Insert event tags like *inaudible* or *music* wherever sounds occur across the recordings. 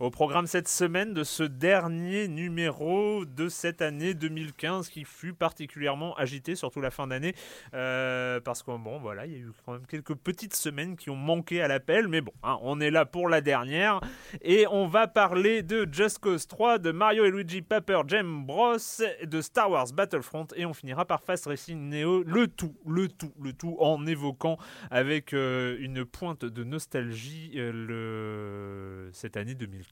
Au programme cette semaine de ce dernier numéro de cette année 2015 qui fut particulièrement agité, surtout la fin d'année, euh, parce que bon, voilà, il y a eu quand même quelques petites semaines qui ont manqué à l'appel, mais bon, hein, on est là pour la dernière. Et on va parler de Just Cause 3, de Mario et Luigi Paper Jam Bros, de Star Wars Battlefront et on finira par Fast Racing Neo, le tout, le tout, le tout en évoquant avec euh, une pointe de nostalgie euh, cette année 2015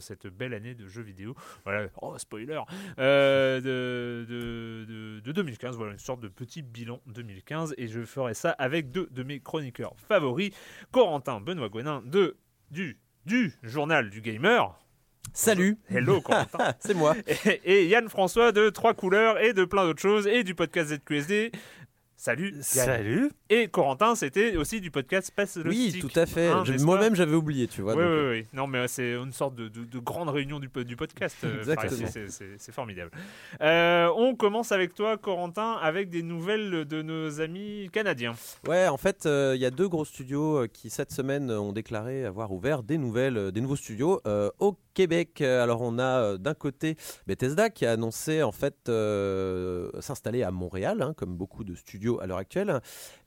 cette belle année de jeux vidéo. Voilà, oh spoiler, euh, de, de, 2015. Voilà, une sorte de petit bilan 2015. Et je ferai ça avec deux de mes chroniqueurs favoris, Corentin Benoît Gouenin de, du, du journal du gamer. Salut Hello *laughs* Corentin C'est moi et, Yann François de Trois Couleurs et de plein d'autres choses et du podcast ZQSD Salut. Salut. Et Corentin, c'était aussi du podcast Space Oui, tout à fait. Hein, moi-même, j'avais oublié, tu vois. Oui, oui, euh. oui. Non, mais c'est une sorte de, grande réunion du, du podcast. Euh, Exactement. c'est formidable. Euh, on commence avec toi, Corentin, avec des nouvelles de nos amis canadiens. Ouais, en fait, il y a deux gros studios qui, cette semaine, ont déclaré avoir ouvert des nouvelles, des nouveaux studios au Québec. Alors, on a d'un côté Bethesda qui a annoncé, en fait, s'installer à Montréal, hein, comme beaucoup de studios à l'heure actuelle.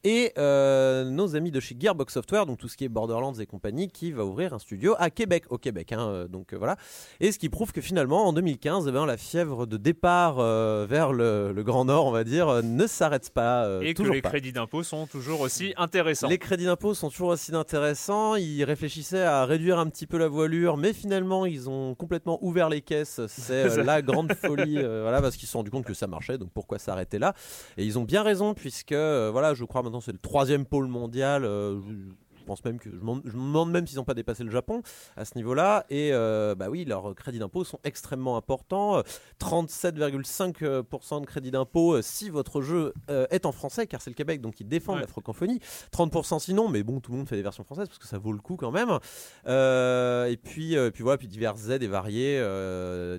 Et euh, nos amis de chez Gearbox Software, donc tout ce qui est Borderlands et compagnie, qui va ouvrir un studio à Québec, au Québec. Hein, euh, donc euh, voilà. Et ce qui prouve que finalement, en 2015, eh ben, la fièvre de départ vers le, Grand Nord, on va dire, ne s'arrête pas. et que les crédits d'impôt sont toujours aussi intéressants. Les crédits d'impôt sont toujours aussi intéressants. Ils réfléchissaient à réduire un petit peu la voilure, mais finalement, ils ont complètement ouvert les caisses. C'est *laughs* la grande folie, voilà, parce qu'ils se sont rendus compte que ça marchait. Donc pourquoi s'arrêter là? Et ils ont bien raison, puisque voilà, je crois maintenant c'est le troisième pôle mondial. Euh, pense même que je, me demande même s'ils n'ont pas dépassé le Japon à ce niveau-là. Et euh, bah oui, leurs crédits d'impôt sont extrêmement importants. 37,5% de crédit d'impôt euh, si votre jeu euh, est en français, car c'est le Québec, donc ils défendent la francophonie. 30% sinon, mais bon, tout le monde fait des versions françaises parce que ça vaut le coup quand même. et puis, puis voilà, puis divers Z et variés,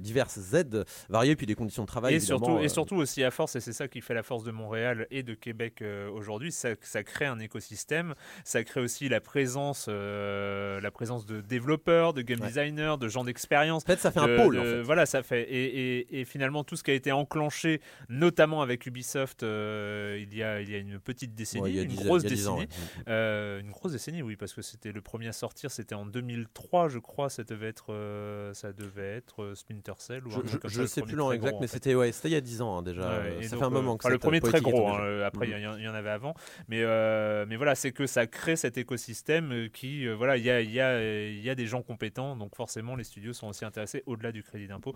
divers Z variés, puis des conditions de travail. Et surtout, et surtout aussi à force, et c'est ça qui fait la force de Montréal et de Québec aujourd'hui, ça, ça crée un écosystème, ça crée aussi la la présence, euh, la présence de développeurs, de game designers, de gens d'expérience. En fait, ça fait un pôle. Voilà, ça fait. Et, finalement, tout ce qui a été enclenché, notamment avec Ubisoft, euh, il, y a, il y a une petite décennie, une grosse décennie. Euh, une grosse décennie, oui, parce que c'était le premier à sortir, c'était en 2003, je crois. Ça devait être, ça devait être Splinter Cell ou Je ne sais plus l'an exact, mais c'était ouais, il y a 10 ans hein, déjà. ça fait un moment que Le premier très gros, hein, après il y, y, en avait avant. Mais, mais voilà, c'est que ça crée cet écosystème système euh, qui, euh, voilà, il y a, y, a, y a des gens compétents, donc forcément les studios sont aussi intéressés au-delà du crédit d'impôt.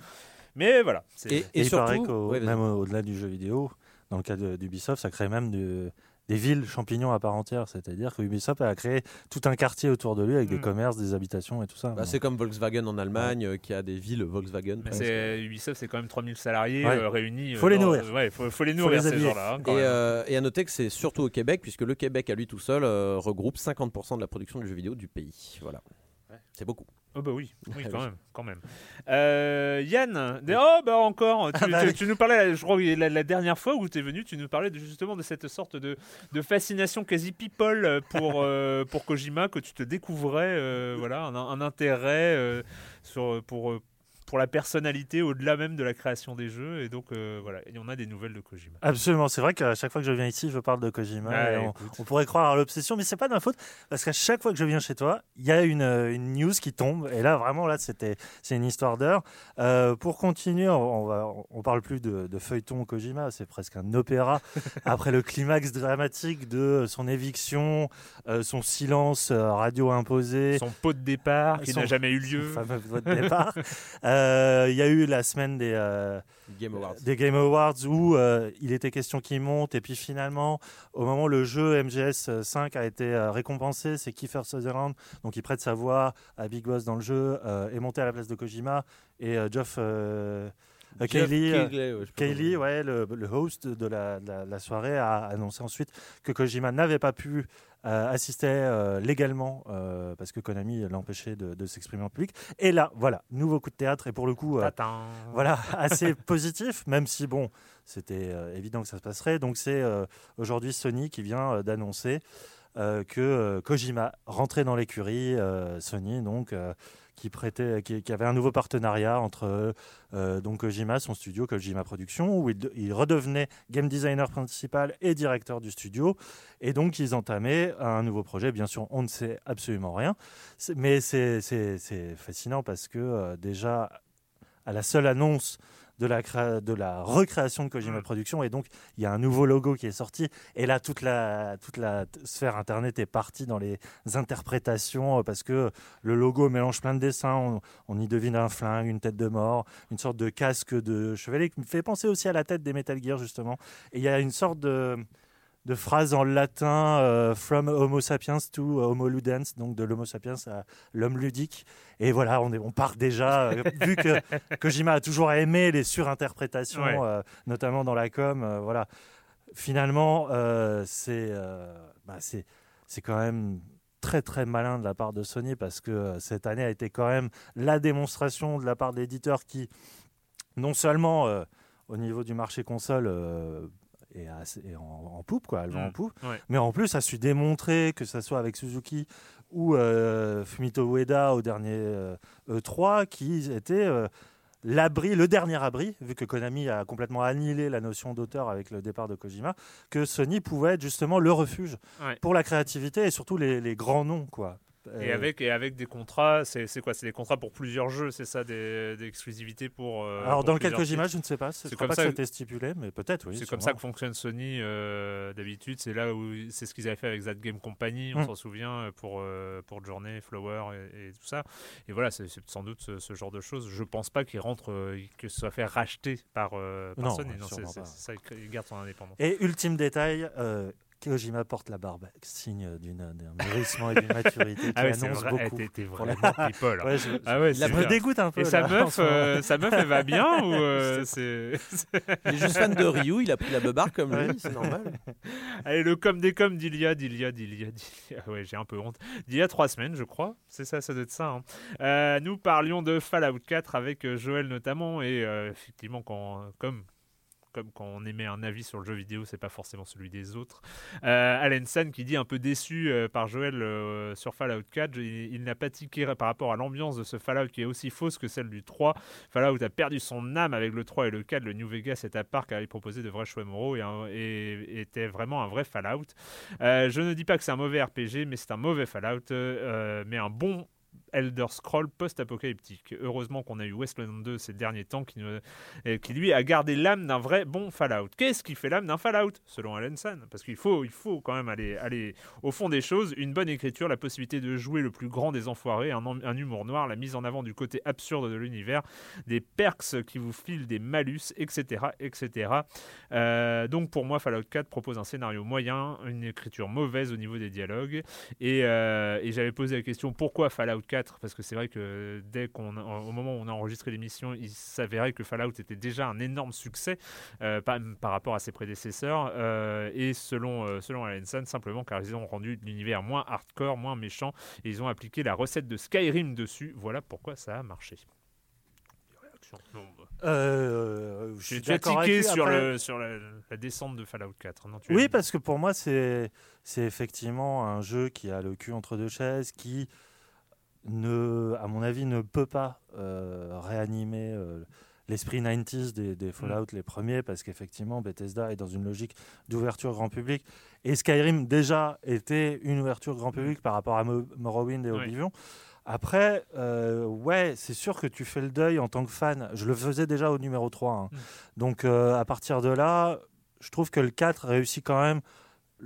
Mais voilà. Et, et, surtout, même au-delà du jeu vidéo, dans le cas de- d'Ubisoft, ça crée même de- des villes champignons à part entière. C'est-à-dire que Ubisoft a créé tout un quartier autour de lui avec des Mm. commerces, des habitations et tout ça. Bah, c'est comme Volkswagen en Allemagne euh, qui a des villes Volkswagen. Mais Ubisoft, c'est quand même 3000 salariés Ouais. euh, réunis. Faut euh, les dans- nourrir. Ouais, faut, faut les nourrir les ces habiller. gens-là. hein, Et, euh, et à noter que c'est surtout au Québec, puisque le Québec à lui tout seul euh, regroupe 50% de la production du jeu vidéo du pays. Voilà. Ouais. C'est beaucoup. Oh bah oui, oui quand même, quand même. Euh, Yann, des- oh bah encore, tu, Ah bah tu- oui. tu nous parlais, je crois la, la dernière fois où tu es venu, tu nous parlais de, justement de cette sorte de, de fascination quasi people pour, *laughs* euh, pour Kojima, que tu te découvrais, euh, voilà, un, un intérêt sur, pour, pour la personnalité au-delà même de la création des jeux, et donc euh, voilà, il y en a des nouvelles de Kojima. Absolument, c'est vrai qu'à chaque fois que je viens ici, je parle de Kojima. Et on, on pourrait croire à l'obsession, mais c'est pas de ma faute parce qu'à chaque fois que je viens chez toi, il y a une, euh, une news qui tombe. Et là, vraiment, là, c'était c'est une histoire d'heure. Euh, pour continuer, on, on va, on parle plus de, de feuilleton Kojima, c'est presque un opéra. *laughs* Après le climax dramatique de son éviction, euh, son silence radio imposé, Son pot de départ qui n'a jamais eu son lieu. fameux vote de départ. *laughs* Euh, Il y a eu la semaine des, euh, Game Awards. des Game Awards où euh, il était question qu'il monte et puis finalement au moment où le jeu MGS 5 a été euh, récompensé c'est Kiefer Sutherland donc il prête sa voix à Big Boss dans le jeu est monté à la place de Kojima et Geoff euh, Keighley, euh, Keighley, ouais, le, le host de la, soirée, a annoncé ensuite que Kojima n'avait pas pu euh, assister euh, légalement euh, parce que Konami l'empêchait de, de s'exprimer en public. Et là, voilà, nouveau coup de théâtre et pour le coup, euh, voilà, *laughs* assez positif, même si bon, c'était évident que ça se passerait. Donc c'est aujourd'hui Sony qui vient d'annoncer que Kojima rentrait dans l'écurie Sony, donc qui prêtait, qui, avait un nouveau partenariat entre euh, donc Kojima, son studio Kojima Productions, où il, il redevenait game designer principal et directeur du studio, et donc ils entamaient un nouveau projet. Bien sûr, on ne sait absolument rien, mais c'est fascinant parce que euh, déjà à la seule annonce de la, de la recréation de Kojima Mm. Productions. Et donc il y a un nouveau logo qui est sorti. Et là toute la, toute la sphère internet est partie dans les interprétations euh, parce que le logo mélange plein de dessins, on, on y devine un flingue, une tête de mort, une sorte de casque de chevalier qui me fait penser aussi à la tête des Metal Gear justement. Et il y a une sorte de de phrase en latin euh, from Homo sapiens to Homo ludens, donc de l'Homo sapiens à l'homme ludique. Et voilà, on, est, on part déjà, euh, *laughs* vu que Kojima a toujours aimé les surinterprétations, Ouais. euh, notamment dans la com. voilà. Finalement, c'est bah, c'est c'est quand même très très malin de la part de Sony parce que cette année a été quand même la démonstration de la part de l'éditeur qui, non seulement au niveau du marché console, est, assez- est en, en poupe, quoi, elle va Mm. en poupe, Ouais. mais en plus a su démontrer que ce soit avec Suzuki ou euh, Fumito Ueda au dernier euh, E3 qui était euh, l'abri, le dernier abri, vu que Konami a complètement annihilé la notion d'auteur avec le départ de Kojima, que Sony pouvait être justement le refuge Ouais. pour la créativité et surtout les, les grands noms, quoi. Et Euh, avec, et avec des contrats, c'est quoi? C'est des contrats pour plusieurs jeux, c'est ça Des, des exclusivités pour. euh, alors pour dans le cas de Kojima, je ne sais pas, C'est comme pas ça que c'était stipulé, mais peut-être oui. C'est comme ça que fonctionne Sony euh, d'habitude. C'est là où c'est ce qu'ils avaient fait avec That Game Company, on Mm. s'en souvient, pour, euh, pour Journey, Flower et, et tout ça. Et voilà, c'est sans doute ce, ce genre de choses. Je pense pas qu'ils rentrent, que ce soit fait racheter par, par Non, Sony. Non, c'est ça, il- il garde son indépendance. Et ultime détail, Kojima porte la barbe, signe d'une- d'un mûrissement et d'une maturité *laughs* qui Ah ouais, c'est annonce vrai, beaucoup. t'es la- vraiment people. hein. *laughs* Ouais, je, Ah ouais, c'est me dégoûte un peu. Et sa là, meuf, euh, sa meuf, elle va bien *laughs* ou euh, c'est Il est juste fan de Ryu, il a pris la beubare comme lui, c'est normal. Allez, le com des coms d'il y a, d'il y a, d'il y a, d'il y a- Ouais, j'ai un peu honte. D'il y a trois semaines, je crois. C'est ça, ça doit être ça. hein. Euh, nous parlions de Fallout 4 avec euh, Joël notamment. Et euh, effectivement, quand, comme, comme quand on émet un avis sur le jeu vidéo, c'est pas forcément celui des autres. Euh, Alan San qui dit un peu déçu euh, par Joël euh, sur Fallout 4. Il, n'a pas tiqué par rapport à l'ambiance de ce Fallout qui est aussi fausse que celle du 3. Fallout a perdu son âme avec le 3 et le 4. Le New Vegas est à part car il proposait de vrais choix moraux et, et était vraiment un vrai Fallout. Euh, je ne dis pas que c'est un mauvais RPG, mais c'est un mauvais Fallout, mais un bon Elder Scroll post-apocalyptique. Heureusement qu'on a eu Westland 2 ces derniers temps euh, qui lui a gardé l'âme d'un vrai bon Fallout. Qu'est-ce qui fait l'âme d'un Fallout selon Alenson Parce qu'il faut, il faut quand même aller, aller au fond des choses. Une bonne écriture, la possibilité de jouer le plus grand des enfoirés, un humour noir, la mise en avant du côté absurde de l'univers, des perks qui vous filent des malus, etc. etc. Euh, donc pour moi, Fallout 4 propose un scénario moyen, une écriture mauvaise au niveau des dialogues. Et, euh, et j'avais posé la question pourquoi Fallout 4 Parce que c'est vrai que dès qu'on, au moment où on a enregistré l'émission, il s'avérait que Fallout était déjà un énorme succès euh, par, par rapport à ses prédécesseurs. euh, et selon, euh, selon Alenson, simplement car ils ont rendu l'univers moins hardcore, moins méchant, et ils ont appliqué la recette de Skyrim dessus. Voilà pourquoi ça a marché. Non, bah. Euh, je suis tu as tiqué sur, Après- le, sur la, la descente de Fallout 4. Non, tu Oui, as- parce que pour moi, c'est c'est effectivement un jeu qui a le cul entre deux chaises, qui ne, à mon avis, ne peut pas euh, réanimer euh, l'esprit 90s des, des Fallout les premiers, parce qu'effectivement, Bethesda est dans une logique d'ouverture grand public. Et Skyrim, déjà, était une ouverture grand public par rapport à Mo- Morrowind et Oui. Oblivion. Après, euh, ouais, c'est sûr que tu fais le deuil en tant que fan. Je le faisais déjà au numéro 3. hein. Mm. Donc, à partir de là, je trouve que le 4 réussit quand même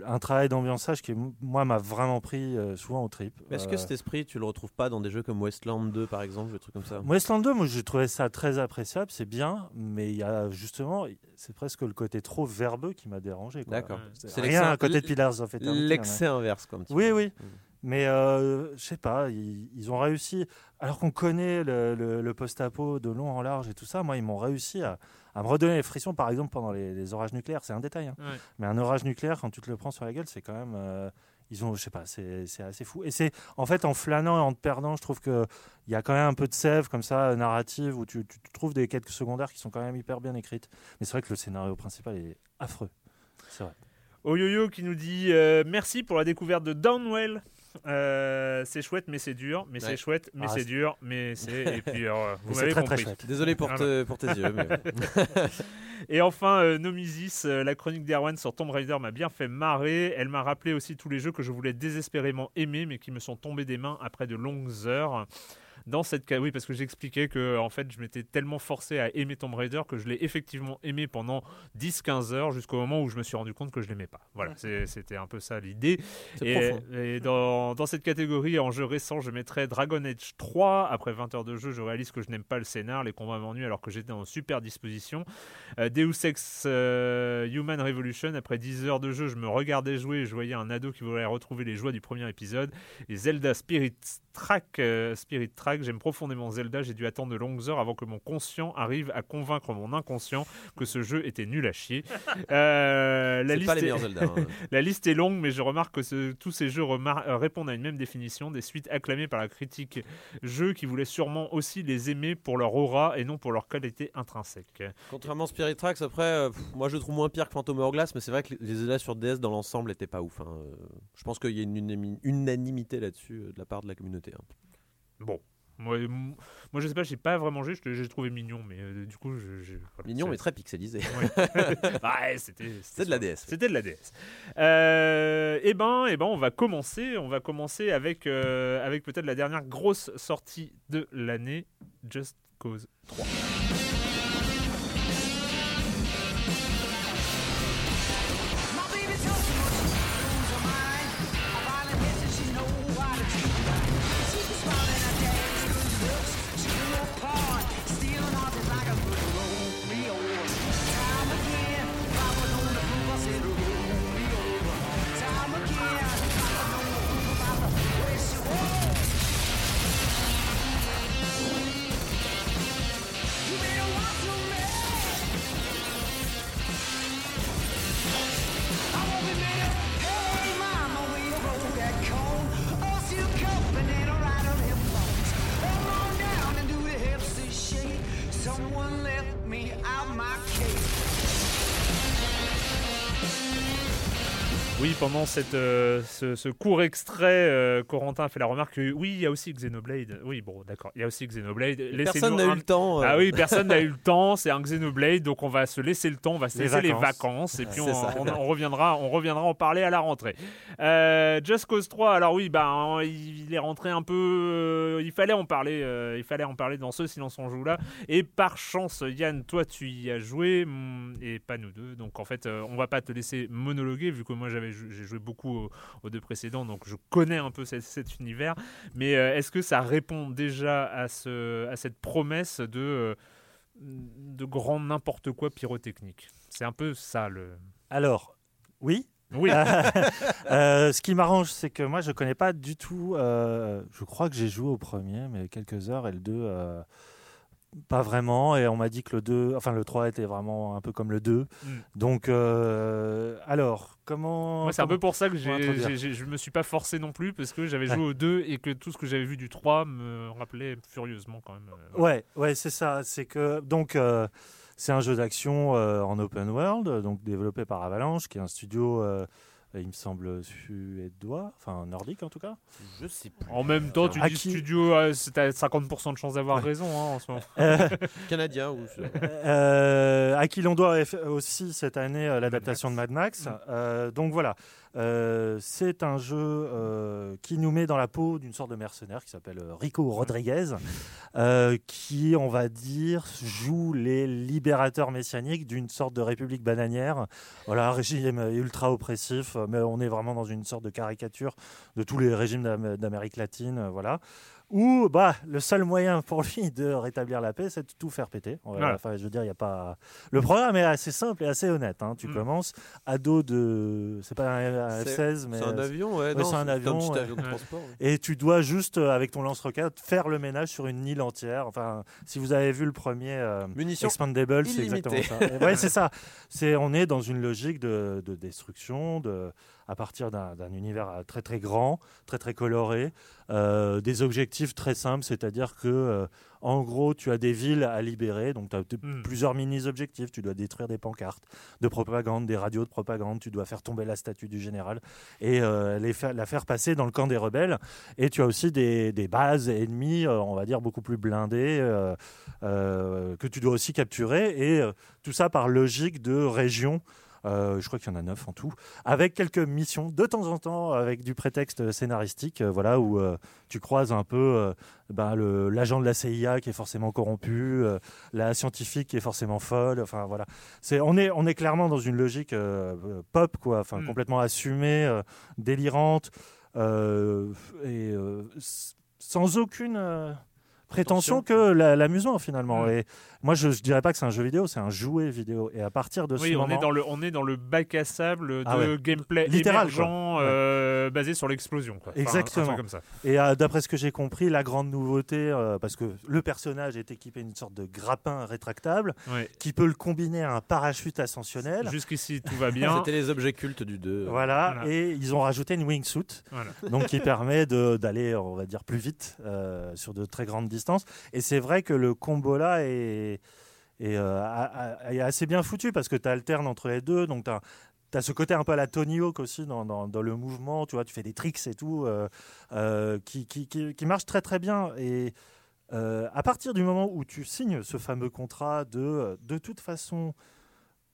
un travail d'ambiançage qui, moi, m'a vraiment pris euh, souvent au trip. Mais est-ce Euh, que cet esprit, tu le retrouves pas dans des jeux comme Westland 2 par exemple, des trucs comme ça? Westland 2, moi, j'ai trouvé ça très appréciable, c'est bien, mais il y a justement, c'est presque le côté trop verbeux qui m'a dérangé. D'accord. C'est rien à côté de Pillars of Eternity. hein, L'excès inverse, comme tu Oui, dis. oui. Mm. Mais euh, je sais pas, ils, ils ont réussi, alors qu'on connaît le, le- le post-apo de long en large et tout ça, moi, ils m'ont réussi à, à me redonner les frissons, par exemple, pendant les, les orages nucléaires. C'est un détail. hein. Ouais. Mais un orage nucléaire, quand tu te le prends sur la gueule, c'est quand même. euh, ils ont, je sais pas, c'est assez fou. Et c'est en fait en flânant et en te perdant, je trouve que il y a quand même un peu de sève comme ça narrative où tu, tu trouves des quêtes secondaires qui sont quand même hyper bien écrites. Mais c'est vrai que le scénario principal est affreux. C'est vrai. Oyoyo qui nous dit euh, merci pour la découverte de Downwell. Euh, c'est chouette, mais c'est dur. Mais Ouais. c'est chouette, mais Ah, c'est dur. Mais c'est. Et puis, euh, *laughs* vous m'avez très très compris. chouette. Désolé pour, te- pour tes yeux. Mais... *laughs* Et enfin, euh, Nomisis, euh, la chronique d'Erwan sur Tomb Raider m'a bien fait marrer. Elle m'a rappelé aussi tous les jeux que je voulais désespérément aimer, mais qui me sont tombés des mains après de longues heures. Dans cette oui, parce que j'expliquais que en fait, je m'étais tellement forcé à aimer Tomb Raider que je l'ai effectivement aimé pendant 10-15 heures jusqu'au moment où je me suis rendu compte que je l'aimais pas. Voilà, c'était un peu ça l'idée. Et dans, dans cette catégorie, en jeu récent, je mettrais Dragon Age 3. Après 20 heures de jeu, je réalise que je n'aime pas le scénar, les combats m'ennuient alors que j'étais en super disposition. Euh, Deus Ex euh, Human Revolution, après 10 heures de jeu, je me regardais jouer et je voyais un ado qui voulait retrouver les joies du premier épisode. Et Zelda Spirit Track, euh, Spirit Track, j'aime profondément Zelda, j'ai dû attendre de longues heures avant que mon conscient arrive à convaincre mon inconscient que ce jeu était nul à chier. *laughs* Euh, la liste pas les est- meilleurs Zelda. hein. *laughs* la liste est longue, mais je remarque que ce- tous ces jeux remar- euh, répondent à une même définition, des suites acclamées par la critique jeux qui voulaient sûrement aussi les aimer pour leur aura et non pour leur qualité intrinsèque. Contrairement à Spirit Tracks, après, euh, pff, moi je le trouve moins pire que Phantom Hourglass, mais c'est vrai que les Zelda sur DS dans l'ensemble étaient pas ouf. hein. Euh, Je pense qu'il y a une unanimité là-dessus de la part de la communauté. hein. Bon. Moi, moi, je sais pas, j'ai pas vraiment joué, j'ai trouvé mignon, mais euh, du coup, je, je- voilà, Mignon mais très pixelisé. Ouais, *laughs* c'était. C'est de la DS. C'était de la DS. Euh, eh ben, eh ben, on va commencer. On va commencer avec, euh, avec peut-être la dernière grosse sortie de l'année, Just Cause 3. Pendant cette, euh, ce, ce court extrait, euh, Corentin fait la remarque que oui, il y a aussi Xenoblade. Oui, bon, d'accord, il y a aussi Xenoblade. Personne n'a eu le temps. euh, Ah oui, personne n'a eu le temps, c'est un Xenoblade, donc on va se laisser le temps, on va se Les laisser les vacances. vacances, et puis on, ça. on- on reviendra, on reviendra en parler à la rentrée. Euh, Just Cause 3, alors oui, bah, hein, il est rentré un peu, euh, il fallait en parler, euh, il fallait en parler dans ce silence on joue là, et par chance, Yann, toi tu y as joué, hum, et pas nous deux, donc en fait, euh, on va pas te laisser monologuer, vu que moi j'avais, jou- j'ai joué beaucoup aux, aux deux précédents, donc je connais un peu cet, cet univers, mais euh, est-ce que ça répond déjà à, ce, à cette promesse de, euh, de grand n'importe quoi pyrotechnique? C'est un peu ça le. Alors, oui. Oui, *laughs* Euh, ce qui m'arrange, c'est que moi, je connais pas du tout. euh, je crois que j'ai joué au premier, mais quelques heures, et le 2, euh, pas vraiment. Et on m'a dit que le 2, enfin le 3 était vraiment un peu comme le 2. Mm. Donc, euh, alors, comment. c'est un peu pour ça que je me suis pas forcé non plus parce que j'avais Ouais. joué au 2 et que tout ce que j'avais vu du 3 me rappelait furieusement quand même. euh, Ouais, ouais, c'est ça. C'est que donc euh, c'est un jeu d'action euh, en open world, donc développé par Avalanche, qui est un studio, il me semble suédois, enfin nordique en tout cas. Je sais plus. En même temps, tu À dis qui- studio, euh, c'est à 50% de chance d'avoir Ouais. raison hein, en ce moment. *laughs* Euh, Canadien ou. euh, à qui l'on doit aussi cette année euh, l'adaptation de Mad Max. Euh, donc voilà, Euh, c'est un jeu euh, qui nous met dans la peau d'une sorte de mercenaire qui s'appelle euh, Rico Rodriguez, euh, qui, on va dire, joue les libérateurs messianiques d'une sorte de république bananière. Voilà, régime ultra oppressif, mais on est vraiment dans une sorte de caricature de tous les régimes d'Am- d'Amérique latine. Voilà. Où bah, le seul moyen pour lui de rétablir la paix, c'est de tout faire péter. Euh, Voilà. Enfin, je veux dire, il y a pas. Le programme est assez simple et assez honnête. hein. Tu Mm. commences à dos de. C'est pas un, un C'est- F-16, mais. C'est un avion, ouais. ouais, non, c'est un avion, petit ouais. avion de Ouais. transport. ouais. Et tu dois juste, euh, avec ton lance-roquette, faire le ménage sur une île entière. Enfin, si vous avez vu le premier euh, Munitions. Expandable, c'est exactement ça. Et ouais, c'est ça. C'est, on est dans une logique de, de destruction, de, à partir d'un, univers euh, très très grand, très très coloré, euh, des objectifs très simples, c'est-à-dire que, euh, en gros, tu as des villes à libérer, donc tu as Mm. plusieurs mini-objectifs. Tu dois détruire des pancartes de propagande, des radios de propagande, tu dois faire tomber la statue du général et euh, les fa- la faire passer dans le camp des rebelles. Et tu as aussi des, des bases ennemies, on va dire, beaucoup plus blindées, que tu dois aussi capturer. Et tout ça par logique de région. Euh, je crois qu'il y en a neuf en tout, avec quelques missions de temps en temps, avec du prétexte scénaristique, euh, voilà, où euh, tu croises un peu ben, l'agent de la CIA qui est forcément corrompu, la scientifique qui est forcément folle, enfin voilà. C'est, on, est, on est clairement dans une logique pop, quoi, enfin Mm. complètement assumée, délirante, et sans aucune prétention que la- l'amusement finalement. Mm. Moi, je, je dirais pas que c'est un jeu vidéo, c'est un jouet vidéo. Et à partir de ce Oui, on moment, est, dans le, on est dans le bac à sable de Ah ouais. gameplay Littéral, émergent quoi. euh, basé sur l'explosion. quoi. Enfin, un- un truc Exactement. comme ça. Et euh, d'après ce que j'ai compris, la grande nouveauté, euh, parce que le personnage est équipé d'une sorte de grappin rétractable Ouais. qui peut le combiner à un parachute ascensionnel. Jusqu'ici, tout va *laughs* bien. C'était les objets cultes du 2. Voilà, Voilà. et ils ont rajouté une wingsuit, Voilà. *laughs* donc qui permet de- d'aller, on va dire, plus vite euh, sur de très grandes distances. Et c'est vrai que le combo là est, est, euh, assez bien foutu parce que tu alternes entre les deux, donc tu as T'as ce côté un peu à la Tony Hawk aussi dans, dans- dans le mouvement, tu vois, tu fais des tricks et tout, euh, euh, qui, qui, qui, qui marche très très bien. Et euh, à partir du moment où tu signes ce fameux contrat de, de toute façon,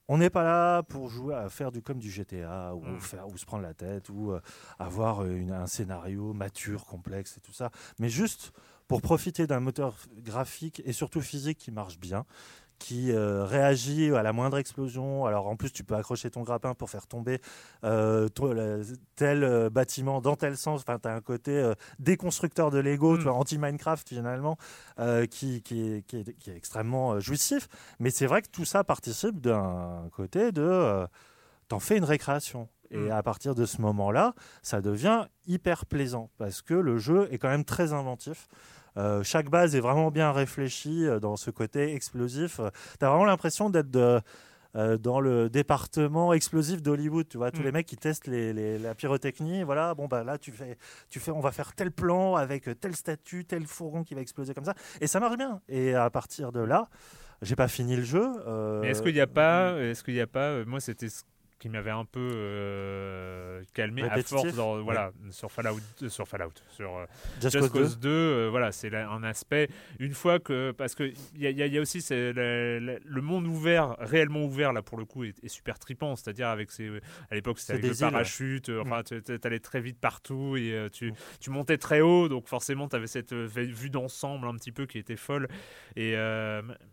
on n'est pas là pour jouer à faire du comme du GTA ou Mm. faire ou se prendre la tête ou avoir une- un scénario mature, complexe et tout ça, mais juste pour profiter d'un moteur graphique et surtout physique qui marche bien, qui euh, réagit à la moindre explosion. Alors en plus, tu peux accrocher ton grappin pour faire tomber euh, tel euh, bâtiment dans tel sens. Enfin, tu as un côté déconstructeur de Lego, Mm. tu vois, anti-Minecraft finalement, qui, qui, est, qui est- qui est extrêmement jouissif. Mais c'est vrai que tout ça participe d'un côté de... T'en fais une récréation. Et Mm. à partir de ce moment-là, ça devient hyper plaisant parce que le jeu est quand même très inventif. Euh, chaque base est vraiment bien réfléchie euh, dans ce côté explosif. tu as vraiment l'impression d'être euh, dans le département explosif d'Hollywood. Tu vois, tous Mm. les mecs qui testent les, les- la pyrotechnie. Voilà, bon, bah là, tu fais, tu fais, on va faire tel plan avec telle statue, tel fourgon qui va exploser comme ça. Et ça marche bien. Et à partir de là, j'ai pas fini le jeu. euh, est-ce qu'il n'y a pas, est-ce qu'il a pas, euh, moi c'était ce qui m'avait un peu euh, calmé à force dans- voilà, sur Fallout, euh, sur Fallout, sur euh, Just, Just Cause Cause 2, euh, voilà, c'est un aspect. Une fois que. Parce a, il y a- il y a aussi le, monde ouvert, réellement ouvert, là pour le coup, est, est super trippant. C'est-à-dire, avec ces. À l'époque, c'était avec le îles, parachute, enfin, tu allais très vite partout et tu, tu montais très haut, donc forcément, tu avais cette vue d'ensemble un petit peu qui était folle. Et,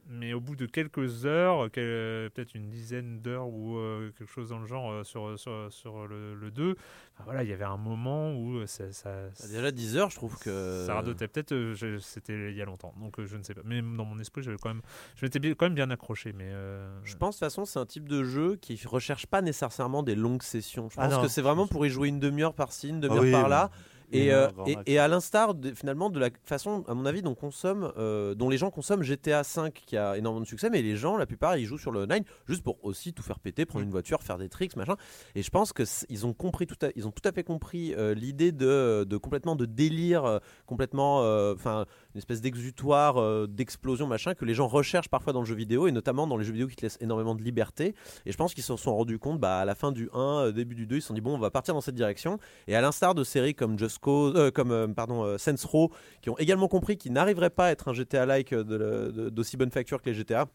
mais au bout de quelques heures, quel- peut-être une dizaine d'heures ou euh, quelque chose dans le genre euh, sur, sur, sur le, le 2, enfin, voilà, il y avait un moment où euh, ça, ça, Bah, Déjà 10 heures, je trouve que. ça radotait peut-être, euh, c'était il y a longtemps, donc euh, je ne sais pas. Mais dans mon esprit, j'avais quand même, je m'étais bien- quand même bien accroché, mais euh, Je pense de toute façon c'est un type de jeu qui recherche pas nécessairement des longues sessions. Je Ah pense que c'est vraiment pour y jouer une demi-heure par-ci, une demi-heure oui, par bah, Et, euh, et, à l'instar de- finalement de la façon, à mon avis, dont, consomme, euh, dont les gens consomment GTA 5 qui a énormément de succès, mais les gens, la plupart, ils jouent sur le 9 juste pour aussi tout faire péter, prendre une voiture, faire des tricks, machin. Et je pense que ils ont compris tout à, ils ont tout à fait compris euh, l'idée de, de complètement de délire, complètement, enfin, une espèce d'exutoire, d'explosion, machin, que les gens recherchent parfois dans le jeu vidéo et notamment dans les jeux vidéo qui te laissent énormément de liberté. Et je pense qu'ils se sont rendus compte, bah, à la fin du 1, euh, début du 2, ils se sont dit bon, on va partir dans cette direction. Et à l'instar de séries comme Just Euh, comme euh, pardon, euh, Row, qui ont également compris qu'ils n'arriveraient pas à être un GTA-like d'aussi bonne facture que les GTA.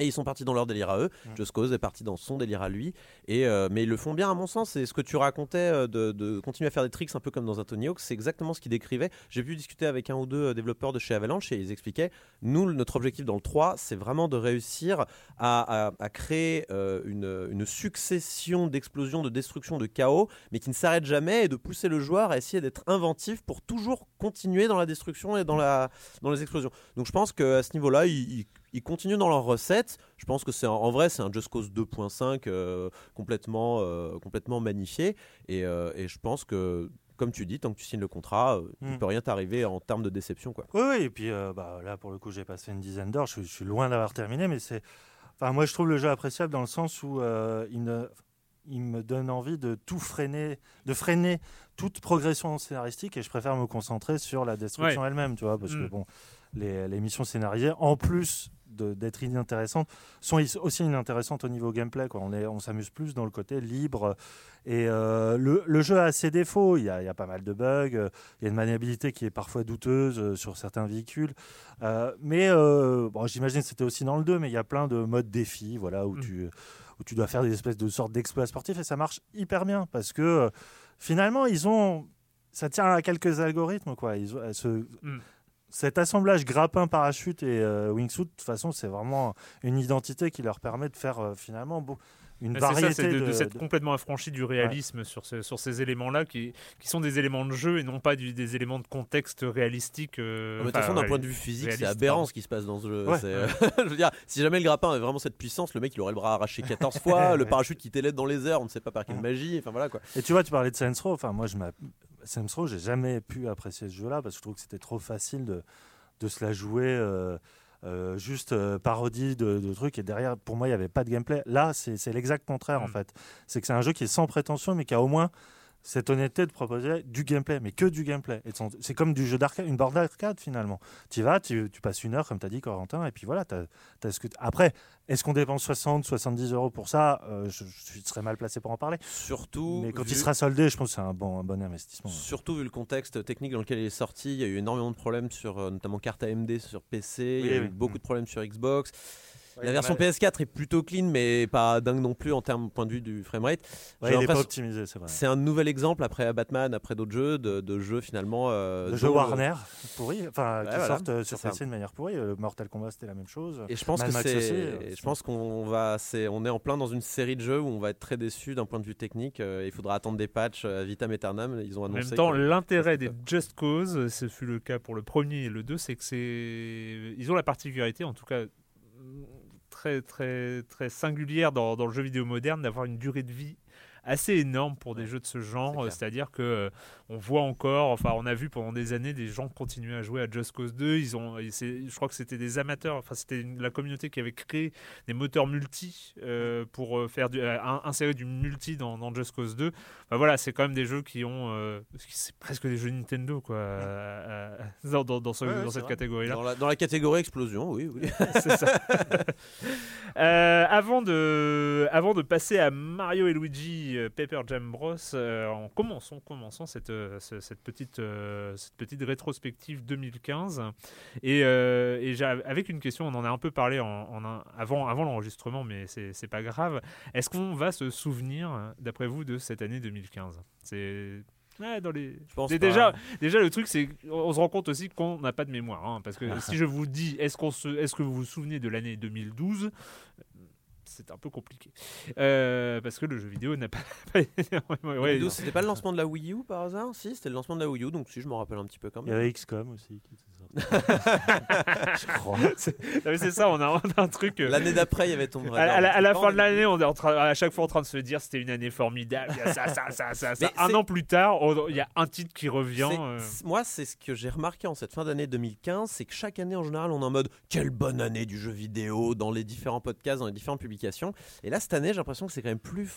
Et ils sont partis dans leur délire à eux. Just Cause est parti dans son délire à lui. Et, euh, mais ils le font bien, à mon sens. C'est ce que tu racontais euh, de, de continuer à faire des tricks un peu comme dans un Tony Hawk. C'est exactement ce qu'ils décrivaient. J'ai pu discuter avec un ou deux euh, développeurs de chez Avalanche et ils expliquaient nous, notre objectif dans le 3, c'est vraiment de réussir à, à- à créer euh, une, une succession d'explosions, de destruction, de chaos, mais qui ne s'arrête jamais et de pousser le joueur à essayer d'être inventif pour toujours continuer dans la destruction et dans, la, dans les explosions. Donc je pense qu'à ce niveau-là, ils, ils- ils continuent dans leur recette. Je pense que c'est en, vrai, c'est un Just Cause 2.5 euh, complètement, euh, complètement magnifié. Et, euh, et je pense que, comme tu dis, tant que tu signes le contrat, euh, il Mm. peut rien t'arriver en termes de déception. Quoi. Oui, oui, et puis euh, bah, là, pour le coup, j'ai passé une dizaine d'heures. Je, je suis loin d'avoir terminé, mais c'est. Enfin, moi, je trouve le jeu appréciable dans le sens où euh, il, ne- il me donne envie de tout freiner, de freiner toute progression scénaristique, et je préfère me concentrer sur la destruction elle-même, tu vois, parce que Mm. bon, les, les missions scénarisées, en plus d'être inintéressantes, sont aussi inintéressantes au niveau gameplay. Quoi. On est- on s'amuse plus dans le côté libre. Et euh, le, le jeu a ses défauts. Il y a, il y a pas mal de bugs. euh, Il y a une maniabilité qui est parfois douteuse euh, sur certains véhicules. Euh, mais euh, bon, j'imagine que c'était aussi dans le 2, mais il y a plein de modes défis voilà, où, Mm. tu, où tu dois faire des espèces de sortes d'exploits sportifs. Et ça marche hyper bien parce que finalement, ils ont. Ça tient à quelques algorithmes. Quoi. Ils ont, ce, Mm. Cet assemblage grappin, parachute et euh, wingsuit, de toute façon, c'est vraiment une identité qui leur permet de faire euh, finalement beau- une Mais ça, variété c'est de, de, de s'être de- complètement affranchi du réalisme sur, ce- sur ces éléments-là qui, qui sont des éléments de jeu et non pas du- des éléments de contexte réalistique. euh, de toute façon, d'un point de vue physique, c'est aberrant ce qui se passe dans ce jeu. Ouais. Euh, *laughs* je veux dire, si jamais le grappin avait vraiment cette puissance, le mec il aurait le bras arraché 14 fois, *laughs* le parachute qui t'élève dans les airs, on ne sait pas par quelle magie. Enfin voilà quoi. Et tu vois, tu parlais de Saints Row. Enfin, moi, je. Saints Row, j'ai jamais pu apprécier ce jeu-là parce que je trouve que c'était trop facile de, de se la jouer euh, euh, juste euh, parodie de, de trucs. Et derrière, pour moi, il n'y avait pas de gameplay. Là, c'est, c'est l'exact contraire, en Mm. fait. C'est que c'est un jeu qui est sans prétention, mais qui a au moins cette honnêteté de proposer du gameplay, mais que du gameplay. C'est comme du jeu d'arcade, une borne d'arcade finalement. Tu y vas, tu, tu passes une heure, comme tu as dit, Corentin, et puis voilà. ce que Après, est-ce qu'on dépense 60, 70 euros pour ça? Euh, je, je serais mal placé pour en parler. Surtout, Mais quand vu- il sera soldé, je pense que c'est un bon, un bon investissement. Surtout vu le contexte technique dans lequel il est sorti, il y a eu énormément de problèmes sur euh, notamment carte AMD sur PC, il y a eu oui. beaucoup de problèmes sur Xbox. Ouais, la version mal- PS4 est plutôt clean, mais pas dingue non plus en termes point de vue du framerate. Ouais, il n'est pas optimisé, c'est vrai. C'est un nouvel exemple après Batman, après d'autres jeux, de, de jeux finalement. euh, Le jeu dont- Warner, pourri, enfin, Ouais, qui voilà, sortent euh, sur c'est ça. PC de manière pourrie. Euh, Mortal Kombat, c'était la même chose. Et je pense Mad que Max c'est, je pense qu'on va, c'est, on est en plein dans une série de jeux où on va être très déçu d'un point de vue technique. euh, il faudra attendre des patchs euh, vitam aeternam. Ils ont En annoncé. même temps, que- l'intérêt des. Just Cause, ce fut le cas pour le premier et le 2, c'est que c'est. Ils ont la particularité, en tout cas très très très singulière dans, dans le jeu vidéo moderne, d'avoir une durée de vie assez énorme pour des jeux de ce genre. euh, C'est-à-dire que euh, on voit encore, enfin, on a vu pendant des années des gens continuer à jouer à Just Cause 2. Ils ont, je crois que c'était des amateurs, enfin, c'était la communauté qui avait créé des moteurs multi euh, pour faire du, euh, insérer du multi dans, dans Just Cause 2. Enfin, voilà, c'est quand même des jeux qui ont, c'est presque des jeux Nintendo, quoi, dans, dans- dans ce- Ouais, ouais, dans c'est cette catégorie-là. Dans la, dans la catégorie explosion, oui, oui. *laughs* C'est ça. *laughs* Avant, de, avant de passer à Mario et Luigi Paper Jam Bros, euh, en cette, euh, ce- cette, petite, euh, cette petite rétrospective 2015. Et, euh, et avec une question, on en a un peu parlé en, en un- avant, avant l'enregistrement, mais c'est pas grave. Est-ce qu'on va se souvenir, d'après vous, de cette année 2015 C'est. Ouais, dans les... Je pense déjà, déjà, le truc, c'est qu'on se rend compte aussi qu'on n'a pas de mémoire. hein, parce que *laughs* si je vous dis, est-ce qu'on se... est que vous vous souvenez de l'année 2012 c'est un peu compliqué. Euh, parce que le jeu vidéo n'a pas. *laughs* ouais, ouais, ouais, 2012, c'était pas le lancement de la Wii U par hasard? Si, c'était le lancement de la Wii U, donc si, je m'en rappelle un petit peu quand Il y même. avait XCOM aussi. Qui était sorti. Je crois. *laughs* c'est ça, on a, on a un truc. euh, L'année d'après, il y avait Tomb à, Raider. à la, à fin de 2012. l'année, on est en train, à chaque fois en train de se dire c'était une année formidable. Il y a ça, ça, ça, ça, ça. Mais Un an plus tard, on- il y a un titre qui revient. Euh, Moi, c'est ce que j'ai remarqué en cette fin d'année 2015, c'est que chaque année, en général, on est en mode quelle bonne année du jeu vidéo dans les différents podcasts, dans les différentes publications. Et là, cette année, j'ai l'impression que c'est quand même plus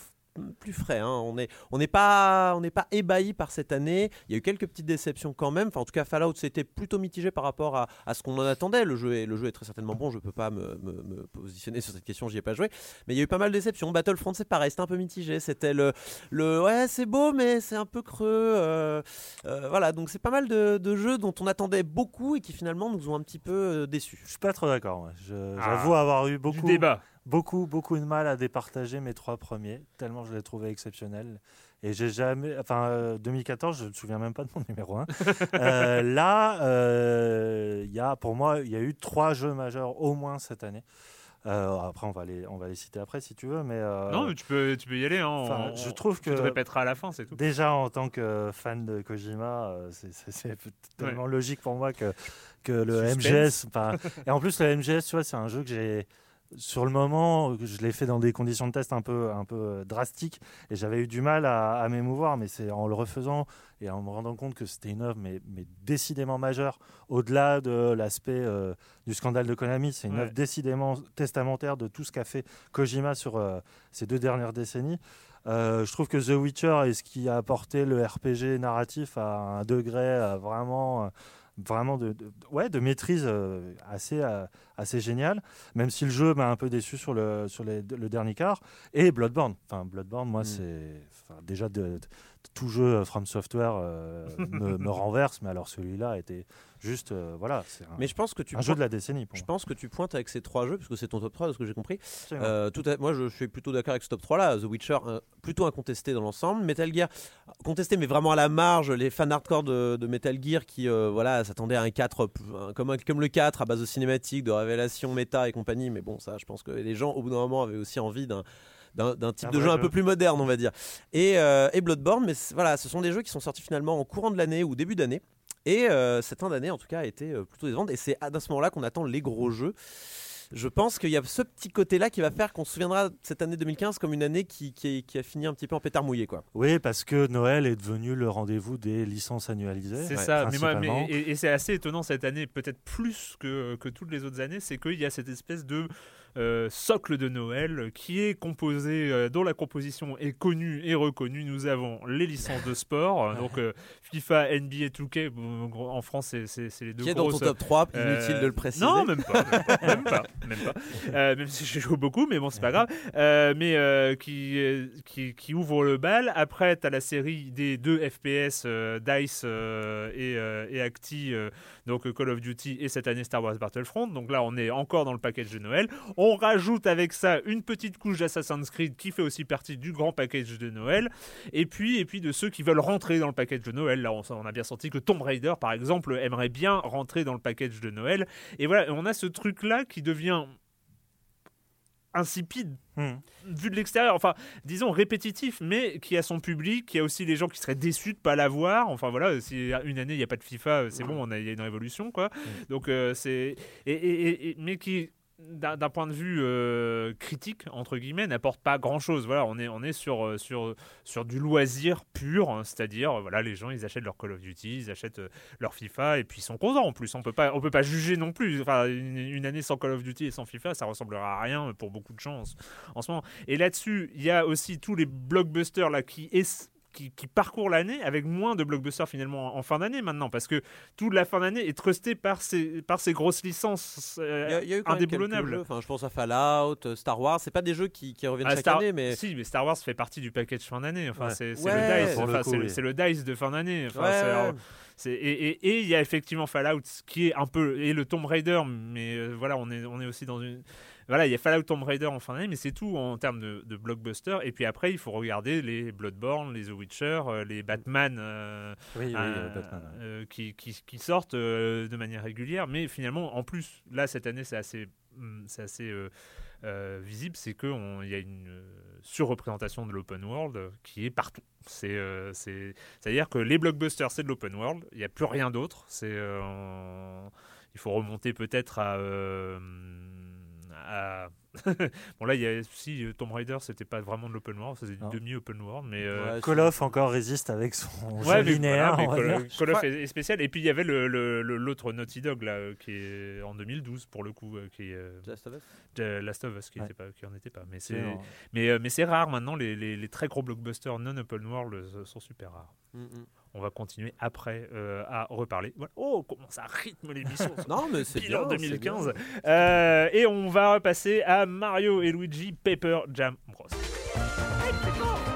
plus frais. hein. On n'est on n'est pas on n'est pas ébahi par cette année. Il y a eu quelques petites déceptions quand même. Enfin, en tout cas, Fallout c'était plutôt mitigé par rapport à, à ce qu'on en attendait. Le jeu est le jeu est très certainement bon. Je peux pas me, me- me positionner sur cette question. J'y ai pas joué. Mais il y a eu pas mal de déceptions. Battlefront c'est pareil. C'était un peu mitigé. C'était le le ouais c'est beau mais c'est un peu creux. euh, euh, voilà. Donc c'est pas mal de, de jeux dont on attendait beaucoup et qui finalement nous ont un petit peu euh, déçus. Je suis pas trop d'accord. Ah. J'avoue avoir eu du beaucoup, débat. Beaucoup, beaucoup de mal à départager mes trois premiers, tellement je les trouvais exceptionnels. Et j'ai jamais, enfin, euh, 2014, je me souviens même pas de mon numéro 1. *laughs* là, euh, y a, pour moi, il y a eu trois jeux majeurs au moins cette année. Euh, après, on va les, on va les citer après si tu veux, mais, euh, Non, mais tu peux, tu peux y aller. Hein, on- je trouve tu que te répéteras à la fin, c'est tout. Déjà en tant que fan de Kojima, euh, c'est- tellement logique pour moi que, que le Suspense. MGS. Et en plus, le MGS, tu vois, c'est un jeu que j'ai. Sur le moment, je l'ai fait dans des conditions de test un peu, un peu euh, drastiques et j'avais eu du mal à, à m'émouvoir, mais c'est en le refaisant et en me rendant compte que c'était une œuvre mais, mais décidément majeure, au-delà de l'aspect euh, du scandale de Konami, c'est une Ouais. œuvre décidément testamentaire de tout ce qu'a fait Kojima sur euh, ces deux dernières décennies. Euh, je trouve que The Witcher est ce qui a apporté le RPG narratif à un degré vraiment, vraiment de, de- ouais, de maîtrise euh, assez, euh, assez génial, même si le jeu m'a un peu déçu sur le, sur les- le dernier quart. Et Bloodborne. Enfin, Bloodborne, moi, Mm. c'est enfin, déjà de, de- tout jeu From Software euh, *laughs* me, me renverse, mais alors celui-là était juste, euh, voilà, c'est un, Mais je pense que tu un jeu de la décennie pour je moi. pense que tu pointes avec ces trois jeux, puisque c'est ton top 3 de ce que j'ai compris. Euh, tout à- moi, je suis plutôt d'accord avec ce top 3 là. The Witcher, plutôt incontesté dans l'ensemble. Metal Gear, contesté, mais vraiment à la marge. Les fans hardcore de, de Metal Gear qui euh, voilà, s'attendaient à un 4, p- un- comme, comme le 4, à base de cinématiques, de révélations, méta et compagnie. Mais bon, ça, je pense que les gens, au bout d'un moment, avaient aussi envie d'un. D'un, type de jeu un peu plus moderne, on va dire. Et, euh, et Bloodborne, mais voilà, ce sont des jeux qui sont sortis finalement en courant de l'année ou début d'année. Et euh, cette fin d'année, en tout cas, a été euh, plutôt décevante. Et c'est à ce moment-là qu'on attend les gros jeux. Je pense qu'il y a ce petit côté-là qui va faire qu'on se souviendra de cette année 2015 comme une année qui, qui, qui a fini un petit peu en pétard mouillé. Quoi. Oui, parce que Noël est devenu le rendez-vous des licences annualisées. C'est Ouais, ça, mais moi, principalement. mais, et, et c'est assez étonnant cette année, peut-être plus que, que toutes les autres années, c'est qu'il y a cette espèce de euh, socle de Noël qui est composé, euh, dont la composition est connue et reconnue. Nous avons les licences de sport, *laughs* donc euh, FIFA, NBA, 2K, bon, en France c'est- les deux Qui est dans ton top 3, Euh, inutile de le préciser. Non, même pas. Même pas. Même pas. *laughs* même, pas. Euh, même si je joue beaucoup, mais bon, c'est pas grave. Euh, mais euh, qui, qui, qui ouvre le bal. Après, tu as la série des deux FPS, euh, DICE euh, et, euh, et Acti, euh, donc euh, Call of Duty et cette année Star Wars Battlefront. Donc là, on est encore dans le package de Noël. On rajoute avec ça une petite couche d'Assassin's Creed qui fait aussi partie du grand package de Noël. Et puis, et puis de ceux qui veulent rentrer dans le package de Noël. Là, on, on a bien senti que Tomb Raider, par exemple, aimerait bien rentrer dans le package de Noël. Et voilà, on a ce truc-là qui devient insipide Hmm. vu de l'extérieur, enfin disons répétitif, mais qui a son public, qui a aussi les gens qui seraient déçus de pas l'avoir. Enfin voilà, si une année il n'y a pas de FIFA, c'est bon, on a, il y a une révolution quoi. Donc euh, c'est et- et- et- mais qui d'un point de vue euh, critique entre guillemets n'apporte pas grand chose voilà on est on est sur euh, sur sur du loisir pur hein, c'est-à-dire voilà les gens ils achètent leur Call of Duty ils achètent euh, leur FIFA et puis ils sont contents en plus. On peut pas on peut pas juger non plus. Enfin une, année sans Call of Duty et sans FIFA ça ressemblera à rien pour beaucoup de gens en ce moment. Et là-dessus il y a aussi tous les blockbusters là qui est qui, qui parcourent l'année avec moins de blockbusters finalement en, en fin d'année maintenant parce que toute la fin d'année est trustée par ces, par ces grosses licences euh, y a, a indéboulonnables. Enfin, je pense à Fallout, euh, Star Wars. C'est pas des jeux qui, qui reviennent Ah, chaque Star- année, mais Si, mais Star Wars fait partie du package fin d'année. Enfin, Ouais. c'est Ouais, le dice. enfin, c'est le, oui. c'est le dice de fin d'année. Enfin, Ouais, et il y a effectivement Fallout qui est un peu et le Tomb Raider, mais euh, voilà, on est on est aussi dans une voilà, il y a Fallout Tomb Raider en fin d'année, mais c'est tout en termes de, de blockbuster. Et puis après, il faut regarder les Bloodborne, les The Witcher, euh, les Batman. euh, Oui, oui, euh, Batman. ouais. qui, qui, qui sortent euh, de manière régulière. Mais finalement, en plus, là, cette année, c'est assez, hum, c'est assez euh, visible, c'est qu'il y a une euh, surreprésentation de l'open world euh, qui est partout. C'est, c'est, c'est-à-dire que les blockbusters, c'est de l'open world, il n'y a plus rien d'autre. C'est, il faut remonter peut-être à... à- *laughs* bon là il y a si euh, Tomb Raider c'était pas vraiment de l'open world c'était du demi open world mais euh, Ouais, Call of encore résiste avec son Ouais, jeu mais linéaire. voilà, mais Call, of est, est spécial. Et puis il y avait le- le- le- l'autre Naughty Dog là, euh, qui est en 2012 pour le coup, euh, qui est euh, Last of Us. The Last of Us, qui, Ouais. était pas, qui en était pas. Mais C'est c'est, en- mais, mais c'est rare maintenant. Les, les- les très gros blockbusters non open world sont super rares. Mm, mm. On va continuer après euh, à reparler. Voilà. Oh, comment ça rythme l'émission. *laughs* Non, mais c'est bien. en c'est 2015. bien. Euh, et on va passer à Mario et Luigi Paper Jam Bros. Je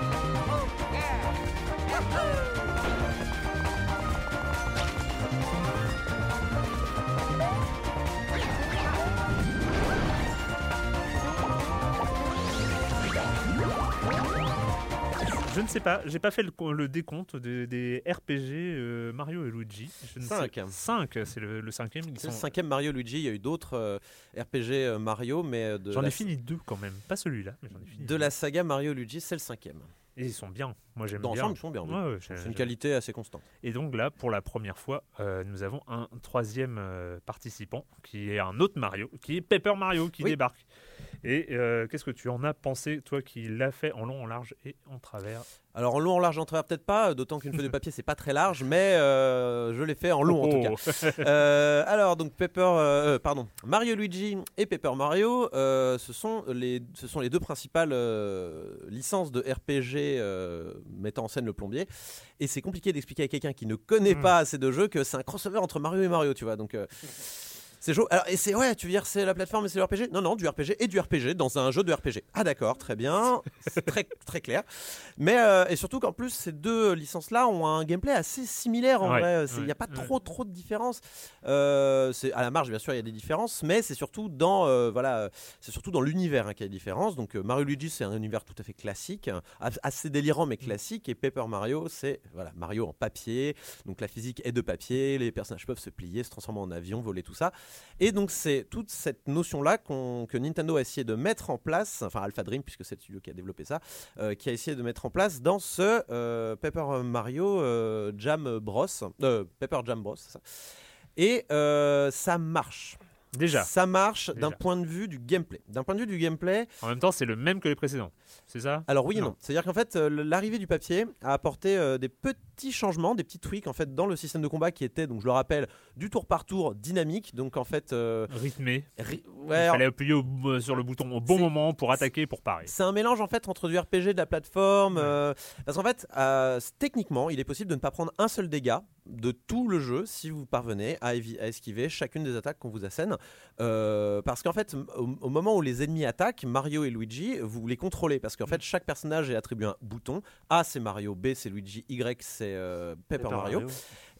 ne sais pas, j'ai pas fait le, co- le décompte des, des RPG euh, Mario et Luigi. Je ne Cinq. sais- Cinq, c'est le, le cinquième. C'est le cinquième Mario Luigi. Il y a eu d'autres euh, RPG euh, Mario, mais J'en ai fini deux quand même, pas celui-là, mais j'en ai fini. De deux. la saga Mario Luigi, c'est le cinquième. Et ils sont bien. Moi j'aime bien. l'ensemble, ils sont bien. Ouais, ouais, C'est une qualité assez constante. Et donc là, pour la première fois, euh, nous avons un troisième euh, participant qui est un autre Mario, qui est Paper Mario qui Oui. débarque. Et euh, qu'est-ce que tu en as pensé, toi qui l'as fait en long, en large et en travers? Alors en long, en large, en travers, peut-être pas, d'autant qu'une feuille de papier, c'est pas très large, mais euh, je l'ai fait en long en tout cas. Oh. *laughs* Euh, alors donc Pepper, euh, pardon, Mario Luigi et Paper Mario, ce sont les, ce sont les deux principales licences de RPG mettant en scène le plombier. Et c'est compliqué d'expliquer à quelqu'un qui ne connaît Mm. pas ces deux jeux que c'est un crossover entre Mario et Mario, tu vois. Donc c'est chaud. Alors, et c'est ouais, tu veux dire c'est la plateforme et c'est le RPG Non, non, du RPG et du RPG dans un jeu de RPG. Ah d'accord, très bien, c'est très très clair. Mais euh, et surtout qu'en plus ces deux licences-là ont un gameplay assez similaire en Ouais, vrai. Il n'y ouais, a pas trop trop de différences. Euh, c'est à la marge bien sûr il y a des différences, mais c'est surtout dans euh, voilà, c'est surtout dans l'univers hein, qu'il y a des différences. Donc euh, Mario Luigi c'est un univers tout à fait classique, hein, as- assez délirant mais classique, et Paper Mario c'est voilà Mario en papier. Donc la physique est de papier, les personnages peuvent se plier, se transformer en avion, voler tout ça. Et donc c'est toute cette notion-là que Nintendo a essayé de mettre en place, enfin Alpha Dream puisque c'est le studio qui a développé ça, euh, qui a essayé de mettre en place dans ce euh, Paper Mario euh, Jam Bros, Paper Jam Bros. Et ça marche. Déjà, Ça marche d'un point de vue du gameplay. D'un point de vue du gameplay, en même temps, c'est le même que les précédents. C'est ça? Alors oui et Non. non. C'est-à-dire qu'en fait, euh, l'arrivée du papier a apporté euh, des petits changements, des petits tweaks en fait dans le système de combat qui était, donc je le rappelle, du tour par tour dynamique. Donc en fait, euh, Rythmé. Il fallait appuyer au- euh, sur le bouton au bon moment pour attaquer pour parer. C'est un mélange en fait entre du RPG, de la plateforme. Ouais. euh, parce qu'en fait, euh, techniquement, il est possible de ne pas prendre un seul dégât de tout le jeu si vous parvenez à, esquiver chacune des attaques qu'on vous assène. Euh, parce qu'en fait, au, au moment où les ennemis attaquent, Mario et Luigi, vous les contrôlez. Parce qu'en fait, chaque personnage est attribué un bouton. A, c'est Mario. B, c'est Luigi. Y, c'est Paper, Mario.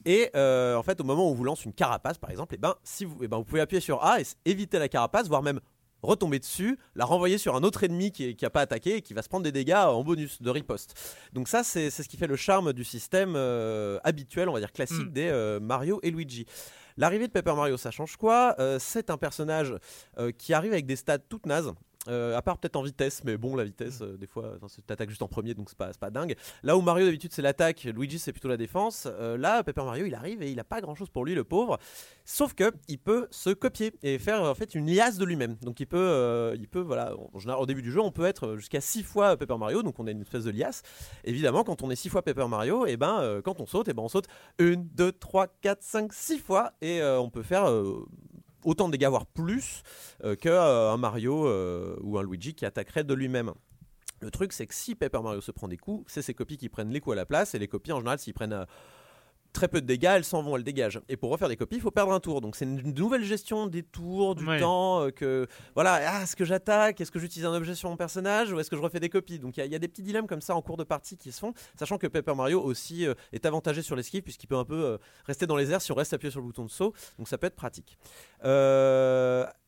Et euh, en fait, au moment où on vous lance une carapace, par exemple, et ben, si vous, eh ben, vous pouvez appuyer sur A et éviter la carapace, voire même retomber dessus, la renvoyer sur un autre ennemi qui n'a pas attaqué et qui va se prendre des dégâts en bonus de riposte. Donc ça, c'est ce qui fait le charme du système euh, habituel, on va dire classique, Mm. des euh, Mario et Luigi. L'arrivée de Paper Mario, ça change quoi? Euh, C'est un personnage qui arrive avec des stats toutes nazes. Euh, à part peut-être en vitesse, mais bon, la vitesse, euh, des fois, t'attaques juste en premier, donc c'est pas, pas dingue. Là où Mario d'habitude c'est l'attaque, Luigi c'est plutôt la défense. euh, là, Paper Mario, il arrive et il a pas grand-chose pour lui, le pauvre. Sauf que il peut se copier et faire en fait une liasse de lui-même. Donc il peut, il peut, voilà, au début du jeu, on peut être jusqu'à 6 fois Paper Mario, donc on a une espèce de liasse. Évidemment, quand on est 6 fois Paper Mario, et ben euh, quand on saute, et ben on saute 1, 2, 3, 4, 5, 6 fois et on peut faire autant de dégâts, voire plus, euh, qu'un Mario euh, ou un Luigi qui attaquerait de lui-même. Le truc, c'est que si Paper Mario se prend des coups, c'est ses copies qui prennent les coups à la place, et les copies, en général, s'ils prennent euh, très peu de dégâts, elles s'en vont, elles dégagent. Et pour refaire des copies, il faut perdre un tour. Donc c'est une nouvelle gestion des tours, du Ouais. temps, euh, que voilà, ah, est-ce que j'attaque, est-ce que j'utilise un objet sur mon personnage, ou est-ce que je refais des copies? Donc il y, a- il y a des petits dilemmes comme ça en cours de partie qui se font, sachant que Paper Mario aussi euh, est avantagé sur l'esquive puisqu'il peut un peu euh, rester dans les airs si on reste appuyé sur le bouton de saut, donc ça peut être pratique.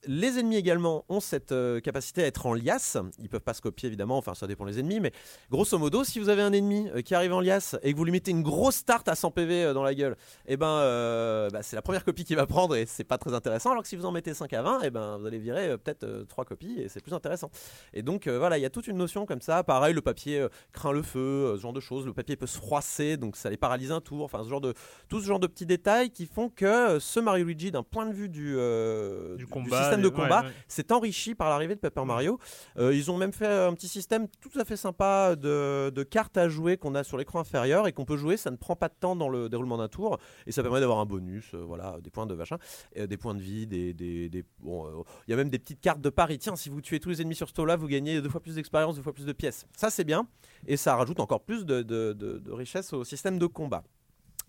Les ennemis également ont cette capacité à être en liasse. Ils peuvent pas se copier évidemment, enfin ça dépend des ennemis, mais grosso modo, si vous avez un ennemi qui arrive en liasse et que vous lui mettez une grosse start à 100 PV dans la gueule, et ben euh, bah, c'est la première copie qu'il va prendre et c'est pas très intéressant. Alors que si vous en mettez 5 à 20, et ben vous allez virer euh, peut-être 3 copies et c'est plus intéressant. Et donc euh, voilà, il y a toute une notion comme ça. Pareil, le papier euh, craint le feu, euh, ce genre de choses. Le papier peut se froisser, donc ça les paralyse un tour. Enfin, ce genre de tout ce genre de petits détails qui font que euh, ce Mario Luigi, d'un point de vue du, euh, Du combat, système de combat, ouais. s'est enrichi par l'arrivée de Paper Mario. Euh, ils ont même fait un petit système tout à fait sympa de, de cartes à jouer qu'on a sur l'écran inférieur et qu'on peut jouer. Ça ne prend pas de temps dans le déroulement d'un tour et ça permet d'avoir un bonus, euh, voilà, des points de machin, euh, des points de vie, des, des, des- bon, euh, il y a même des petites cartes de pari. Tiens, si vous tuez tous les ennemis sur ce tour-là, vous gagnez deux fois plus d'expérience, deux fois plus de pièces. Ça c'est bien et ça rajoute encore plus de, de- richesse au système de combat.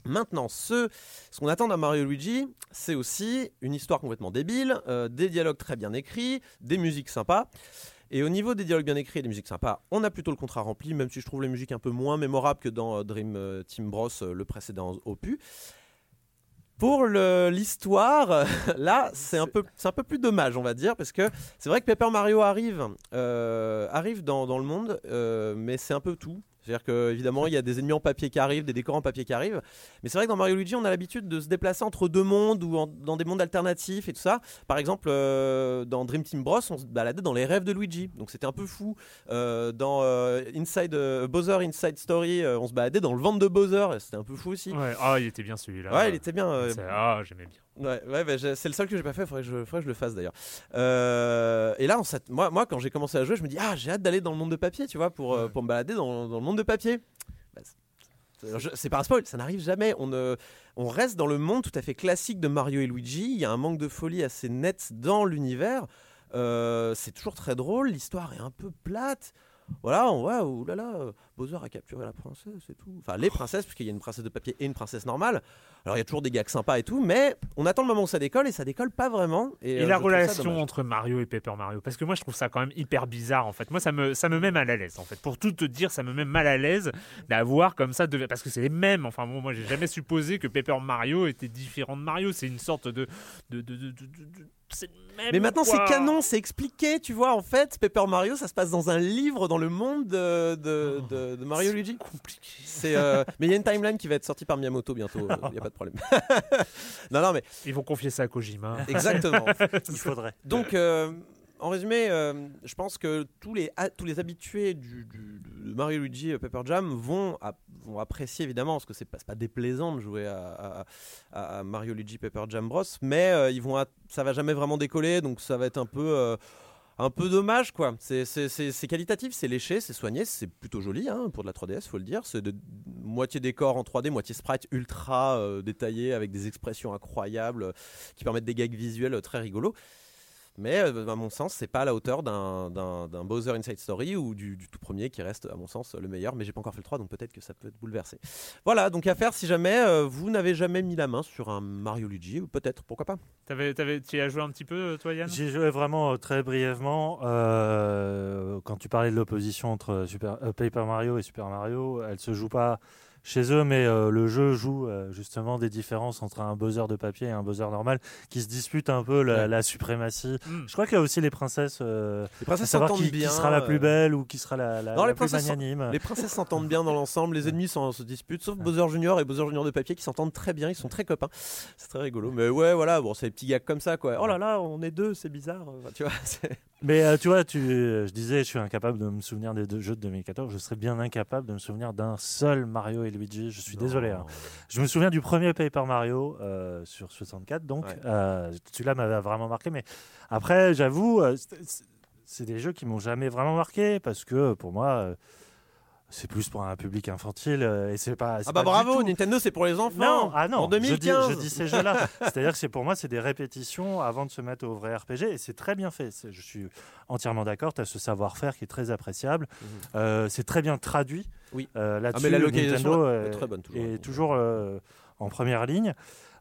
Maintenant, ce, ce qu'on attend d'un Mario Luigi, c'est aussi une histoire complètement débile, des dialogues très bien écrits, des musiques sympas. Et au niveau des dialogues bien écrits et des musiques sympas, on a plutôt le contrat rempli, même si je trouve les musiques un peu moins mémorables que dans euh, Dream euh, Team Bros, euh, le précédent opus. Pour l'histoire, *laughs* là, c'est un, peu, un peu plus dommage, on va dire, parce que c'est vrai que Paper Mario arrive, euh, arrive dans, dans le monde, euh, mais c'est un peu tout. C'est-à-dire qu'évidemment, il y a des ennemis en papier qui arrivent, des décors en papier qui arrivent. Mais c'est vrai que dans Mario Luigi, on a l'habitude de se déplacer entre deux mondes ou en- dans des mondes alternatifs et tout ça. Par exemple, euh, dans Dream Team Bros, on se baladait dans les rêves de Luigi. Donc c'était un peu fou. Euh, dans euh, Inside Bowser Inside Story, on se baladait dans le ventre de Bowser. C'était un peu fou aussi. Ouais, ah, il était bien celui-là. Ouais, il était bien. Ah, j'aimais bien. Ouais, ouais bah, c'est le seul que j'ai pas fait, faudrait que je, faudrait que je le fasse d'ailleurs. Euh, et là, moi, moi, quand j'ai commencé à jouer, je me dis, ah, j'ai hâte d'aller dans le monde de papier, tu vois, pour, euh, Ouais. pour me balader dans, dans le monde de papier. Bah, c'est- pas un spoil, ça n'arrive jamais. On, ne- on reste dans le monde tout à fait classique de Mario et Luigi. Il y a un manque de folie assez net dans l'univers. Euh, c'est toujours très drôle, l'histoire est un peu plate. Voilà, on voit, euh, Bowser a capturé la princesse et tout. Enfin, les princesses, puisqu'il y a une princesse de papier et une princesse normale. Alors, il y a toujours des gags sympas et tout, mais on attend le moment où ça décolle et ça décolle pas vraiment. Et, Et euh, la relation entre Mario et Paper Mario Parce que moi, je trouve ça quand même hyper bizarre, en fait. Moi, ça me, ça me met mal à l'aise, en fait. Pour tout te dire, ça me met mal à l'aise d'avoir comme ça... De... Parce que c'est les mêmes. Enfin, bon, moi, j'ai jamais supposé que Paper Mario était différent de Mario. C'est une sorte de- c'est le même, Mais maintenant, c'est canon, c'est expliqué, tu vois. En fait, Paper Mario, ça se passe dans un livre dans le monde de, de, de- de Mario Luigi. compliqué. C'est, euh, mais il y a une timeline qui va être sortie par Miyamoto bientôt, il n'y a pas de problème. *laughs* non, non, mais Ils vont confier ça à Kojima. exactement. *laughs* Il faudrait. Donc, euh, en résumé, euh, je pense que tous les, tous les habitués de Mario Luigi et Pepper Jam vont, vont apprécier évidemment, parce que c'est pas, pas déplaisant de jouer à, Mario Luigi Pepper Jam Bros, mais euh, ils vont, ça va jamais vraiment décoller, donc ça va être un peu. euh, un peu dommage quoi, c'est qualitatif, c'est léché, c'est soigné, c'est plutôt joli hein, pour de la 3DS, faut le dire. C'est de moitié décor en 3D, moitié sprite ultra euh, détaillé avec des expressions incroyables euh, qui permettent des gags visuels euh, très rigolos. Mais euh, à mon sens, c'est pas à la hauteur d'un- d'un d'un Bowser Inside Story ou du, du tout premier qui reste, à mon sens, le meilleur. Mais j'ai pas encore fait le 3, donc peut-être que ça peut être bouleversé. Voilà, donc à faire si jamais euh, vous n'avez jamais mis la main sur un Mario Luigi, ou peut-être, pourquoi pas. T'avais, t'avais, tu y as joué un petit peu, toi, Yann? J'ai joué vraiment euh, très brièvement. euh, quand tu parlais de l'opposition entre Super, euh, Paper Mario et Super Mario, elle se joue pas chez eux, mais euh, le jeu joue euh, justement des différences entre un buzzer de papier et un buzzer normal qui se disputent un peu la, Ouais. la suprématie. Hmm. Je crois qu'il y a aussi les princesses. euh, Les princesses savoir s'entendent qui, qui bien. sera la plus euh, belle ou qui sera la, la, Non, la les plus magnanime. Les princesses s'entendent *laughs* bien dans l'ensemble, les ennemis se disputent, sauf Bowser Junior et Bowser Junior de papier qui s'entendent très bien, ils sont très copains. C'est très rigolo. Mais ouais, voilà, bon, c'est des petits gags comme ça, quoi. Oh là là, on est deux, c'est bizarre. Enfin, tu vois, *laughs* c'est- Mais euh, tu vois, tu, euh, je disais, je suis incapable de me souvenir des deux jeux de 2014. Je serais bien incapable de me souvenir d'un seul Mario et Luigi. Je suis désolé. hein. Je me souviens du premier Paper Mario euh, sur 64, donc Ouais. euh, celui-là m'avait vraiment marqué. Mais après, j'avoue, c'est- des jeux qui m'ont jamais vraiment marqué parce que pour moi, c'est plus pour un public infantile euh, et c'est pas. Ah bah pas bravo, Nintendo c'est pour les enfants. non, ah non, En 2015. Je dis, je dis ces jeux-là. C'est-à-dire que c'est pour moi, c'est des répétitions avant de se mettre au vrai RPG et c'est très bien fait. Je suis entièrement d'accord. Tu as ce savoir-faire qui est très appréciable. Mhm. Euh, c'est très bien traduit. Oui. Euh, Ah, Là-dessus, mais la localisation Nintendo est est, très bonne toujours. est toujours euh, en première ligne.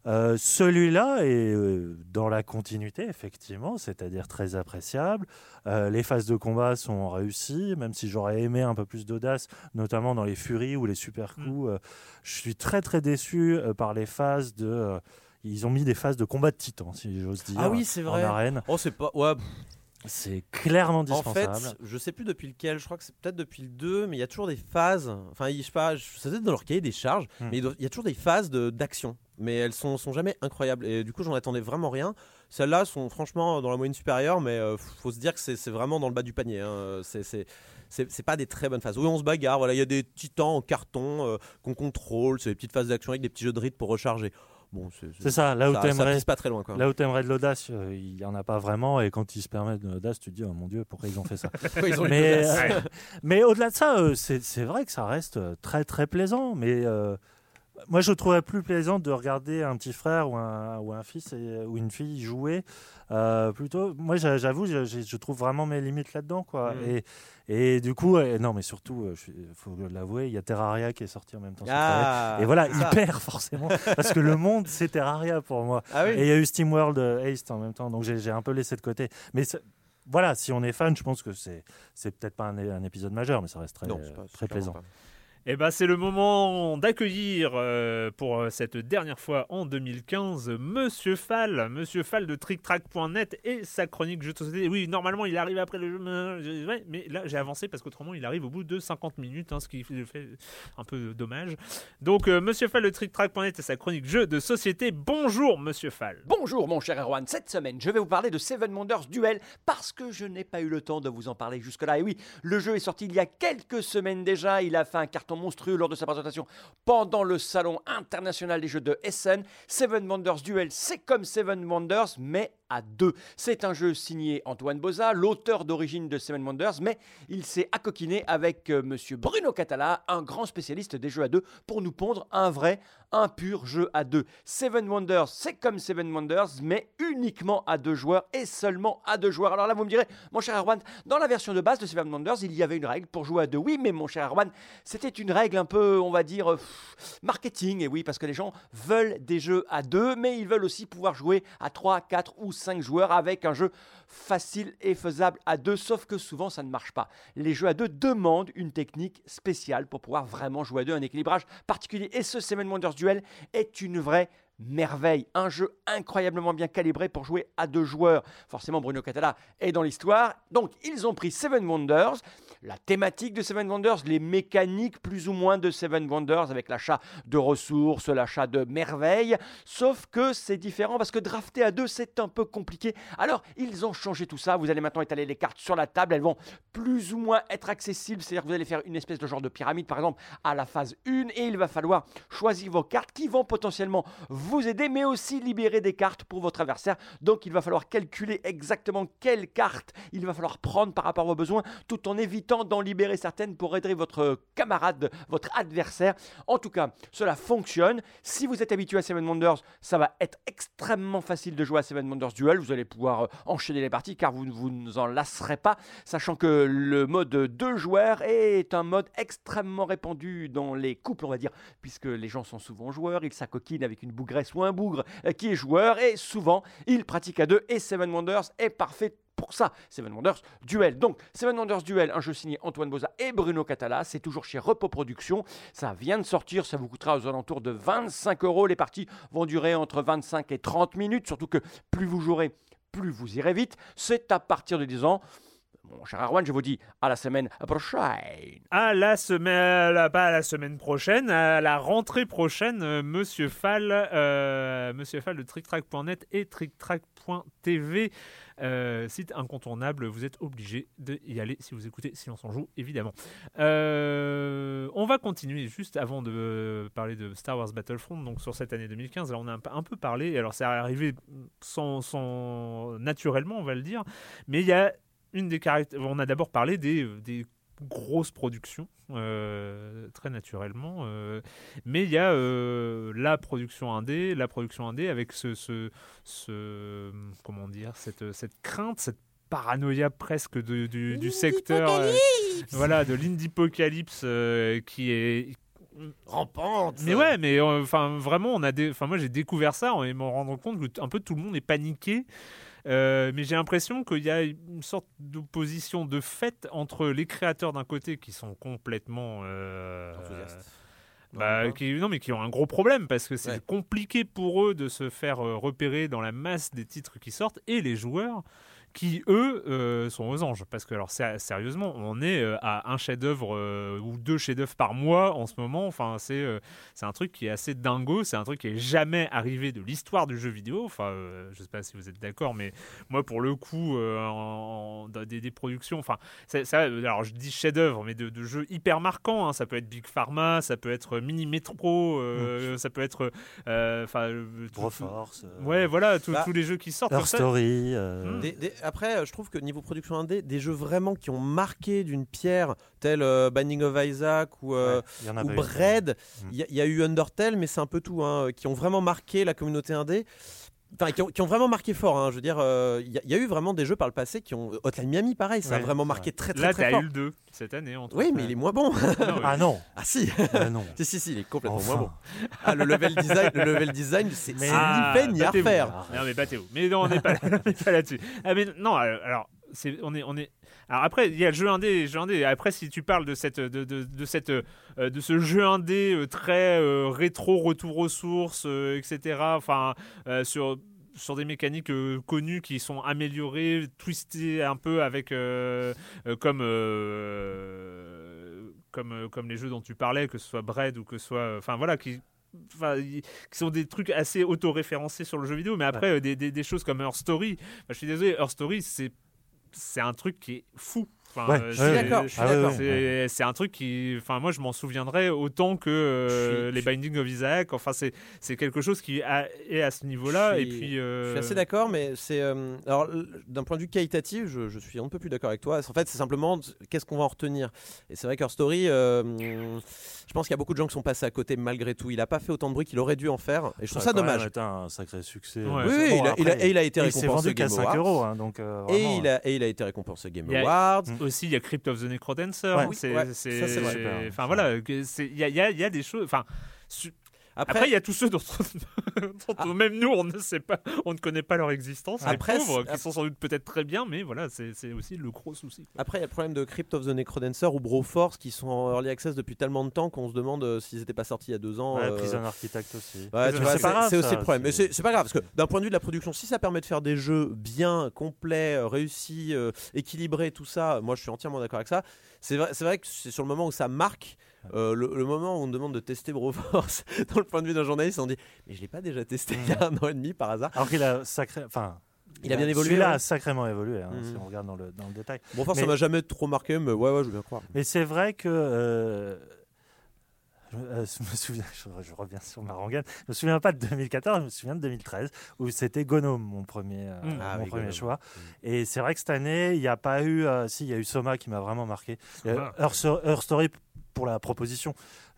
Euh, Celui-là est euh, dans la continuité, effectivement, c'est-à-dire très appréciable. Euh, les phases de combat sont réussies, même si j'aurais aimé un peu plus d'audace, notamment dans les furies ou les super Mm. coups. Je suis très très déçu par les phases de. ils ont mis des phases de combat de titans, si j'ose dire. Ah oui, c'est vrai. En arène. Oh c'est pas ouais. C'est clairement En dispensable. fait, je sais plus depuis lequel, je crois que c'est peut-être depuis le 2, mais il y a toujours des phases. Enfin, je sais pas, ça doit être dans leur cahier des charges, Hmm. mais il y a toujours des phases de- d'action. Mais elles sont, sont jamais incroyables. Et du coup, j'en attendais vraiment rien. Celles-là sont franchement dans la moyenne supérieure, mais euh, faut se dire que c'est vraiment dans le bas du panier. hein. C'est c'est pas des très bonnes phases. Oui, on se bagarre. Voilà, il y a des titans en carton euh, qu'on contrôle. C'est des petites phases d'action avec des petits jeux de rythme pour recharger. Bon, c'est ça, là où ça, t'aimerais. pisse pas très loin, quoi. Là où t'aimerais de l'audace, euh, il n'y en a pas vraiment, et quand ils se permettent de l'audace, tu te dis, oh mon Dieu, pourquoi ils ont fait ça? *laughs* Ils ont les Mais, euh, *laughs* mais au-delà de ça, euh, c'est vrai que ça reste très très plaisant. Mais moi, je trouverais plus plaisant de regarder un petit frère ou un, ou un fils et- ou une fille jouer. euh, plutôt, moi, j'a- j'avoue, je, trouve vraiment mes limites là-dedans, quoi. Mm. Et, et du coup, euh, non, mais surtout, il faut l'avouer, il y a Terraria qui est sorti en même temps. Ah, et voilà, il perd *laughs* forcément parce que le monde c'est Terraria pour moi. Ah oui. Et il y a eu SteamWorld euh, Haste en même temps, donc j'ai un peu laissé de côté. Mais voilà, si on est fan, je pense que c'est c'est peut-être pas un, un épisode majeur, mais ça reste très, Non, pas- très plaisant. pas. Eh ben, c'est le moment d'accueillir euh, pour euh, cette dernière fois en 2015 Monsieur Fall, Monsieur Fall de TrickTrack.net et sa chronique jeux de société. Oui, normalement il arrive après le jeu, ouais, mais là j'ai avancé parce qu'autrement il arrive au bout de 50 minutes, hein, ce qui fait un peu dommage. Donc euh, Monsieur Fall de TrickTrack.net et sa chronique jeux de société. Bonjour Monsieur Fall. Bonjour mon cher Erwan, cette semaine je vais vous parler de Seven Wonders Duel parce que je n'ai pas eu le temps de vous en parler jusque-là. Et oui, le jeu est sorti il y a quelques semaines déjà, il a fait un carton monstrueux lors de sa présentation pendant le salon international des jeux de Essen. Seven Wonders Duel, c'est comme Seven Wonders mais à deux. C'est un jeu signé Antoine Boza, l'auteur d'origine de Seven Wonders, mais il s'est accoquiné avec euh, monsieur Bruno Catala, un grand spécialiste des jeux à deux, pour nous pondre un vrai, un pur jeu à deux. Seven Wonders, c'est comme Seven Wonders, mais uniquement à deux joueurs et seulement à deux joueurs. Alors là, vous me direz, mon cher Erwan, dans la version de base de Seven Wonders, il y avait une règle pour jouer à deux. Oui, mais mon cher Erwan, c'était une règle un peu, on va dire, euh, marketing. Et oui, parce que les gens veulent des jeux à deux, mais ils veulent aussi pouvoir jouer à 3, 4 ou 5 joueurs avec un jeu facile et faisable à deux, sauf que souvent ça ne marche pas. Les jeux à deux demandent une technique spéciale pour pouvoir vraiment jouer à deux, un équilibrage particulier. Et ce Seven Wonders Duel est une vraie merveille, un jeu incroyablement bien calibré pour jouer à deux joueurs. Forcément, Bruno Catala est dans l'histoire. Donc, ils ont pris Seven Wonders, la thématique de Seven Wonders, les mécaniques plus ou moins de Seven Wonders avec l'achat de ressources, l'achat de merveilles. Sauf que c'est différent parce que drafter à deux, c'est un peu compliqué. Alors, ils ont changé tout ça. Vous allez maintenant étaler les cartes sur la table. Elles vont plus ou moins être accessibles. C'est-à-dire que vous allez faire une espèce de genre de pyramide, par exemple, à la phase 1. Et il va falloir choisir vos cartes qui vont potentiellement vous aider, mais aussi libérer des cartes pour votre adversaire. Donc, il va falloir calculer exactement quelles cartes il va falloir prendre par rapport à vos besoins, tout en évitant d'en libérer certaines pour aider votre camarade, votre adversaire. En tout cas, cela fonctionne. Si vous êtes habitué à Seven Wonders, ça va être extrêmement facile de jouer à Seven Wonders Duel. Vous allez pouvoir euh, enchaîner les parties car vous ne vous en lasserez pas, sachant que le mode deux joueurs est un mode extrêmement répandu dans les couples, on va dire, puisque les gens sont souvent joueurs, ils s'acoquinent avec une ou un bougre euh, qui est joueur et souvent ils pratiquent à deux et Seven Wonders est parfait pour ça, Seven Wonders Duel. Donc, Seven Wonders Duel, un jeu signé Antoine Boza et Bruno Catala, c'est toujours chez Repos Productions. Ça vient de sortir, ça vous coûtera aux alentours de 25 euros. Les parties vont durer entre 25 et 30 minutes, surtout que plus vous jouerez, plus vous irez vite. C'est à partir de 10 ans. Mon cher Arwan, je vous dis à la semaine prochaine. À la semaine, pas à la semaine prochaine, à la rentrée prochaine, euh, Monsieur Fall, euh, Monsieur Fall de TrickTrack.net et TrickTrack.tv Euh, site incontournable, vous êtes obligé d'y aller si vous écoutez Silence on joue, évidemment. On va continuer juste avant de parler de Star Wars Battlefront, donc sur cette année 2015. Là, on a un, un peu parlé, alors c'est arrivé sans, sans- naturellement, on va le dire, mais il y a une des caractéristiques. On a d'abord parlé des, des grosses productions, euh, très naturellement. euh, mais il y a euh, la production indé, la production indé avec ce, ce, ce- comment dire, cette, cette crainte, cette paranoïa presque de- du, du secteur, euh, voilà, de l'indipocalypse euh, qui est Rampante. mais ouais, mais euh, enfin vraiment, on a des, enfin moi j'ai découvert ça en me rendant compte que un peu tout le monde est paniqué. Euh, mais j'ai l'impression qu'il y a une sorte d'opposition de fait entre les créateurs d'un côté qui sont complètement euh, Enthousiaste. bah, Non, qui, non mais qui ont un gros problème parce que c'est Ouais. compliqué pour eux de se faire euh, repérer dans la masse des titres qui sortent et les joueurs qui eux euh, sont aux anges parce que alors sé- sérieusement on est euh, à un chef-d'œuvre euh, ou deux chefs-d'œuvre par mois en ce moment enfin c'est euh, c'est un truc qui est assez dingo c'est un truc qui est jamais arrivé de l'histoire du jeu vidéo enfin euh, je sais pas si vous êtes d'accord mais moi pour le coup euh, en- en- dans des, des productions enfin c'est- ça alors je dis chef-d'œuvre mais de, de jeux hyper marquants hein. ça peut être Big Pharma ça peut être Mini Metro euh, ça peut être enfin euh, euh, Ouais, voilà, tous Bah, tous les jeux qui sortent. Ça. Story. euh, Hmm. Des- des- après, euh, je trouve que niveau production indé, des jeux vraiment qui ont marqué d'une pierre, tels euh, Binding of Isaac ou, euh, ouais, ou y, il y a eu Undertale, mais c'est un peu tout, hein, qui ont vraiment marqué la communauté indé. Enfin, qui ont, qui ont vraiment marqué fort. hein. Je veux dire, euh, il y, a- il y a eu vraiment des jeux par le passé qui ont. Hotline Miami, pareil, ça a vraiment marqué très très Là, très t'as fort. eu le 2 cette année. entre Oui, autres. mais il est moins bon. Non, oui. Ah non, ah si, ah non. *laughs* si, si, si, il est complètement Enfin. moins bon. Ah, le level design, le level design, c'est Ah, ni fait ni à refaire. Non, mais battez-vous. Mais non, on n'est pas, *laughs* là-dessus. Ah, mais non, euh, alors. on est, on est. Alors après, il y a le jeu indé, le jeu indé. Après, si tu parles de cette, de, de, de cette, euh, de ce jeu indé euh, très euh, rétro, retour aux sources, euh, etc. Enfin, euh, sur sur des mécaniques euh, connues qui sont améliorées, twistées un peu avec euh, euh, comme comme comme les jeux dont tu parlais, que ce soit Bread ou que ce soit, enfin voilà, qui qui sont des trucs assez auto-référencés sur le jeu vidéo, mais après des, des- des choses comme Her Story, je suis désolé, Her Story c'est c'est un truc qui est fou. Enfin, Ouais, euh, je suis c'est- d'accord, c'est c'est un truc qui, enfin moi je m'en souviendrai autant que euh, suis- les Binding of Isaac. Enfin c'est c'est quelque chose qui a- est à ce niveau-là Je et suis- puis. Je euh, suis assez d'accord, mais c'est euh, alors d'un point de vue qualitatif, je, je suis un peu plus d'accord avec toi. En fait, c'est simplement qu'est-ce qu'on va en retenir? Et c'est vrai qu'Her Story, euh, je pense qu'il y a beaucoup de gens qui sont passés à côté malgré tout. Il a pas fait autant de bruit qu'il aurait dû en faire, et je trouve ça, a quand même dommage. été un sacré succès. Ouais. Oui, Bon, oui, il, a, il a- après, et il a été il s'est récompensé vendu qu'à Game 5 Awards. euros, hein, donc euh, Et il, a, et il a été récompensé Game Il a- Awards. Aussi, il y a Crypt of the Necrodancer. Ouais. hein, Oui, c'est, ouais, ça, c'est vrai. Super. Enfin voilà, il y a, il y a- il y a des choses. Enfin, Après, il y a tous ceux dont, *laughs* dont Ah. même nous on ne sait pas, on ne connaît pas leur existence. Après, les pauvres, qui sont sans doute peut-être très bien, mais voilà, c'est, c'est aussi le gros souci. quoi. Après, il y a le problème de Crypt of the Necrodancer ou Broforce qui sont en early access depuis tellement de temps qu'on se demande euh, s'ils n'étaient pas sortis il y a deux ans. Ouais, euh, Prison Architect aussi. Ouais, c'est aussi le problème. Mais c'est- pas grave, parce que d'un point de vue de la production, si ça permet de faire des jeux bien, complets, euh, réussis, euh, équilibrés, tout ça, moi je suis entièrement d'accord avec ça. C'est vrai, c'est vrai que c'est sur le moment où ça marque, euh, le, le moment où on demande de tester Broforce, *laughs* dans le point de vue d'un journaliste, on dit Mais je l'ai pas déjà testé il y a un an et demi par hasard. Alors qu'il a sacré, enfin, Il a bien évolué, Celui-là ouais. a sacrément évolué, hein, Mhm. si on regarde dans le, dans le détail. Broforce, ça Mais- m'a jamais trop marqué, mais ouais, ouais, je veux bien croire. Mais c'est vrai que. euh, je, euh, je me souviens, *laughs* je, je reviens sur ma rengaine. Je me souviens pas de 2014, je me souviens de 2013 où c'était Gnome mon premier, euh, Mm. Ah mon oui, premier Gnome. choix. Et c'est vrai que cette année, il n'y a pas eu, euh, si il y a eu Soma qui m'a vraiment marqué. Her Story pour la proposition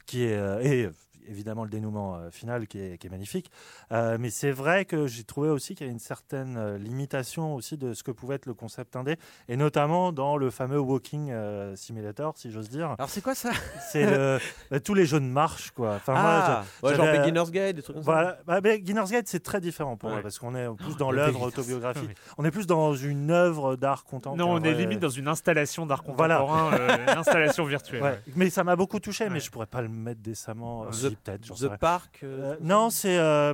qui est euh, et évidemment le dénouement euh, final qui est, qui est magnifique. Euh, mais c'est vrai que j'ai trouvé aussi qu'il y a une certaine euh, limitation aussi de ce que pouvait être le concept indé, et notamment dans le fameux Walking euh, Simulator, si j'ose dire. Alors c'est quoi ça? C'est le- *laughs* bah, tous les jeux de marche, quoi. Enfin, moi, Ah, ouais, genre Beginner's Guide, des trucs comme ça. voilà, bah, mais Beginner's Guide, c'est très différent pour moi parce qu'on est plus dans le l'œuvre autobiographique. Oui. On est plus dans une œuvre d'art contemporain. Non, on est limite dans une installation d'art Voilà. contemporain, euh, une installation virtuelle. Ouais. Mais ça m'a beaucoup touché, Ouais. mais je pourrais pas le mettre décemment. euh, The- peut-être, The. Park. euh, Euh, non, c'est euh,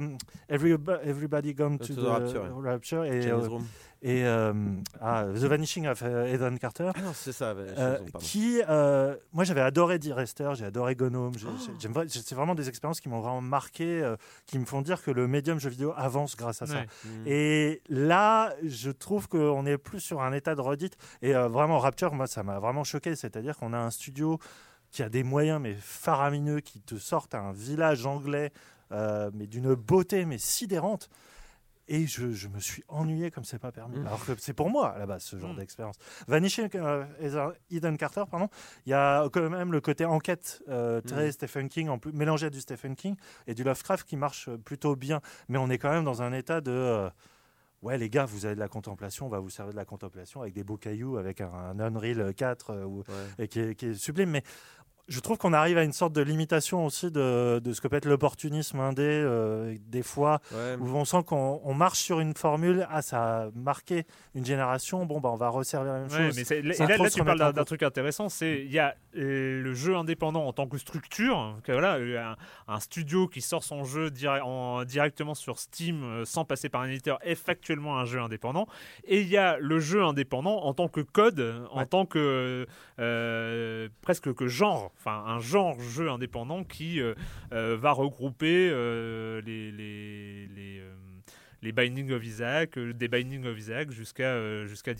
Everyb- Everybody Gone to, To the the, Rapture, Rapture et, Chinese euh, Room. et euh, ah, The Vanishing of Ethan Carter. Ah non, c'est ça. Euh, qui, euh, moi j'avais adoré D-Rester, j'ai adoré Gnome, c'est vraiment des expériences qui m'ont vraiment marqué, euh, qui me font dire que le médium jeu vidéo avance grâce à ça. Ouais. Mm. Et là, je trouve qu'on est plus sur un état de redite. Et euh, vraiment, Rapture, moi, ça m'a vraiment choqué. C'est-à-dire qu'on a un studio qui a des moyens, mais faramineux, qui te sortent un village anglais, euh, mais d'une beauté, mais sidérante. Et je, je me suis ennuyé comme c'est pas permis. Mm. Alors que c'est pour moi, à la base, ce genre Mm. d'expérience. Vanishing euh, Eden Carter, pardon, il y a quand même le côté enquête euh, très Mm. Stephen King, en plus, mélangé à du Stephen King et du Lovecraft qui marche euh, plutôt bien. Mais on est quand même dans un état de. euh, Ouais, les gars, vous avez de la contemplation, on va vous servir de la contemplation avec des beaux cailloux, avec un, un Unreal 4 euh, ou- Ouais. et qui, est, qui est sublime. Mais je trouve qu'on arrive à une sorte de limitation aussi de, de ce que peut être l'opportunisme indé, euh, des fois, Ouais. où on sent qu'on on marche sur une formule, ah, ça a marqué une génération, bon, bah, on va resservir la même Ouais, chose. mais c'est- et là, tu parles d'un truc intéressant, c'est il y a euh, le jeu indépendant en tant que structure, que voilà, un, un studio qui sort son jeu dire- en- directement sur Steam euh, sans passer par un éditeur est factuellement un jeu indépendant, et il y a le jeu indépendant en tant que code, en Ouais. tant que euh, presque que genre, enfin un genre jeu indépendant qui euh, euh, va regrouper euh, les les, les, les Binding of Isaac, des Binding of Isaac jusqu'à euh, jusqu'à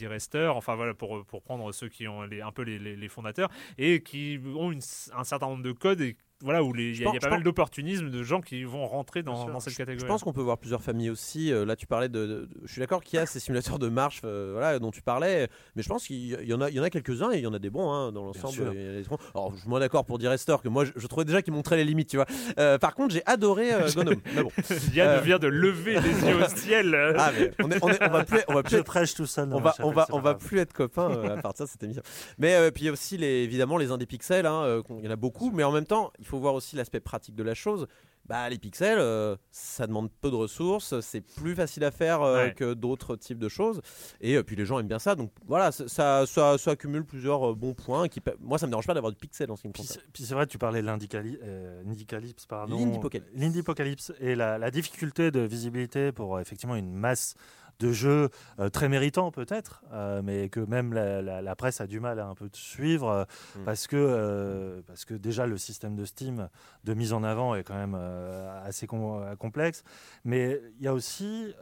enfin voilà, pour, pour prendre ceux qui ont les, un peu les, les- les fondateurs, et qui ont un certain nombre de codes, et voilà, où il y, a- y pas je mal d'opportunisme de gens qui vont rentrer dans, cette Je catégorie. pense qu'on peut voir plusieurs familles aussi. Euh, là, tu parlais de, de- Je suis d'accord qu'il y a ces simulateurs de marche, euh, voilà, dont tu parlais, mais je pense qu'il y y en a, il y en a quelques-uns et il y en a des bons hein, dans l'ensemble. Alors, je suis moins d'accord pour dire Rester que moi, je, je trouvais déjà qu'il montrait les limites, tu vois. Euh, par contre, j'ai adoré euh, *laughs* Gnome. mais bon. *laughs* Yann Euh, vient de lever les yeux au ciel. *laughs* Ah, mais on, est, on, est- on va plus, on va plus Je être prêche tout seul. dans on va, on va, on va plus être copains euh, à partir de cette émission. Mais euh, puis il y a aussi les, évidemment les indés pixels, hein, il y en a beaucoup, mais en même temps, il faut voir aussi l'aspect pratique de la chose. Bah, les pixels, euh, ça demande peu de ressources, c'est plus facile à faire euh, Ouais. que d'autres types de choses. Et euh, puis les gens aiment bien ça, donc voilà, ça, ça, ça- ça accumule plusieurs bons points. Qui, moi, ça me dérange pas d'avoir du pixel en ce qui me concerne. Puis c'est vrai, tu parlais de l'indicalypse, pardon. L'indipocalypse. L'indipocalypse et la, la difficulté de visibilité pour effectivement une masse de jeux euh, très méritants peut-être, euh, mais que même la, la- la presse a du mal à un peu de suivre euh, Mm. parce que parce que déjà le système de Steam de mise en avant est quand même assez com- complexe, mais il y a aussi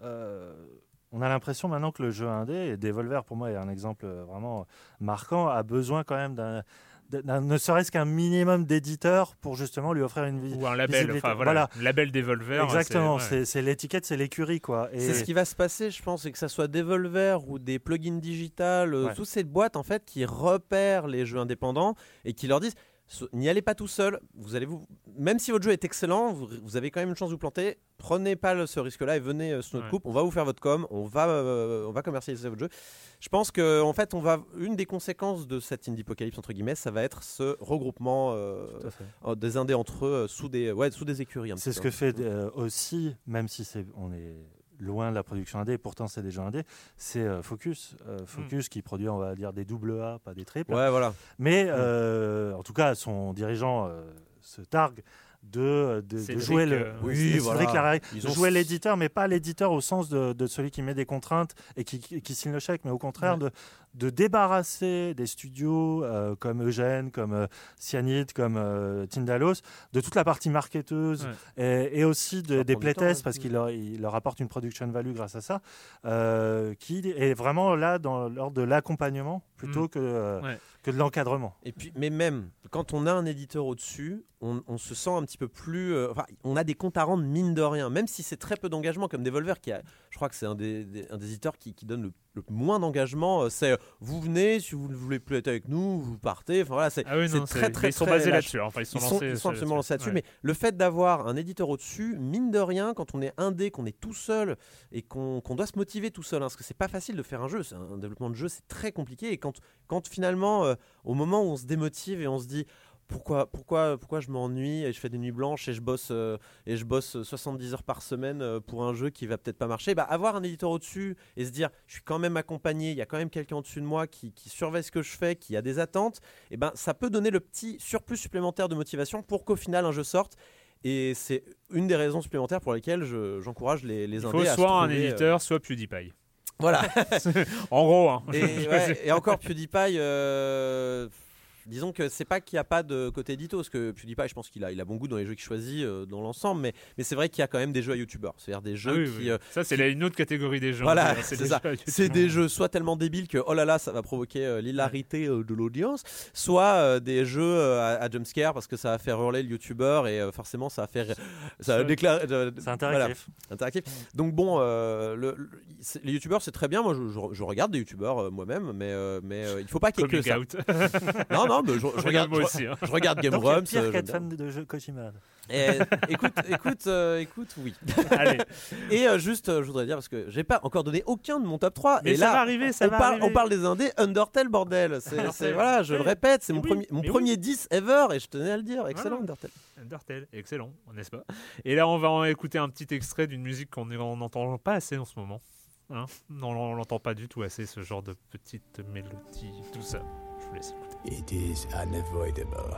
on a l'impression maintenant que le jeu indé, et Devolver pour moi est un exemple vraiment marquant, a besoin quand même d'un- ne serait-ce qu'un minimum d'éditeurs pour justement lui offrir une vie. Ou un label, enfin voilà, Voilà. label Devolver. Exactement, c'est- ouais. l'étiquette, c'est l'écurie quoi. Et C'est ce qui va se passer, je pense, et que ça soit Devolver ou des plugins digital, euh, Ouais. toutes ces boîtes en fait qui repèrent les jeux indépendants et qui leur disent n'y allez pas tout seul. Vous allez vous, même si votre jeu est excellent, vous, vous avez quand même une chance de vous planter. Prenez pas le- ce risque-là et venez euh, sur notre Ouais. coupe. On va vous faire votre com, on va, euh, on va commercialiser votre jeu. Je pense que en fait, on va une des conséquences de cette indie-apocalypse entre guillemets, ça va être ce regroupement euh, euh, des indés entre eux euh, sous des, ouais, sous des écuries. C'est ce peu. que fait euh, aussi, même si c'est, on est loin de la production indé, pourtant c'est des jeux indés, c'est euh, Focus. Euh, Focus qui produit, on va dire, des double A, pas des triples. Ouais, voilà. Mais euh, en tout cas, son dirigeant se targue de, de, de Cédric, jouer le, Oui, voilà. Ils ont- jouer l'éditeur, mais pas l'éditeur au sens de, de celui qui met des contraintes et qui, qui, qui signe le chèque, mais au contraire Ouais. De, débarrasser des studios euh, comme Eugène, comme euh, Cyanide, comme euh, Tindalos, de toute la partie marketeuse et, et aussi de- des playtests hein, parce qu'il leur, il leur apporte une production value grâce à ça, euh, qui est vraiment là dans l'ordre de l'accompagnement plutôt Mm. que, euh, Ouais. que de l'encadrement. Et puis, mais même quand on a un éditeur au-dessus, on, on se sent un petit peu plus. euh, enfin, on a des comptes à rendre mine de rien, même si c'est très peu d'engagement, comme Devolver, qui a, je crois que c'est un des, des- un des éditeurs qui, qui donne le, le moins d'engagement. euh, C'est vous venez, si vous ne voulez plus être avec nous, vous partez. Enfin voilà, c'est Ah oui, très très ils sont très basés là-dessus. Enfin, ils sont, Ils sont, lancés ils sont sur- absolument lancés là-dessus, ouais. mais le fait d'avoir un éditeur au-dessus, mine de rien, quand on est indé, qu'on est tout seul et qu'on doit se motiver tout seul, hein, parce que c'est pas facile de faire un jeu, c'est un, un développement de jeu, c'est très compliqué. Et quand, quand finalement, euh, au moment où on se démotive et on se dit pourquoi, pourquoi, pourquoi je m'ennuie et je fais des nuits blanches et je bosse, euh, et je bosse 70 heures par semaine euh, pour un jeu qui va peut-être pas marcher, bah, avoir un éditeur au-dessus et se dire je suis quand même accompagné, il y a quand même quelqu'un au-dessus de moi qui, qui surveille ce que je fais, qui a des attentes, et ben ça peut donner le petit surplus supplémentaire de motivation pour qu'au final un jeu sorte. Et c'est une des raisons supplémentaires pour lesquelles je- j'encourage les, les Il indés faut à soit un euh, éditeur, soit PewDiePie. Voilà. *laughs* En gros, hein. Et, *laughs* ouais, et encore PewDiePie, euh, disons que c'est pas qu'il n'y a pas de côté édito, parce que PewDiePie, je pense qu'il a, il a bon goût dans les jeux qu'il choisit euh, dans l'ensemble, mais, mais c'est vrai qu'il y a quand même des jeux à youtubeurs. C'est-à-dire des Ah jeux oui, qui. oui. euh, Ça, c'est une autre catégorie des gens. Voilà, *laughs* c'est ça. jeux c'est des jeux soit tellement débiles que oh là là, ça va provoquer euh, l'hilarité de l'audience, soit des jeux à, à jumpscare parce que ça va faire hurler le youtubeur et forcément ça va faire. Ça déclarer. C'est voilà, interactif. interactif. Donc bon, le- le- c'est- les youtubeurs c'est très bien. Moi je, je- je regarde des youtubeurs moi-même, mais, mais il faut pas qu'il y ait que Coming ça. out. Non, non, mais je, je regarde, moi aussi. hein. je regarde Game Donc, il y a Grumps. pire euh, qu'être j'aime fan de jeux Kojima. Et, écoute, *laughs* écoute, euh, écoute, oui. *laughs* Allez. Et euh, juste, euh, je voudrais dire parce que j'ai pas encore donné aucun de mon top 3 Mais et ça là, va arriver, ça on va parle, arriver. on parle des indés Undertale bordel. C'est, voilà, je le répète, c'est mon oui, premier, mon oui. premier 10 ever et je tenais à le dire. Excellent Voilà. Undertale. Undertale, excellent, n'est-ce pas? Et là, on va en écouter un petit extrait d'une musique qu'on n'entend pas assez en ce moment. Hein non, on l'entend pas du tout assez, ce genre de petite mélodie, tout ça. Je vous laisse écouter. It is unavoidable.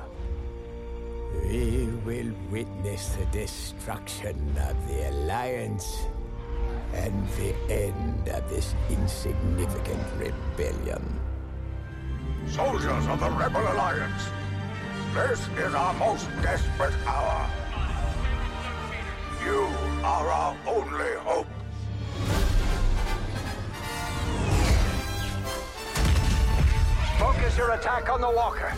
We will witness the destruction of the Alliance and the end of this insignificant rebellion. Soldiers of the Rebel Alliance, this is our most desperate hour. You are our only hope. Focus your attack on the walker.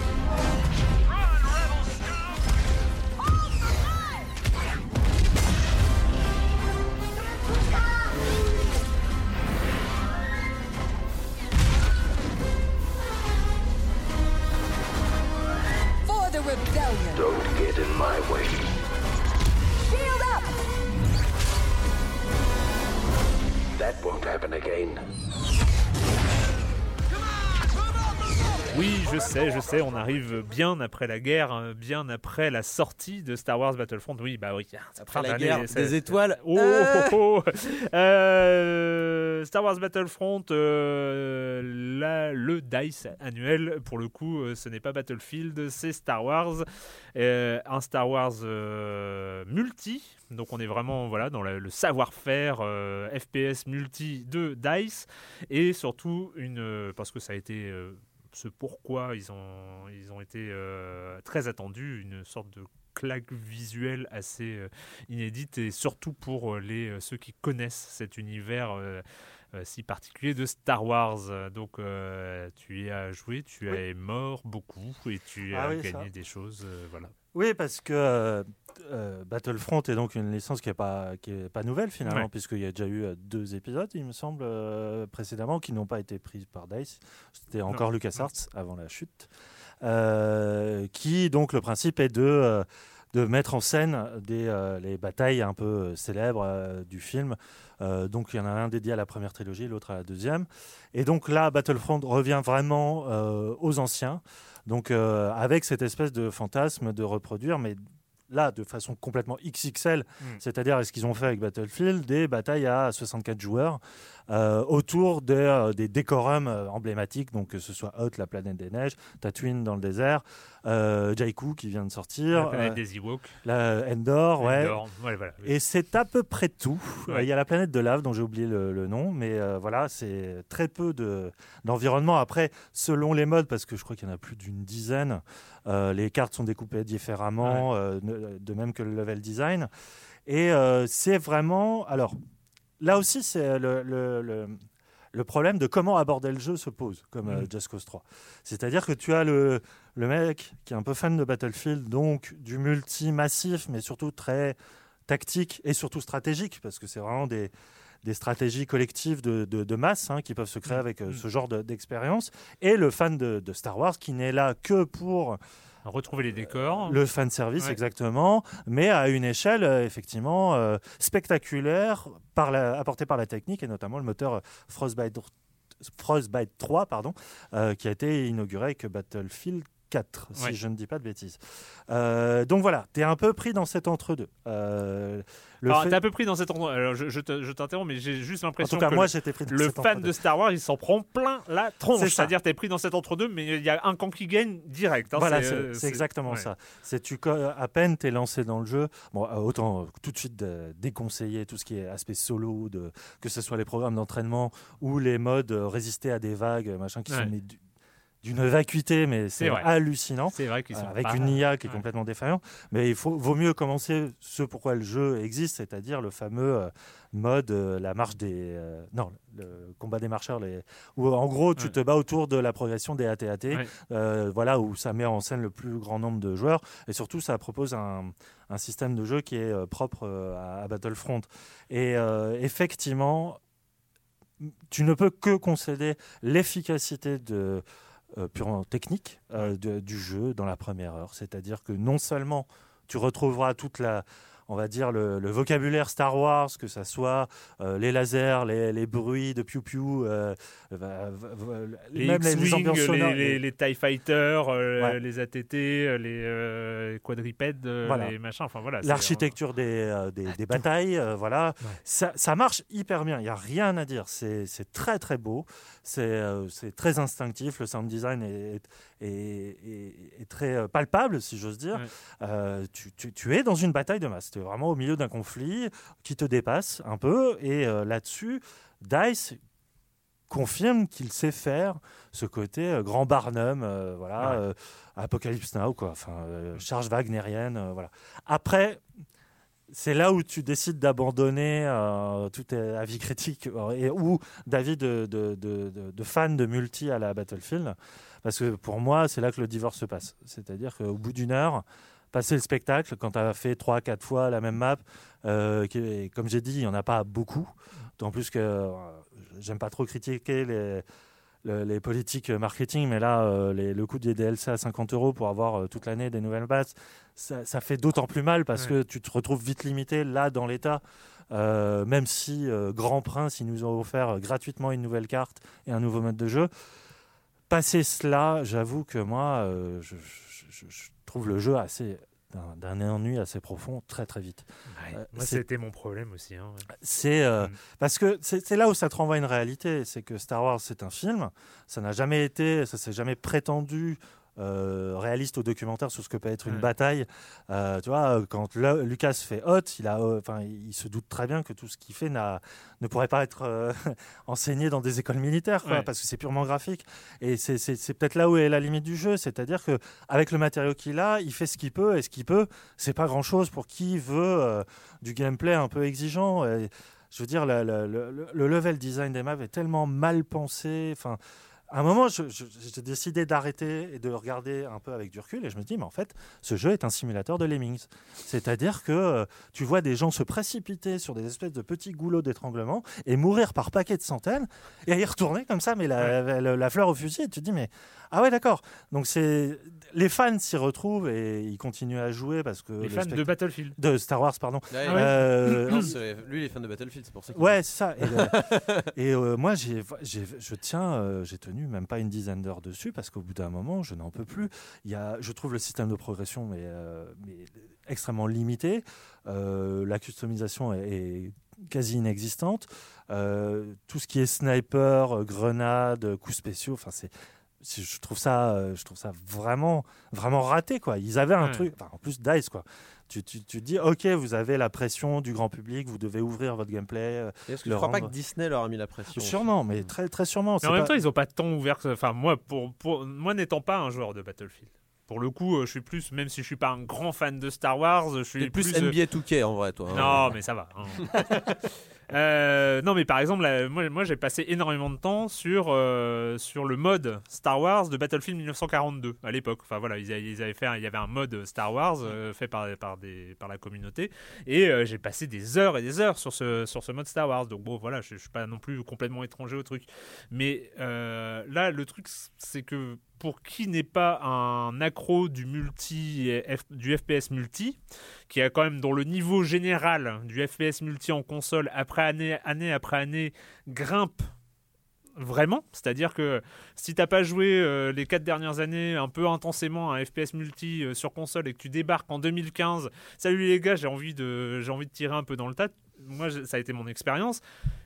For the rebellion. Don't get in my way. Shield up! That won't happen again. Oui, je sais, je sais, on arrive bien après la guerre, hein, bien après la sortie de Star Wars Battlefront. Oui, bah oui. Après la guerre des étoiles. Oh, Euh, oh, oh. *laughs* Euh, Star Wars Battlefront, euh, le DICE annuel, pour le coup, euh, ce n'est pas Battlefield, c'est Star Wars. Euh, un Star Wars multi, donc on est vraiment voilà, dans la- le savoir-faire FPS multi de DICE, et surtout, une, parce que ça a été... ce pourquoi ils ont, ils ont été euh, très attendus, une sorte de claque visuelle assez euh, inédite et surtout pour euh, les, ceux qui connaissent cet univers si particulier de Star Wars. Donc euh, tu y as joué, tu Oui. es mort beaucoup et tu Ah as oui, ça. gagné des choses. euh, voilà. Oui, parce que euh, Battlefront est donc une licence qui n'est pas, qui est pas nouvelle finalement, Ouais. puisqu'il y a déjà eu euh, deux épisodes, il me semble, euh, précédemment, qui n'ont pas été pris par DICE. C'était encore LucasArts avant la chute. Qui, donc, le principe est de. De mettre en scène des, euh, les batailles un peu euh, célèbres euh, du film. Donc il y en a un dédié à la première trilogie, l'autre à la deuxième. Et donc là, Battlefront revient vraiment aux anciens, donc avec cette espèce de fantasme de reproduire, mais là de façon complètement XXL, Mm. c'est-à-dire ce qu'ils ont fait avec Battlefield, des batailles à 64 joueurs euh, autour des, euh, des décorums euh, emblématiques, donc que ce soit Hoth, la planète des neiges, Tatooine dans le désert, euh, Jakku qui vient de sortir, La planète euh, des Ewoks, la Endor, ouais. Endor, ouais, voilà. Et c'est à peu près tout. Il Ouais. y a la planète de lave dont j'ai oublié le, le nom, mais voilà, c'est très peu de- d'environnement. Après, selon les modes, parce que je crois qu'il y en a plus d'une dizaine, les cartes sont découpées différemment, euh, de même que le level design. Et euh, c'est vraiment. Alors, là aussi, c'est le, le- le- le problème de comment aborder le jeu se pose, comme euh, Mhm. Just Cause 3. C'est-à-dire que tu as le, le mec qui est un peu fan de Battlefield, donc du multi massif, mais surtout très tactique et surtout stratégique, parce que c'est vraiment des, des stratégies collectives de, de- de masse hein, qui peuvent se créer avec euh, ce genre de- d'expérience. Et le fan de, Star Wars qui n'est là que pour Retrouver les décors. le fan service, Ouais. exactement, mais à une échelle euh, effectivement euh, spectaculaire, par la, apportée par la technique et notamment le moteur Frostbite, Frostbite 3, pardon, euh, qui a été inauguré avec Battlefield 4, si Ouais. je ne dis pas de bêtises. Euh, donc voilà, tu es un peu pris dans cet entre-deux. Euh, Alors, fait- t'es un peu pris dans cet endroit. Alors, je, je te- je t'interromps, mais j'ai juste l'impression que moi, le- j'étais pris dans le fan entre-deux. de Star Wars, il s'en prend plein la tronche. C'est-à-dire, t'es pris dans cet entre-deux, mais il y a un camp qui gagne direct. hein. Voilà, C'est, euh, exactement ouais. ça. C'est tu à peine t'es lancé dans le jeu. Bon, euh, autant tout de suite déconseiller tout ce qui est aspect solo, de, que ce soit les programmes d'entraînement ou les modes résister à des vagues, machin, qui Ouais. sont d'une vacuité, mais c'est hallucinant. C'est vrai qu'ils Euh, sont avec pas- une IA qui est ouais. complètement défaillante. Mais il faut, vaut mieux commencer ce pourquoi le jeu existe, c'est-à-dire le fameux euh, mode, euh, la marche des. euh, non, le combat des marcheurs, les, où en gros tu Ouais. te bats autour de la progression des AT-AT, Ouais. euh, voilà, où ça met en scène le plus grand nombre de joueurs. Et surtout, ça propose un, un système de jeu qui est propre à, à Battlefront. Et effectivement, tu ne peux que concéder l'efficacité de purement technique euh, du jeu dans la première heure. C'est-à-dire que non seulement tu retrouveras toute la on va dire le, le vocabulaire Star Wars, que ça soit euh, les lasers, les, les bruits de piou piou, euh, va- Les même les, les ambiances sonores. les, les TIE Fighters, euh, Ouais. les ATT, euh, les euh, quadrupèdes, euh, Voilà. les machins. Enfin voilà. L'architecture des, euh, des, des batailles, euh, voilà, Ouais. ça, ça marche hyper bien. Il n'y a rien à dire. C'est très très beau. C'est euh, très instinctif. Le sound design est, est, est- est très euh, palpable, si j'ose dire. Ouais. Euh, tu, tu- tu es dans une bataille de masse. Tu es vraiment au milieu d'un conflit qui te dépasse un peu. Et euh, là-dessus, Dice confirme qu'il sait faire ce côté euh, grand Barnum, euh, voilà, Ouais. Apocalypse Now, quoi, enfin, charge wagnérienne, voilà. Après, c'est là où tu décides d'abandonner euh, tout avis critique et, ou d'avis de, de, de, de- de fans de multi à la Battlefield. Parce que pour moi, c'est là que le divorce se passe. C'est-à-dire qu'au bout d'une heure, passer le spectacle, quand tu as fait 3-4 fois la même map, euh, qui comme j'ai dit, il n'y en a pas beaucoup. En plus que euh, j'aime pas trop critiquer les, le- les politiques marketing, mais là, euh, les- le coût des DLC à 50 euros pour avoir toute l'année des nouvelles bases, ça, ça fait d'autant plus mal parce Ouais. que tu te retrouves vite limité là dans l'état. Même si Grand Prince, ils nous ont offert gratuitement une nouvelle carte et un nouveau mode de jeu. Passer cela, j'avoue que moi, je, je- je- je trouve le jeu assez d'un- ennui assez profond très très vite. Ouais. Euh, Moi, c'était mon problème aussi. hein, ouais. C'est euh, Mm. parce que c'est là où ça te renvoie à une réalité, c'est que Star Wars c'est un film, ça n'a jamais été, ça s'est jamais prétendu euh, réaliste au documentaire sur ce que peut être une Ouais. bataille. Euh, tu vois, quand le- Lucas fait Hot, il a, euh, enfin, il se doute très bien que tout ce qu'il fait n'a- ne pourrait pas être euh, *laughs* enseigné dans des écoles militaires, quoi, Ouais. parce que c'est purement graphique. Et c'est- c'est c'est peut-être là où est la limite du jeu, c'est-à-dire que avec le matériau qu'il a, il fait ce qu'il peut, et ce qu'il peut, c'est pas grand-chose pour qui veut euh, du gameplay un peu exigeant. Et je veux dire, le, le- le level design des maps est tellement mal pensé. Enfin, à un moment, j'ai décidé d'arrêter et de regarder un peu avec du recul, et je me dis, mais en fait, ce jeu est un simulateur de Lemmings. C'est-à-dire que euh, tu vois des gens se précipiter sur des espèces de petits goulots d'étranglement et mourir par paquets de centaines, et y retourner comme ça, mais la, la- la fleur au fusil, et tu te dis, mais ah ouais, d'accord. Donc c'est les fans s'y retrouvent et ils continuent à jouer parce que Les le fans spect- de Battlefield. de Star Wars, pardon. Ah ouais. Euh, *coughs* Non, lui, il est fan de Battlefield, c'est pour ça Ouais, c'est ça. Et, euh, *laughs* et, euh, moi, j'ai, je tiens, euh, j'ai tenu même pas une dizaine d'heures dessus parce qu'au bout d'un moment, je n'en peux plus. Il y a, je trouve le système de progression mais, euh, mais extrêmement limité. Euh, la customisation est, est quasi inexistante. Euh, tout ce qui est sniper, grenade, coups spéciaux, enfin c'est- je trouve ça euh, je trouve ça vraiment vraiment raté quoi ils avaient un Ouais. truc enfin, en plus Dice quoi tu, tu, tu dis ok vous avez la pression du grand public vous devez ouvrir votre gameplay euh, Est-ce que le tu crois pas que Disney leur a mis la pression sûrement mais très très sûrement Mais en même temps, ils ont pas tant ouvert. que- Enfin, moi, pour, pour moi n'étant pas un joueur de Battlefield. Pour le coup, euh, je suis plus, même si je suis pas un grand fan de Star Wars, je suis plus, euh, NBA 2K en vrai, toi. hein. Non, mais ça va. hein. *laughs* *laughs* Euh, non, mais par exemple, moi, j'ai passé énormément de temps sur, euh, sur le mode Star Wars de Battlefield 1942 à l'époque. Enfin voilà, ils, avaient- fait, il y avait un mode Star Wars euh, fait par, par, des, par la communauté et j'ai passé des heures et des heures sur ce, sur ce mode Star Wars. Donc bon, voilà, je, je suis pas non plus complètement étranger au truc. Mais là, le truc, c'est que pour qui n'est pas un accro du multi, du FPS multi, qui a quand même dans le niveau général du FPS multi en console après année, année après année grimpe Vraiment, c'est-à-dire que si t'as pas joué euh, les quatre dernières années un peu intensément à un FPS multi euh, sur console et que tu débarques en 2015, salut les gars, j'ai envie de j'ai envie de tirer un peu dans le tas. Moi, ça a été mon expérience.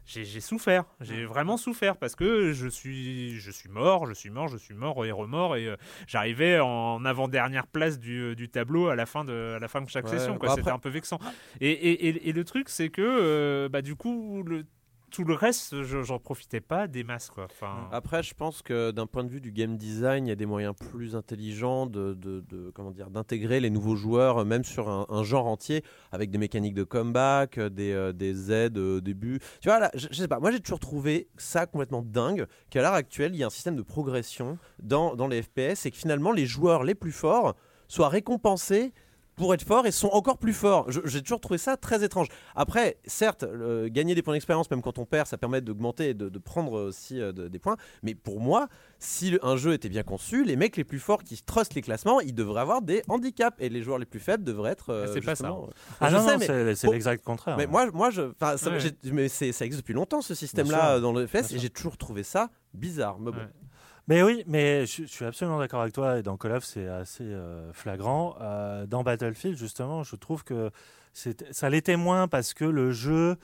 J'ai souffert, j'ai vraiment souffert parce que je suis je suis mort, je suis mort, je suis mort et remort et euh, j'arrivais en avant-dernière place du, du tableau à la fin de à la fin de chaque Ouais, session. bah C'était un peu vexant. Et, et, et, et le truc, c'est que euh, bah, du coup, le, tout le reste, je- j'en profitais pas des masses. Enfin, Après, je pense que d'un point de vue du game design, il y a des moyens plus intelligents de, d'intégrer les nouveaux joueurs, euh, même sur un, genre entier, avec des mécaniques de comeback, euh, des, euh, des aides euh. Tu vois, là, pas, moi j'ai toujours trouvé ça complètement dingue, qu'à l'heure actuelle, il y a un système de progression dans les FPS et que finalement, les joueurs les plus forts soient récompensés pour être forts et sont encore plus forts. J'ai toujours trouvé ça très étrange. Après, certes, euh, gagner des points d'expérience, même quand on perd, ça permet d'augmenter et de, de prendre aussi euh, de- des points. Mais pour moi, si le- un jeu était bien conçu, les mecs les plus forts qui trustent les classements, ils devraient avoir des handicaps et les joueurs les plus faibles devraient être. euh, C'est pas ça. euh, Ah je non, sais, non, c'est l'exact contraire. mais hein. moi, moi, je, enfin, ça, Ouais. mais ça existe depuis longtemps ce système-là dans le FPS et j'ai toujours trouvé ça bizarre. Mais bon. Ouais. Mais oui, mais je, je suis absolument d'accord avec toi. Et dans Call of, c'est assez euh, flagrant. Euh, dans Battlefield, justement, je trouve que ça l'était moins parce que le jeu,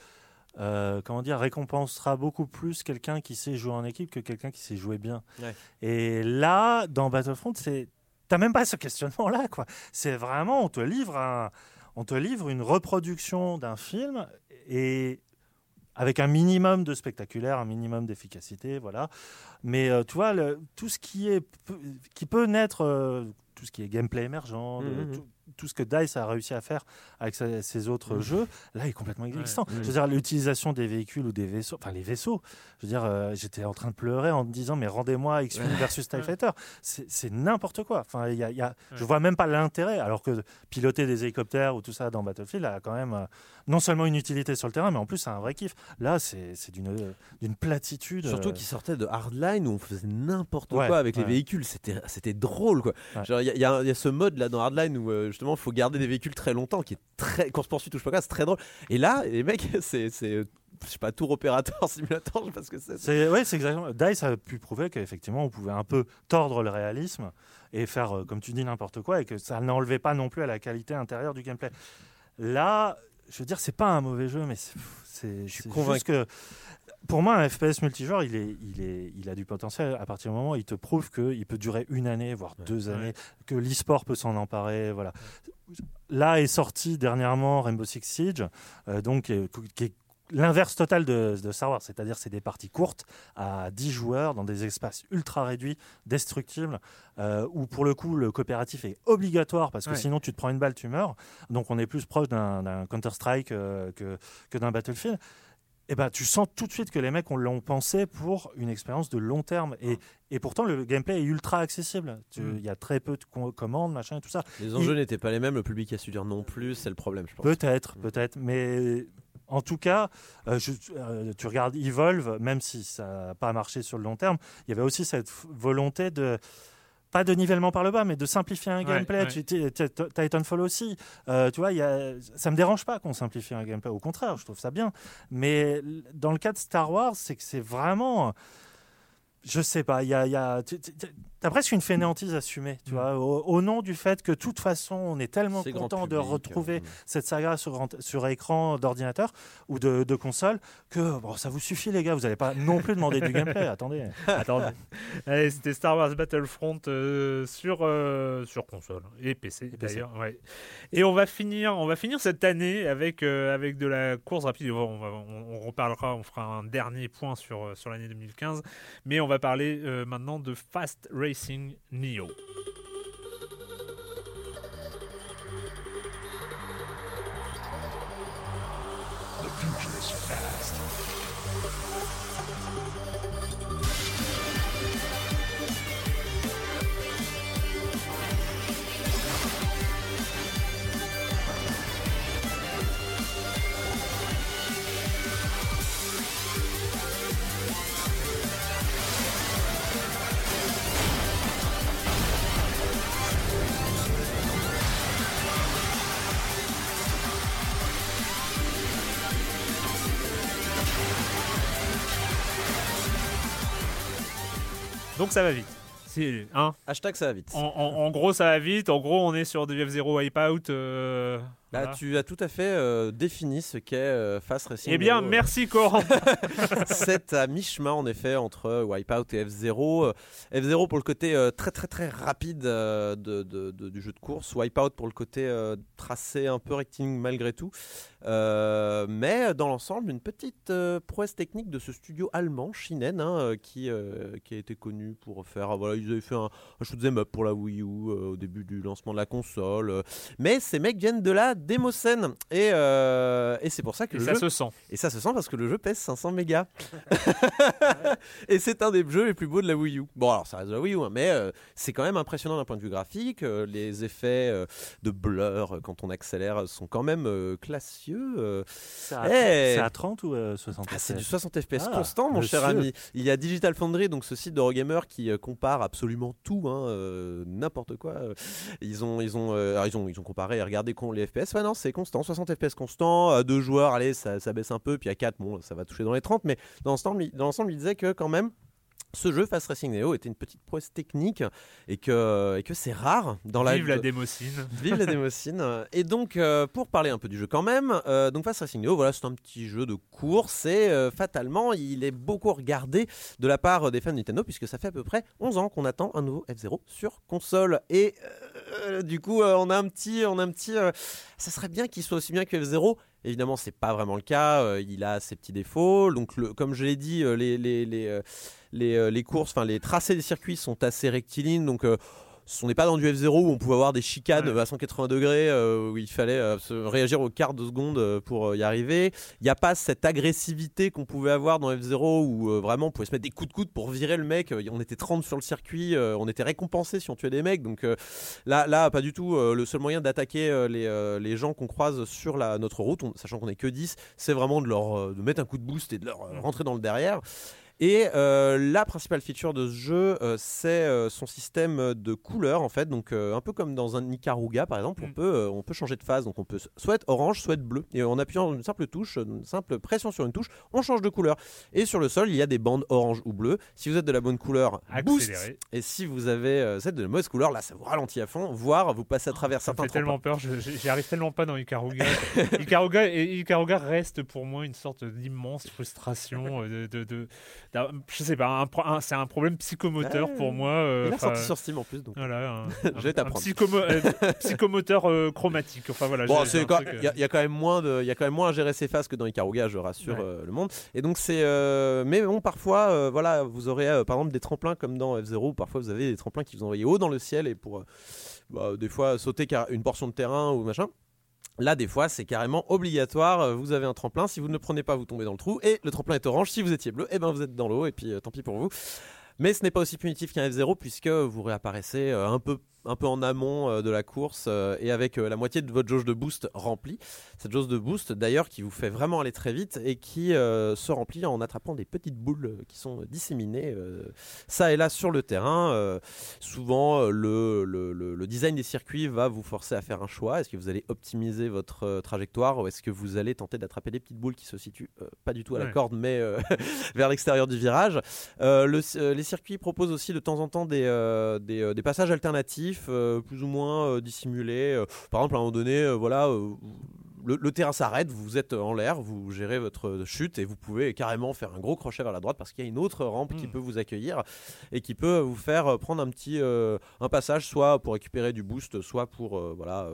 euh, comment dire, récompensera beaucoup plus quelqu'un qui sait jouer en équipe que quelqu'un qui sait jouer bien. Ouais. Et là, dans Battlefront, c'est t'as même pas ce questionnement-là, quoi. C'est vraiment, on te livre un, on te livre une reproduction d'un film et avec un minimum de spectaculaire, un minimum d'efficacité, voilà. Mais euh, tu vois, le- tout ce qui est qui peut naître, euh, tout ce qui est gameplay émergent, de- Mhm. tout, tout ce que Dice a réussi à faire avec sa- ses autres Mhm. jeux, là, est complètement existant. Mhm. Je veux dire, l'utilisation des véhicules ou des vaisseaux, enfin les vaisseaux. Je veux dire, euh, j'étais en train de pleurer en me disant, mais rendez-moi X-Wing versus TIE Fighter. C'est n'importe quoi. Enfin, il y a, y a- je vois même pas l'intérêt, alors que piloter des hélicoptères ou tout ça dans Battlefield a quand même non seulement une utilité sur le terrain, mais en plus c'est un vrai kiff. Là, c'est d'une platitude. Surtout qu'ils sortaient de Hardline où on faisait n'importe Ouais, quoi avec les ouais. véhicules. C'était, drôle quoi. Ouais. Il y, a- il y il y a ce mode là dans Hardline où euh, justement il faut garder des véhicules très longtemps, qui est très course poursuite touche pas quoi, c'est très drôle. Et là, les mecs, *laughs* c'est, je sais pas, tour opérateur *laughs* simulateur, je sais pas ce que c'est. Ouais, c'est exactement. Dice a pu prouver qu'effectivement, on pouvait un peu tordre le réalisme et faire, euh, comme tu dis, n'importe quoi et que ça n'enlevait pas non plus à la qualité intérieure du gameplay. Là, je veux dire, c'est pas un mauvais jeu, mais c'est, c'est, suis convaincu. que pour moi, un FPS multijoueur, il, est, il, est, il a du potentiel à partir du moment où il te prouve qu'il peut durer une année, voire deux années, que l'e-sport peut s'en emparer. Voilà. Là est sorti dernièrement Rainbow Six Siege, euh, donc, est- qui est l'inverse total de, de Star Wars, c'est-à-dire c'est des parties courtes à 10 joueurs dans des espaces ultra réduits, destructibles, euh, où pour le coup le coopératif est obligatoire parce que Ouais. sinon tu te prends une balle, tu meurs. Donc on est plus proche d'un Counter-Strike euh, que, que d'un Battlefield. Et ben, tu sens tout de suite que les mecs on l'ont pensé pour une expérience de long terme. Et, et pourtant, le gameplay est ultra accessible. Tu- Il Mm. y a très peu de co- commandes, machin et tout ça. Les enjeux n'étaient pas les mêmes, le public a su dire non plus, c'est le problème, je pense. Peut-être, Mm. peut-être. Mais en tout cas, euh, je- euh, tu regardes Evolve, même si ça n'a pas marché sur le long terme, il y avait aussi cette volonté de. Pas de nivellement par le bas, mais de simplifier un Ouais, gameplay. ouais. Tu- Titanfall aussi. Euh, tu vois, il y a, ça me dérange pas qu'on simplifie un gameplay. Au contraire, je trouve ça bien. Mais dans le cas de Star Wars, c'est que c'est vraiment. Je sais pas, il y a, y presque une fainéantise assumée, tu Mm. vois, au, au nom du fait que de toute façon, on est tellement content de retrouver euh, cette saga sur, sur écran d'ordinateur ou de, de console que bon, ça vous suffit, les gars, vous n'allez pas non plus demander du gameplay. *laughs* Attendez, attendez. Allez, c'était Star Wars Battlefront euh, sur, euh, sur console et PC, Et d'ailleurs. ouais. Et on va finir, on va finir cette année avec, avec de la course rapide. On, va- on- on reparlera, on fera un dernier point sur, sur l'année 2015, mais on va parler maintenant de Fast Racing Neo. Donc ça va vite. Hein, Hashtag ça va vite. en, en- en gros, ça va vite. En gros, on est sur du F0 Wipeout. euh, Voilà. tu as tout à fait euh, défini ce qu'est euh, Fast Racing. Eh bien, Neo. merci Coran. *laughs* *laughs* C'est à mi-chemin en effet entre Wipeout et F0. Euh, F0 pour le côté euh, très très très rapide euh, de, de- de- du jeu de course. Wipeout pour le côté euh, tracé un peu rectiligne malgré tout. Euh, mais dans l'ensemble, une petite euh, prouesse technique de ce studio allemand, Shinen, hein, euh, qui, euh, qui a été connu pour faire. ah, voilà, ils avaient fait un, un shoot'em up pour la Wii U euh, au début du lancement de la console. euh. mais ces mecs viennent de la démocène. Et, euh, et c'est pour ça que Et le ça jeu- se sent. et ça se sent parce que le jeu pèse 500 mégas. *laughs* et c'est un des jeux les plus beaux de la Wii U. Bon, alors ça reste de la Wii U, hein, mais euh, c'est quand même impressionnant d'un point de vue graphique. Euh, les effets euh, de blur quand on accélère sont quand même euh, classieux. euh. C'est à, Eh. c'est à 30 ou euh, 60 Ah, c'est du FPS? 60 FPS Ah, constant, mon cher ami. Il y a Digital Foundry, donc ce site d'Eurogamer qui euh, compare absolument tout, hein, euh, n'importe quoi. Ils ont, ils ont, euh, alors, ils ont, ils ont comparé et regardé les FPS. Ouais, non, c'est constant, 60 FPS constant. À deux joueurs, allez, ça, ça baisse un peu. Puis à 4, bon, ça va toucher dans les 30. Mais dans l'ensemble, il- dans l'ensemble, il disait que quand même. Ce jeu Fast Racing Neo était une petite prouesse technique et que, et que c'est rare dans la Vive la démocine. *laughs* Vive la démocine. Et donc, euh, pour parler un peu du jeu quand même, euh, donc Fast Racing Neo, voilà, c'est un petit jeu de course et euh, fatalement, il est beaucoup regardé de la part des fans de Nintendo puisque ça fait à peu près 11 ans qu'on attend un nouveau F0 sur console. Et euh, du coup, euh, on a un petit, on a un petit, euh, ça serait bien qu'il soit aussi bien que F0. Évidemment, c'est pas vraiment le cas. il a ses petits défauts. Donc, comme je l'ai dit, les, les, les, les, les courses, enfin les tracés des circuits sont assez rectilignes. Donc, on n'est pas dans du F0 où on pouvait avoir des chicanes Ouais. à 180 degrés euh, où il fallait euh, se réagir au quart de seconde euh, pour y arriver. Il n'y a pas cette agressivité qu'on pouvait avoir dans F0 où vraiment on pouvait se mettre des coups de coude pour virer le mec. On était 30 sur le circuit, on était récompensé si on tuait des mecs. Donc là, là, pas du tout. Le seul moyen d'attaquer les, les gens qu'on croise sur la, notre route, on- sachant qu'on est que 10, c'est vraiment de leur de mettre un coup de boost et de leur rentrer dans le derrière. Et euh, la principale feature de ce jeu, euh, c'est euh, son système de couleurs en fait. Donc un peu comme dans un Ikaruga par exemple, on Mm. peut on peut changer de phase. Donc on peut soit être orange, soit bleu. Et en appuyant une simple touche, une simple pression sur une touche, on change de couleur. Et sur le sol, il y a des bandes orange ou bleu. Si vous êtes de la bonne couleur, boost. Accéléré. Et si vous avez de la mauvaise couleur, là ça vous ralentit à fond, voire vous passez à travers Ça me certains fait tellement peur, j'y arrive tellement pas dans Ikaruga. *laughs* Ikaruga, et Ikaruga reste pour moi une sorte d'immense frustration. De, de, je sais pas, un pro- un- c'est un problème psychomoteur Ouais. pour moi. euh, Il a sorti sur Steam en plus. Donc. Voilà, un, *laughs* Je vais t'apprendre. psychomo- euh, *laughs* psychomoteur euh, chromatique. Enfin voilà. Bon, il y, euh, a- il y a quand même moins de, il y a quand même moins à gérer ses phases que dans Ikaruga, je rassure Ouais. euh, le monde. Et donc c'est, euh, mais bon, parfois, euh, voilà, vous aurez euh, par exemple des tremplins comme dans F0, où parfois vous avez des tremplins qui vous envoient haut dans le ciel et pour, euh, bah, des fois sauter car- une portion de terrain ou machin. Là, des fois, c'est carrément obligatoire. Euh, Vous avez un tremplin. Si vous ne le prenez pas, vous tombez dans le trou. Et le tremplin est orange. Si vous étiez bleu, eh ben, vous êtes dans l'eau. Et puis, euh, tant pis pour vous. Mais ce n'est pas aussi punitif qu'un F0 puisque vous réapparaissez euh, un peu, un peu en amont euh, de la course euh, et avec euh, la moitié de votre jauge de boost remplie. Cette jauge de boost d'ailleurs qui vous fait vraiment aller très vite et qui se remplit en attrapant des petites boules qui sont disséminées ça et là sur le terrain. Souvent le, le, design des circuits va vous forcer à faire un choix. Est-ce que vous allez optimiser votre trajectoire ou est-ce que vous allez tenter d'attraper des petites boules qui se situent pas du tout à la corde mais *laughs* vers l'extérieur du virage? Le- les circuits proposent aussi de temps en temps des, des, des passages alternatifs, euh, plus ou moins euh, dissimulés. Euh, par exemple, à un moment donné, voilà, le, le terrain s'arrête, vous êtes en l'air, vous gérez votre chute et vous pouvez carrément faire un gros crochet vers la droite parce qu'il y a une autre rampe qui Mm. peut vous accueillir et qui peut vous faire prendre un petit euh, un passage, soit pour récupérer du boost, soit pour euh, voilà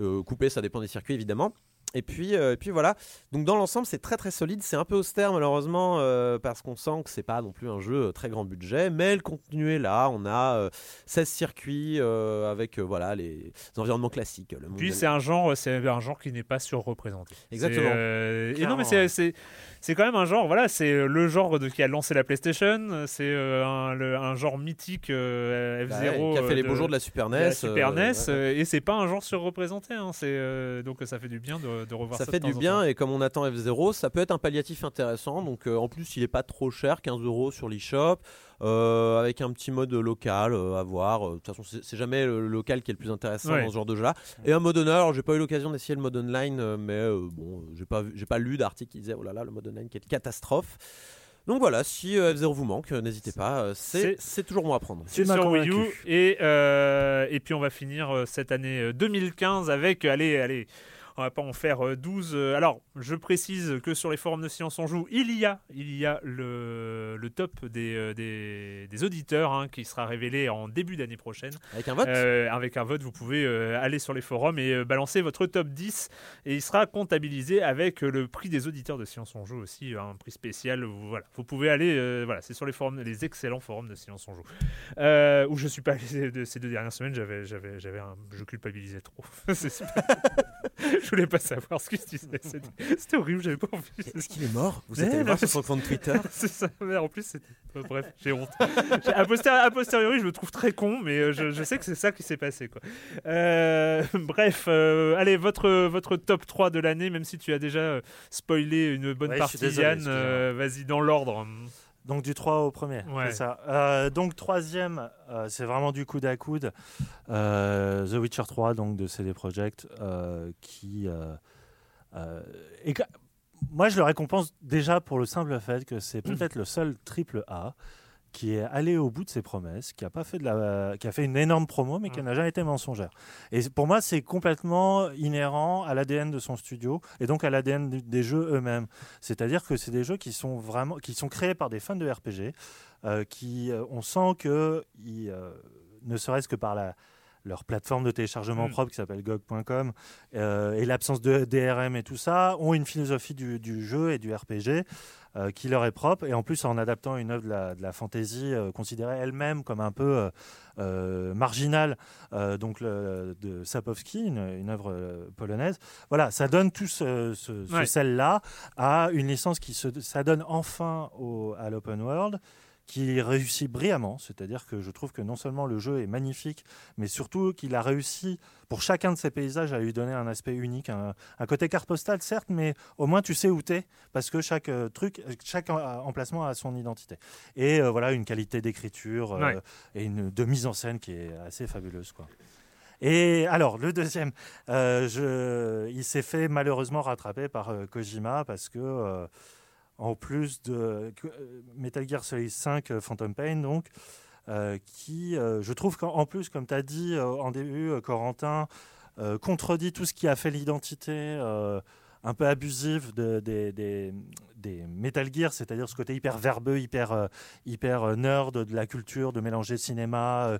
euh, couper. Ça dépend des circuits évidemment. Et puis, euh, et puis voilà. Donc dans l'ensemble, c'est très très solide. C'est un peu austère malheureusement euh, parce qu'on sent que c'est pas non plus un jeu euh, très grand budget, mais le contenu est là. On a euh, 16 circuits euh, avec euh, voilà les environnements classiques. Le monde Puis c'est un genre, c'est un genre qui n'est pas surreprésenté. Exactement. Euh, et non, mais c'est- ouais. C'est quand même un genre. Voilà, c'est euh, le genre de, qui a lancé la PlayStation. C'est euh, un, genre mythique euh, F0 Bah ouais, qui a fait euh, les beaux jours de la Super NES. la Super euh, NES, ouais. euh, et c'est pas un genre surreprésenté. Hein, c'est euh, donc ça fait du bien de, de revoir ça. ça fait du bien et comme on attend F0 ça peut être un palliatif intéressant donc euh, en plus il est pas trop cher 15 euros sur l'eShop euh, avec un petit mode local euh, à voir Euh, de toute façon c'est jamais le local qui est le plus intéressant Ouais. dans ce genre de jeu là et un mode online alors j'ai pas eu l'occasion d'essayer le mode online mais euh, bon j'ai pas j'ai pas lu d'article qui disait oh là là le mode online quelle catastrophe Donc voilà, si euh, F0 vous manque, n'hésitez pas, c'est toujours bon à prendre. C'est sur Wii U. Et, euh, et puis on va finir cette année euh, 2015 avec, allez, allez, on va pas en faire euh, 12. euh, alors, je précise que sur les forums de Silence on Joue, il y a, il y a le, le top des, euh, des, des auditeurs hein, qui sera révélé en début d'année prochaine. Avec un vote Euh, avec un vote, vous pouvez euh, aller sur les forums et euh, balancer votre top 10 et il sera comptabilisé avec euh, le prix des auditeurs de Silence on Joue aussi, un prix spécial. où, voilà, vous pouvez aller, euh, voilà, c'est sur les forums, les excellents forums de Silence on Joue. Euh, où je suis pas allé ces deux dernières semaines, j'avais, j'avais, j'avais un, je culpabilisais trop. *laughs* C'est super. *laughs* je voulais pas savoir ce qui se disait. C'était, horrible, j'avais pas envie. Est-ce qu'il est mort Vous êtes allé voir sur son compte *laughs* Twitter c'est ça. Mais en plus, c'était. bref, j'ai honte. A, posteriori, je me trouve très con, mais euh, je, je sais que c'est ça qui s'est passé. Quoi. Euh, *laughs* bref, euh, allez, votre, votre top 3 de l'année, même si tu as déjà spoilé une bonne Ouais, partie, désolé, Yann, vas-y dans l'ordre. Donc du 3 au premier, Ouais. c'est ça. Euh, donc troisième, euh, c'est vraiment du coude à coude. Euh, The Witcher 3, donc de CD Projekt, qui... et moi, je le récompense déjà pour le simple fait que c'est *clears throat* peut-être le seul triple A qui est allé au bout de ses promesses, qui a pas fait de la, qui a fait une énorme promo, mais qui n'a jamais été mensongère. Et pour moi, c'est complètement inhérent à l'ADN de son studio et donc à l'ADN des jeux eux-mêmes. C'est-à-dire que c'est des jeux qui sont vraiment, qui sont créés par des fans de RPG, euh, qui, euh, on sent que, ils, euh, ne serait-ce que par la leur plateforme de téléchargement Mm. propre qui s'appelle GOG.com euh, et l'absence de DRM et tout ça ont une philosophie du, du jeu et du RPG euh, qui leur est propre et en plus en adaptant une œuvre de la, de la fantasy euh, considérée elle-même comme un peu euh, marginale donc le- de Sapowski une, une œuvre polonaise voilà ça donne tout ce, ce, ce Ouais. sel-là à une licence qui se s'adonne enfin au, à l'open world qui réussit brillamment, c'est-à-dire que je trouve que non seulement le jeu est magnifique, mais surtout qu'il a réussi pour chacun de ses paysages à lui donner un aspect unique, un, un côté carte postale certes, mais au moins tu sais où t'es, parce que chaque euh, truc, chaque en- emplacement a son identité. Et euh, voilà une qualité d'écriture euh, Ouais. et une de mise en scène qui est assez fabuleuse, quoi. Et alors, le deuxième, euh, je, il s'est fait malheureusement rattraper par euh, Kojima parce que, euh, en plus de euh, Metal Gear Solid 5 euh, Phantom Pain, donc, euh, qui, euh, je trouve qu'en en plus, comme tu as dit euh, en début, Corentin, contredit tout ce qui a fait l'identité un peu abusive de- des, des, des Metal Gear, c'est-à-dire ce côté hyper verbeux, hyper, hyper nerd de la culture, de mélanger cinéma,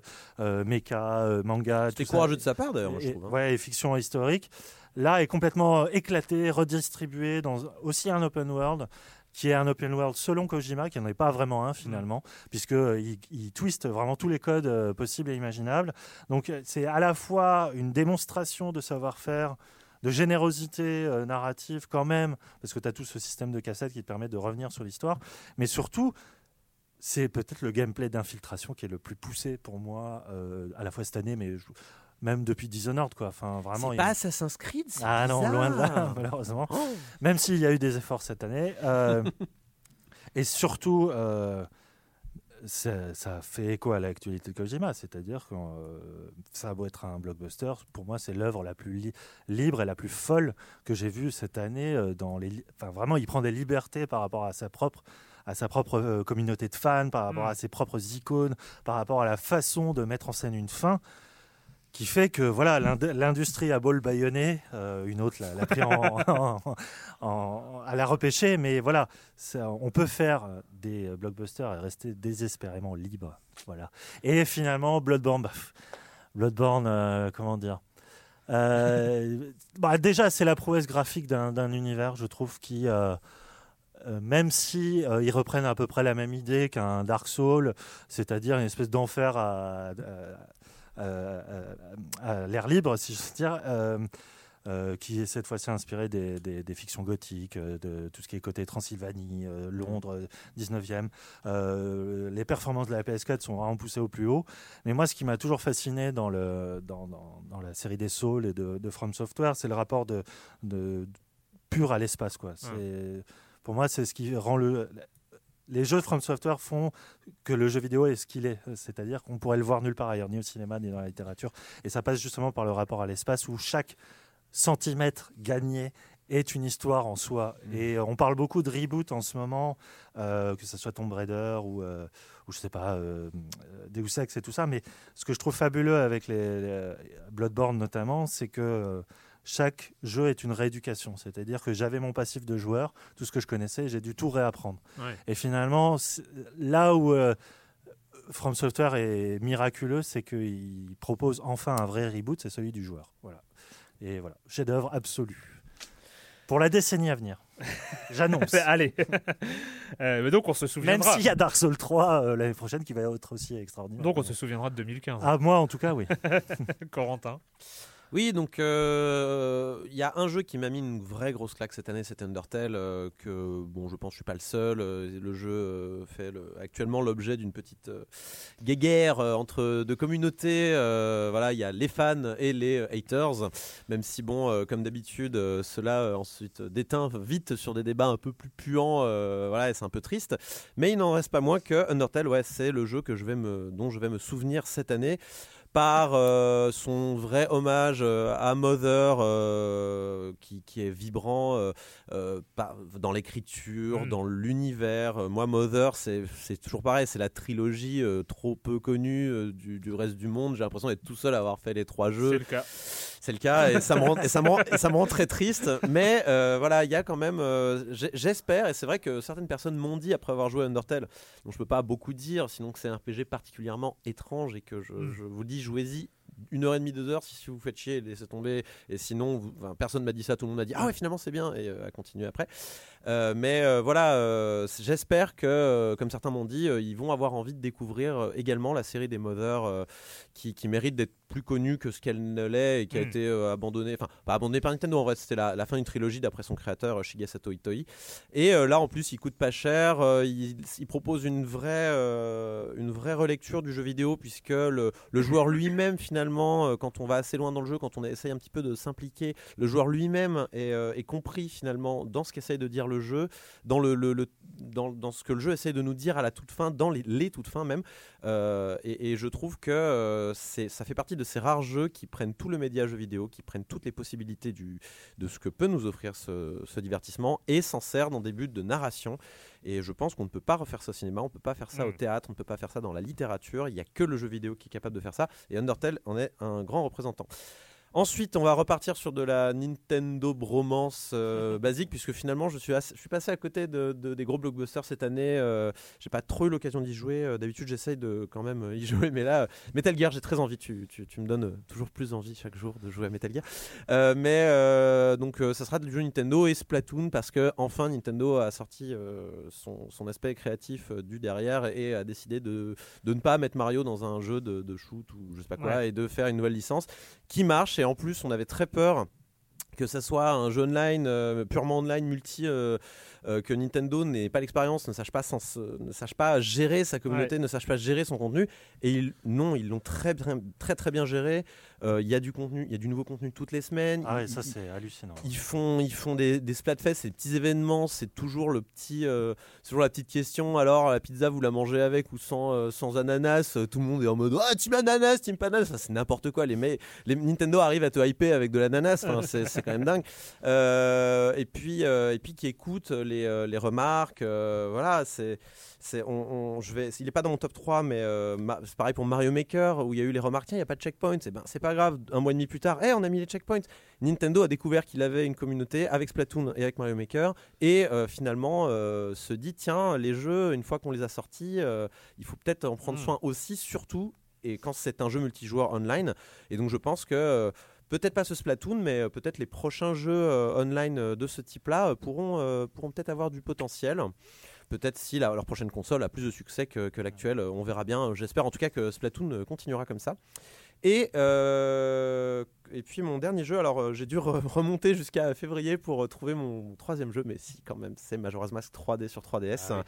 méca, manga. C'était ça. courageux de sa part d'ailleurs, je trouve. hein. ouais, et fiction historique. Là, est complètement éclaté, redistribué dans aussi un open world qui est un open world selon Kojima, qui n'en est pas vraiment un finalement, puisque euh, il, twiste vraiment tous les codes euh, possibles et imaginables. Donc euh, c'est à la fois une démonstration de savoir-faire, de générosité euh, narrative quand même, parce que tu as tout ce système de cassettes qui te permet de revenir sur l'histoire, mais surtout c'est peut-être le gameplay d'infiltration qui est le plus poussé pour moi, euh, à la fois cette année, mais je- même depuis Dishonored, quoi. Enfin, vraiment. C'est pas Assassin's Creed c'est Ah non, loin de là, *laughs* malheureusement. Oh. Même s'il y a eu des efforts cette année. euh, *laughs* et surtout, euh, ça, ça fait écho à l'actualité de Kojima, c'est-à-dire que euh, ça a beau être un blockbuster, pour moi c'est l'œuvre la plus li- libre et la plus folle que j'ai vue cette année. dans les, enfin, vraiment, il prend des libertés par rapport à sa propre à sa propre communauté de fans, par rapport Mm. à ses propres icônes, par rapport à la façon de mettre en scène une fin qui fait que voilà l'ind- l'industrie a beau le bâillonner, euh, une autre l'a pris *laughs* en, en- en- à la repêcher, mais voilà, ça- on peut faire des blockbusters et rester désespérément libre, voilà. Et finalement, Bloodborne, bah, Bloodborne, euh, comment dire Euh, bah, déjà, c'est la prouesse graphique d'un univers, je trouve, qui, même si euh, ils reprennent à peu près la même idée qu'un Dark Souls, c'est-à-dire une espèce d'enfer à, à- à- à- à l'air libre, si je veux dire. euh, euh, qui est cette fois-ci inspiré des, des- des fictions gothiques, euh, de tout ce qui est côté Transylvanie, euh, Londres, euh, 19e. Euh, les performances de la PS4 sont vraiment poussées au plus haut. Mais moi, ce qui m'a toujours fasciné dans, le, dans, dans- dans la série des Souls et de, de From Software, c'est le rapport de, de- pur à l'espace. quoi. C'est Pour moi, c'est ce qui rend le... Les jeux de From Software font que le jeu vidéo est ce qu'il est, c'est-à-dire qu'on pourrait le voir nulle part ailleurs, ni au cinéma, ni dans la littérature. Et ça passe justement par le rapport à l'espace où chaque centimètre gagné est une histoire en soi. Et euh, on parle beaucoup de reboot en ce moment, euh, que ce soit Tomb Raider ou, euh, ou je sais pas, euh, euh, Deus Ex et tout ça. Mais ce que je trouve fabuleux avec les, les Bloodborne notamment, c'est que euh, chaque jeu est une rééducation. C'est-à-dire que j'avais mon passif de joueur, tout ce que je connaissais, j'ai dû tout réapprendre. Ouais. Et finalement, là où euh, From Software est miraculeux, c'est qu'il propose enfin un vrai reboot, c'est celui du joueur. Voilà. Et voilà, chef-d'œuvre absolu. Pour la décennie à venir. *laughs* J'annonce. Allez. *laughs* Euh, mais donc on se Même souviendra. s'il y a Dark Souls 3 euh, l'année prochaine qui va être aussi extraordinaire. Donc on se souviendra de 2015. Ah, moi en tout cas, oui. *laughs* Corentin. Oui, donc euh, il y a un jeu qui m'a mis une vraie grosse claque cette année, c'est Undertale, euh, que bon, je pense que je suis pas le seul. euh, le jeu euh, fait le- actuellement l'objet d'une petite euh, guéguerre euh, entre deux communautés. euh, voilà, il y a les fans et les euh, haters, même si bon, euh, comme d'habitude, euh, cela euh, ensuite déteint vite sur des débats un peu plus puants. euh, voilà, et c'est un peu triste. Mais il n'en reste pas moins que Undertale, ouais, c'est le jeu dont je vais me souvenir cette année par euh, son vrai hommage euh, à Mother, euh, qui, qui est vibrant euh, euh, par- dans l'écriture, Mm. dans l'univers. Moi, Mother, c'est c'est toujours pareil, c'est la trilogie euh, trop peu connue euh, du, du reste du monde. J'ai l'impression d'être tout seul à avoir fait les trois C'est jeux. le cas. C'est le cas et ça me rend, et ça me rend, et ça me rend très triste. Mais euh, voilà, il y a quand même, euh, j'espère, et c'est vrai que certaines personnes m'ont dit après avoir joué à Undertale, dont je peux pas beaucoup dire, sinon que c'est un RPG particulièrement étrange et que je, Mm. je vous dis, jouez-y une heure et demie, deux heures, si, si vous faites chier, laissez tomber. Et sinon, vous- enfin, personne m'a dit ça, tout le monde m'a dit ah ouais finalement c'est bien et euh, à continuer après. Euh, mais euh, voilà, j'espère que, comme certains m'ont dit, ils vont avoir envie de découvrir également la série des Mother qui, qui mérite d'être plus connue que ce qu'elle ne l'est et qui a Mm. été euh, abandonnée, enfin pas abandonnée par Nintendo en vrai, c'était la, la fin d'une trilogie d'après son créateur euh, Shigesato Itoi. Et euh, là en plus il coûte pas cher, euh, il, il propose une vraie, une vraie relecture du jeu vidéo puisque le, le joueur lui-même finalement, quand on va assez loin dans le jeu, quand on essaye un petit peu de s'impliquer, le joueur lui-même est, est compris finalement dans ce qu'essaye de dire le jeu, dans, le, le- le- dans, dans ce que le jeu essaye de nous dire à la toute fin, dans les, les toutes fins même. Et, et je trouve que c'est, ça fait partie de ces rares jeux qui prennent tout le média jeu vidéo, qui prennent toutes les possibilités du, de ce que peut nous offrir ce, ce divertissement et s'en sert dans des buts de narration. Et je pense qu'on ne peut pas refaire ça au cinéma, on ne peut pas faire ça Mm. au théâtre, on ne peut pas faire ça dans la littérature. Il n'y a que le jeu vidéo qui est capable de faire ça. Et Undertale en est un grand représentant. Ensuite, on va repartir sur de la Nintendo bromance euh, basique, puisque finalement, je suis, assez- je suis passé à côté de, de- des gros blockbusters cette année. Euh, j'ai pas trop eu l'occasion d'y jouer. Euh, D'habitude, j'essaye de quand même euh, y *laughs* jouer, mais là, Metal Gear, j'ai très envie. Tu, tu- tu me donnes toujours plus envie chaque jour de jouer à Metal Gear. Euh, mais donc, ça sera du jeu Nintendo et Splatoon, parce que enfin, Nintendo a sorti son, son aspect créatif du derrière et a décidé de, de ne pas mettre Mario dans un jeu de, de shoot ou je sais pas quoi, Ouais. et de faire une nouvelle licence qui marche. Et en plus, on avait très peur que ça soit un jeu online, euh, purement online, multi, euh, euh, que Nintendo n'ait pas l'expérience, ne sache pas, ne sache pas gérer sa communauté, ne sache pas gérer son contenu. Et ils, non, ils l'ont très, bien, très très bien géré. Euh, Il y a du contenu, il y a du nouveau contenu toutes les semaines. Ah ouais, Ils- ça c'est hallucinant. ils font, ils font des, des splatfests, des petits événements, c'est toujours le petit, euh, toujours la petite question. Alors la pizza, vous la mangez avec ou sans, euh, sans ananas? Tout le monde est en mode ah team ananas, team pas ananas. Enfin, c'est n'importe quoi. Les, me- les Nintendo arrivent à te hyper avec de l'ananas. Enfin, *laughs* c'est, c'est quand même dingue. Euh, et puis, euh, et puis qui écoute les, les remarques. euh, voilà, c'est. C'est, on, on- je vais, il est pas dans mon top 3, mais euh, ma- c'est pareil pour Mario Maker où il y a eu les remarques. Il n'y a pas de checkpoint. Et ben, c'est pas grave. Un mois et demi plus tard, Eh, on a mis les checkpoints. Nintendo a découvert qu'il avait une communauté avec Splatoon et avec Mario Maker et euh, finalement euh, se dit tiens les jeux une fois qu'on les a sortis il faut peut-être en prendre Mm. soin aussi surtout et quand c'est un jeu multijoueur online et donc je pense que Peut-être pas ce Splatoon, mais peut-être les prochains jeux euh, online de ce type-là euh, pourront, euh, pourront peut-être avoir du potentiel. Peut-être si leur prochaine console a plus de succès que, l'actuelle, euh, on verra bien. J'espère en tout cas que Splatoon euh, continuera comme ça. Et, euh, et puis mon dernier jeu, alors euh, j'ai dû re- *laughs* remonter jusqu'à février pour euh, trouver mon troisième jeu, mais si quand même, c'est Majora's Mask 3D sur 3DS. Ah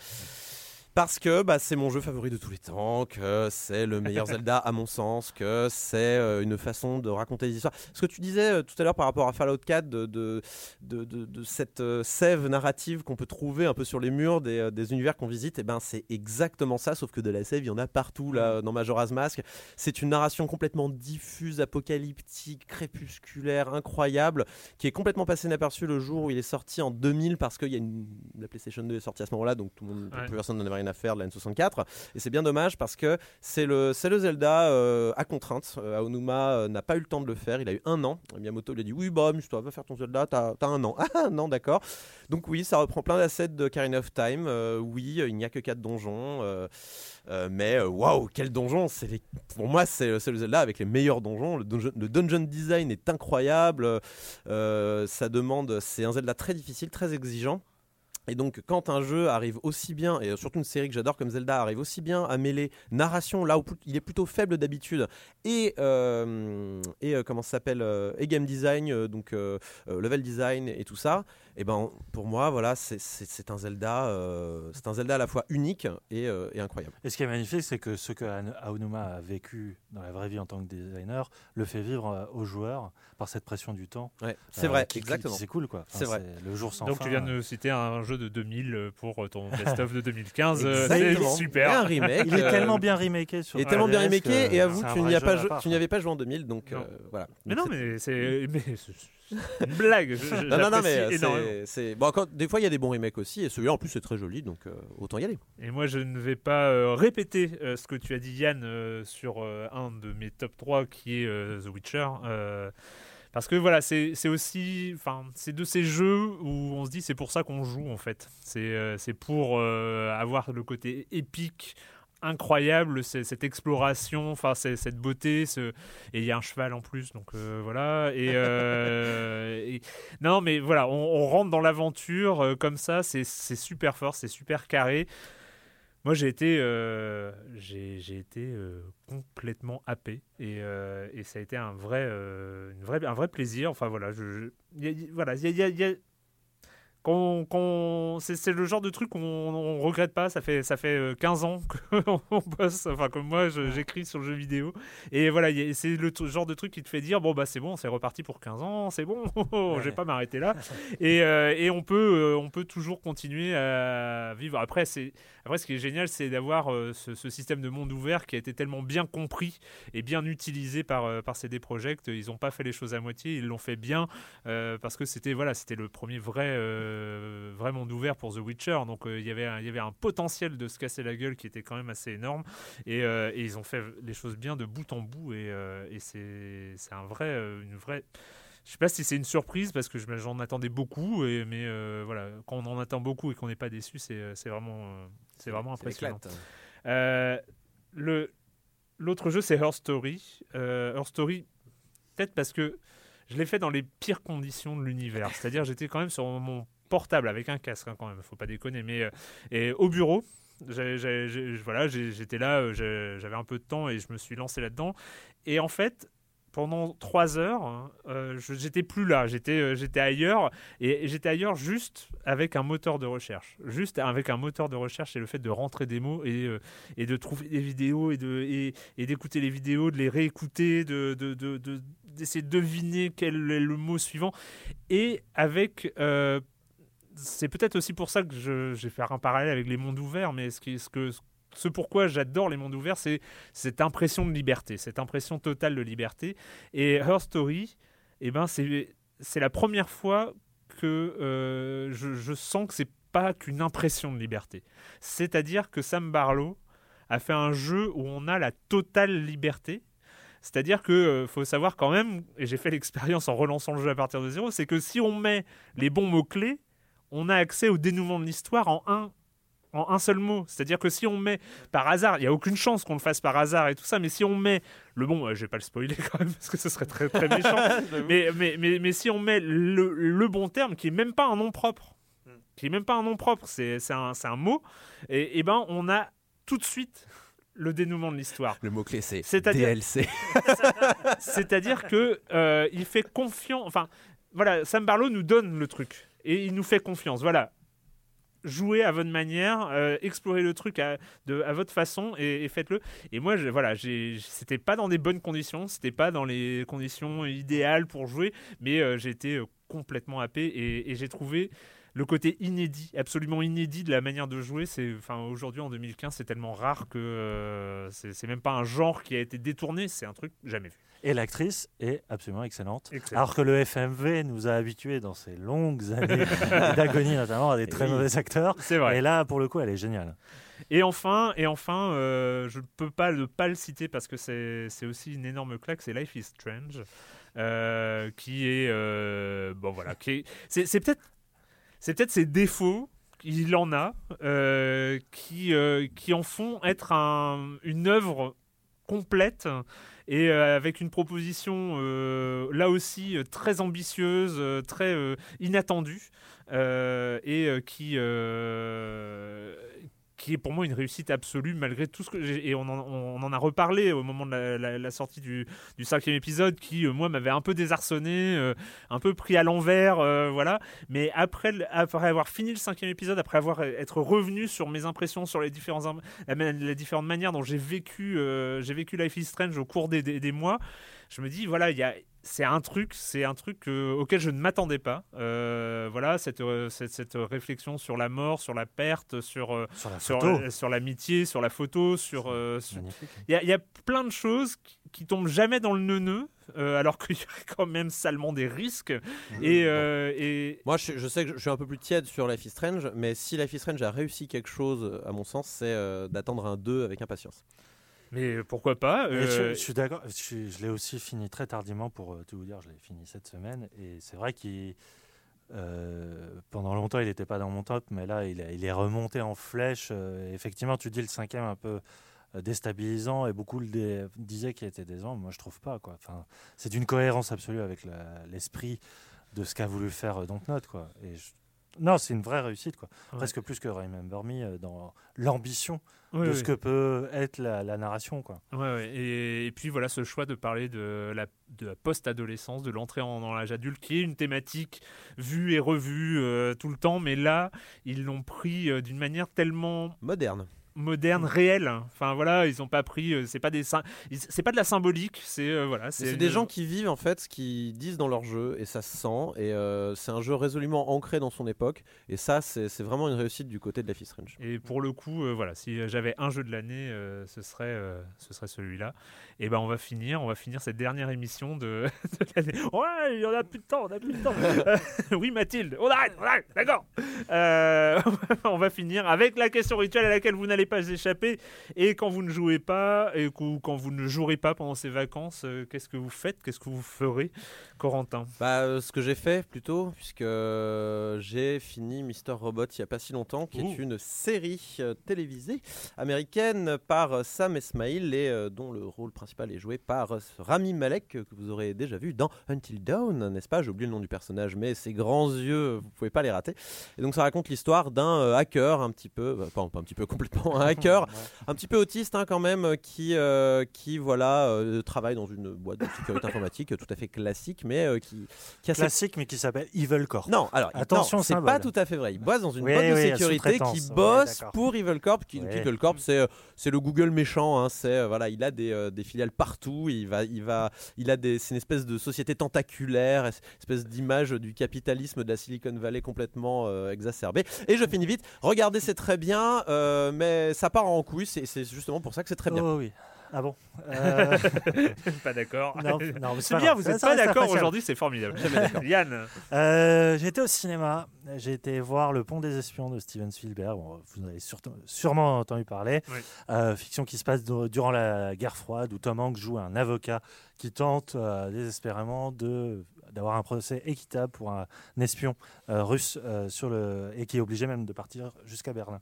Parce que bah, c'est mon jeu favori de tous les temps, que c'est le meilleur *laughs* Zelda à mon sens, que c'est euh, une façon de raconter des histoires. Ce que tu disais euh, tout à l'heure par rapport à Fallout 4, de, de, de, de- de cette euh, sève narrative qu'on peut trouver un peu sur les murs des, des univers qu'on visite, et ben c'est exactement ça, sauf que de la sève, il y en a partout là dans Majora's Mask. C'est une narration complètement diffuse, apocalyptique, crépusculaire, incroyable, qui est complètement passé inaperçu le jour où il est sorti en 2000 parce que y a une... la PlayStation 2 est sortie à ce moment-là, donc tout le monde, Ouais. plus personne n'en avait rien à faire de la N64. Et c'est bien dommage parce que c'est le, c'est le Zelda euh, à contrainte. Euh, Aonuma euh, n'a pas eu le temps de le faire. Il a eu un an. Miyamoto lui a dit Oui, bah, amuse-toi, va faire ton Zelda, t'as as un an. *laughs* Ah, non, d'accord. Donc, oui, ça reprend plein d'assets de Karina of Time. Oui, il n'y a que 4 donjons. mais waouh, quel donjon c'est Pour moi, c'est c'est le Zelda avec les meilleurs donjons. Le dungeon, le dungeon design est incroyable. Ça demande. C'est un Zelda très difficile, très exigeant. Et donc, quand un jeu arrive aussi bien, et surtout une série que j'adore comme Zelda, arrive aussi bien à mêler narration, là où il est plutôt faible d'habitude, et, euh, et euh, comment ça s'appelle, euh, et game design, euh, donc level design et tout ça, et ben pour moi, voilà, c'est- un Zelda, euh, c'est un Zelda à la fois unique et, euh, et incroyable. Et ce qui est magnifique, c'est que ce que Aonuma a vécu dans la vraie vie en tant que designer le fait vivre aux joueurs par cette pression du temps. Ouais, c'est Euh, vrai, qui- exactement. C'est cool, quoi. Enfin, C'est vrai. Le jour sans Donc fin. tu viens de euh, nous citer un jeu de 2000 pour ton best-of de 2015. euh. C'est super. Un remake. Il est euh, tellement bien remaké sur Il est tellement bien 3DS remaké, que et avoue, tu n'y pas tu n'y avais pas joué en 2000, donc euh, voilà. Mais Donc non, c'est- mais c'est une blague. Je- Non, non, non, mais euh, c'est- c'est. Bon, quand- des fois, il y a des bons remakes aussi, et celui-là, en plus, c'est très joli, donc euh, autant y aller. Et moi, je ne vais pas euh, répéter euh, ce que tu as dit, Yann, euh, sur euh, un de mes top 3 qui est euh, The Witcher. Parce que voilà, c'est aussi. Enfin, c'est de ces jeux où on se dit c'est pour ça qu'on joue, en fait. C'est euh, pour euh, avoir le côté épique incroyable cette exploration enfin cette beauté ce... et il y a un cheval en plus donc euh, voilà et, euh, *laughs* et- non mais voilà on, on rentre dans l'aventure euh, comme ça c'est c'est super fort c'est super carré moi j'ai été euh, j'ai été euh, complètement happé et, euh, et ça a été un vrai euh, une vraie un vrai plaisir. Enfin voilà je, je- y a- y voilà il y a- y a- qu'on, qu'on- c'est, c'est le genre de truc qu'on on regrette pas. Ça fait, ça fait euh, 15 ans *laughs* qu'on on bosse, enfin comme moi, je- j'écris sur le jeu vidéo. Et voilà, a- c'est le t- genre de truc qui te fait dire bon bah c'est bon, c'est reparti pour 15 ans, c'est bon, *laughs* je vais pas m'arrêter là. *laughs* et, euh, et on peut, euh, on peut toujours continuer à vivre. Après, c'est, après ce qui est génial, c'est d'avoir euh, ce, ce système de monde ouvert qui a été tellement bien compris et bien utilisé par, euh, par CD Projekt. Ils n'ont pas fait les choses à moitié, ils l'ont fait bien euh, parce que c'était voilà, c'était le premier vrai, euh, vrai monde ouvert pour The Witcher. Donc euh, il y avait un- il y avait un potentiel de se casser la gueule qui était quand même assez énorme. Et, euh, et ils ont fait les choses bien de bout en bout. Et, et c'est c'est un vrai, une vraie. Je sais pas si c'est une surprise parce que je- j'en attendais beaucoup, et, mais voilà, quand on en attend beaucoup et qu'on n'est pas déçu, c'est c'est vraiment, c'est vraiment impressionnant. le l'autre jeu c'est Her Story. Euh, Her Story, peut-être parce que je l'ai fait dans les pires conditions de l'univers. C'est-à-dire j'étais quand même sur mon portable avec un casque hein, quand même, faut pas déconner, mais euh, et au bureau. j'étais là, euh, j'avais un peu de temps et je me suis lancé là-dedans. Et en fait, pendant trois heures, hein, euh, j'étais plus là, j'étais euh, j'étais ailleurs et, j'étais ailleurs juste avec un moteur de recherche, juste avec un moteur de recherche et le fait de rentrer des mots et, et de trouver des vidéos et de et, d'écouter les vidéos, de les réécouter, de de- de- de- d'essayer de deviner quel est le mot suivant et avec c'est peut-être aussi pour ça que je, je vais faire un parallèle avec les mondes ouverts, mais ce, qui, ce que ce pourquoi j'adore les mondes ouverts, c'est cette impression de liberté, cette impression totale de liberté. Et Her Story, eh ben, c'est la première fois que euh, je, je sens que c'est pas qu'une impression de liberté. C'est-à-dire que Sam Barlow a fait un jeu où on a la totale liberté. C'est-à-dire que euh, faut savoir quand même, et j'ai fait l'expérience en relançant le jeu à partir de zéro, c'est que si on met les bons mots-clés, on a accès au dénouement de l'histoire en un, en un seul mot. C'est-à-dire que si on met par hasard, il n'y a aucune chance qu'on le fasse par hasard et tout ça, mais si on met le bon, euh, je vais pas le spoiler quand même *laughs* parce que ce serait très très méchant, *laughs* mais, mais, mais, mais si on met le, le bon terme qui est même pas un nom propre, qui est même pas un nom propre, c'est c'est un, c'est un mot, et, et ben on a tout de suite le dénouement de l'histoire. Le mot-clé, c'est C'est-à-dire- DLC. *laughs* C'est-à-dire que euh, il fait confiance. Enfin, voilà, Sam Barlow nous donne le truc et il nous fait confiance. Voilà. jouez à votre manière, euh, explorez le truc à, de, à votre façon et, faites-le. Et moi, je, voilà, c'était pas dans des bonnes conditions, c'était pas dans les conditions idéales pour jouer, mais euh, été euh, complètement happé et, j'ai trouvé le côté inédit, absolument inédit de la manière de jouer. Enfin, aujourd'hui en 2015, c'est tellement rare que euh, c'est même pas un genre qui a été détourné, c'est un truc jamais vu. Et l'actrice est absolument excellente. Excellent. Alors que le FMV nous a habitués dans ces longues années *laughs* d'agonie, notamment, à des très Oui. mauvais acteurs. C'est vrai. Et là, pour le coup, elle est géniale. Et enfin, et enfin, euh, je ne peux pas ne pas le citer parce que c'est aussi une énorme claque, c'est Life is Strange, euh, qui est euh, bon voilà, c'est peut-être c'est peut-être ses défauts. Il en a qui qui en font être un- une œuvre complète et euh, avec une proposition euh, là aussi euh, très ambitieuse, très inattendue et qui qui est pour moi une réussite absolue malgré tout ce que j'ai et on en, a reparlé au moment de la, sortie du, cinquième épisode qui euh, moi m'avait un peu désarçonné euh, un peu pris à l'envers euh, voilà. Mais après après avoir fini le cinquième épisode après avoir être revenu sur mes impressions sur les différents la les différentes manières dont j'ai vécu j'ai vécu Life is Strange au cours des- des mois je me dis voilà il y a c'est un truc, c'est un truc euh, auquel je ne m'attendais pas. Euh, voilà, cette, euh, cette, cette réflexion sur la mort, sur la perte, sur euh, Sur la sur, l'amitié, sur la photo, sur. Magnifique. Il y, a- il y a plein de choses qui, qui tombent jamais dans le neuneu, alors qu'il y a quand même salement des risques. Et, euh, et Moi, je, je sais que je suis un peu plus tiède sur Life is Strange, mais si Life is Strange a réussi quelque chose, à mon sens, c'est d'attendre un 2 avec impatience. Mais pourquoi pas euh, je, je suis d'accord. Je, je l'ai aussi fini très tardivement pour euh, tout vous dire. Je l'ai fini cette semaine et c'est vrai qu'il euh, pendant longtemps il n'était pas dans mon top, mais là il, est remonté en flèche. Euh, effectivement, tu dis le cinquième un peu déstabilisant et beaucoup le dé- disaient qu'il était décevant. Moi, je trouve pas quoi. Enfin, c'est d'une cohérence absolue avec l'esprit de ce qu'a voulu faire Dontnod quoi. Et je- non, c'est une vraie réussite quoi. Ouais. Presque plus que Remember Me euh, dans l'ambition oui, de oui. ce que peut être la, la narration quoi. Ouais, ouais. Et, et puis voilà ce choix de parler de la, de la post-adolescence, de l'entrée en- dans l'âge adulte, qui est une thématique vue et revue euh, tout le temps, mais là, ils l'ont pris euh, d'une manière tellement Moderne. Moderne, réelle. Enfin voilà, ils ont pas pris, euh, c'est pas des, c'est pas de la symbolique, c'est euh, voilà, C'est des gens qui vivent en fait ce qu'ils disent dans leur jeu et ça se sent et euh, c'est un jeu résolument ancré dans son époque et ça c'est vraiment une réussite du côté de Life is Strange. Et pour le coup, voilà, si j'avais un jeu de l'année, ce serait, ce serait celui-là. Et ben, on va finir, on va finir cette dernière émission de, *laughs* de l'année. Ouais, on a plus de temps, on a plus de temps. *laughs* Oui, Mathilde, on arrête, on arrête, d'accord. *laughs* On va finir avec la question rituelle à laquelle vous n'allez pas échapper. Et quand vous ne jouez pas, et quand vous ne jouerez pas pendant ces vacances, euh, qu'est-ce que vous faites? Qu'est-ce que vous ferez, Corentin Bah, euh, ce que j'ai fait plutôt, puisque euh, j'ai fini Mister Robot il y a pas si longtemps, qui Ouh. est une série euh, télévisée américaine par euh, Sam Esmail et dont le rôle principal est joué par Rami Malek, que vous aurez déjà vu dans Until Dawn, n'est-ce pas? J'ai oublié le nom du personnage, mais ses grands yeux, vous pouvez pas les rater. Et donc ça raconte l'histoire d'un hacker un petit peu, bah, pas, pas un petit peu complètement, un hacker *laughs* un petit peu autiste hein, quand même, qui, qui voilà, travaille dans une boîte de sécurité informatique tout à fait classique, mais euh, qui, qui a ses Classique, mais qui s'appelle Evil Corp. non, alors Attention c'est pas tout à fait vrai. Il bosse dans une Oui, boîte de oui, sécurité qui bosse pour Evil Corp. Qui. Evil Corp, c'est euh, c'est le Google méchant. hein, c'est euh, voilà, il a des, euh, des filiales partout. Il va, il va, il a des, c'est une espèce de société tentaculaire, es- espèce d'image du capitalisme de la Silicon Valley complètement euh, exacerbée. Et je finis vite. Regardez, c'est très bien, euh, mais ça part en couille. C'est c'est justement pour ça que c'est très bien. Oh oui. Ah bon Euh, *laughs* Pas d'accord. Non, non, mais c'est bien, grave. vous n'êtes ça pas d'accord aujourd'hui, c'est formidable. *laughs* Yann, euh, été au cinéma. J'ai été voir Le Pont des Espions de Steven Spielberg. Bon, vous en avez sûrement entendu parler. Oui. Euh, fiction qui se passe durant la guerre froide où Tom Hanks joue un avocat qui tente euh, désespérément de d'avoir un procès équitable pour un espion euh, russe euh, sur le et qui est obligé même de partir jusqu'à Berlin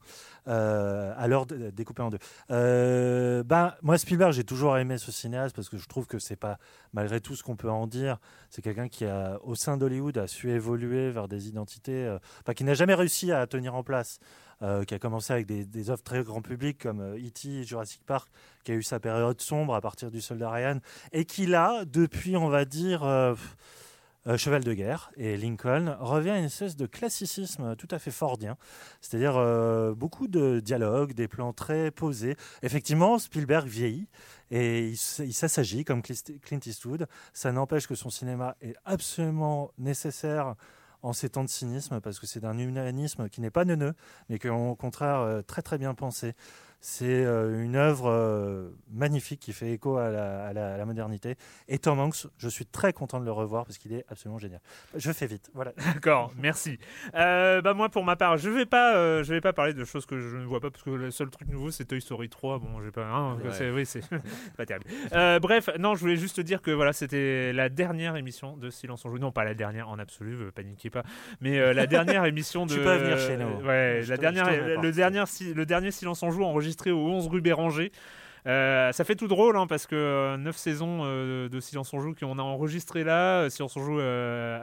euh, alors d- découpé en deux. Euh, ben moi Spielberg j'ai toujours aimé ce cinéaste parce que je trouve que c'est pas malgré tout ce qu'on peut en dire c'est quelqu'un qui a au sein d'Hollywood a su évoluer vers des identités euh, enfin, qui n'a jamais réussi à tenir en place euh, qui a commencé avec des, des œuvres très grand public comme euh, E.T. Jurassic Park qui a eu sa période sombre à partir du Soldat Ryan et qui là depuis on va dire euh, euh, Cheval de guerre et Lincoln revient à une espèce de classicisme tout à fait fordien, c'est-à-dire euh, beaucoup de dialogues, des plans très posés. Effectivement, Spielberg vieillit et il, s'assagit comme Clint Clint Eastwood. Ça n'empêche que son cinéma est absolument nécessaire en ces temps de cynisme parce que c'est d'un humanisme qui n'est pas neuneux, mais qui est au contraire euh, très très bien pensé. C'est euh, une œuvre euh, magnifique qui fait écho à la, à la- à la modernité. Et Tom Hanks, je suis très content de le revoir parce qu'il est absolument génial. Je fais vite, voilà. *laughs* D'accord, merci. Euh, bah moi pour ma part, je vais pas, euh, je vais pas parler de choses que je ne vois pas parce que le seul truc nouveau c'est Toy Story 3. Bon, j'ai pas, hein, Ouais. c'est, oui, c'est *laughs* pas terrible. Euh, bref, non, je voulais juste dire que voilà, c'était la dernière émission de Silence en Joue. Non, pas la dernière en absolu, euh, paniquez pas, mais euh, la *laughs* dernière émission de. Tu peux venir chez nous. Ouais, Je la te- dernière, le dernier, le dernier Silence en Joue enregistré au 11 rue Béranger. Euh, ça fait tout drôle hein, parce que 9 saisons euh, de Silence on Joue qu'on a enregistré là, euh, Silence on Joue euh,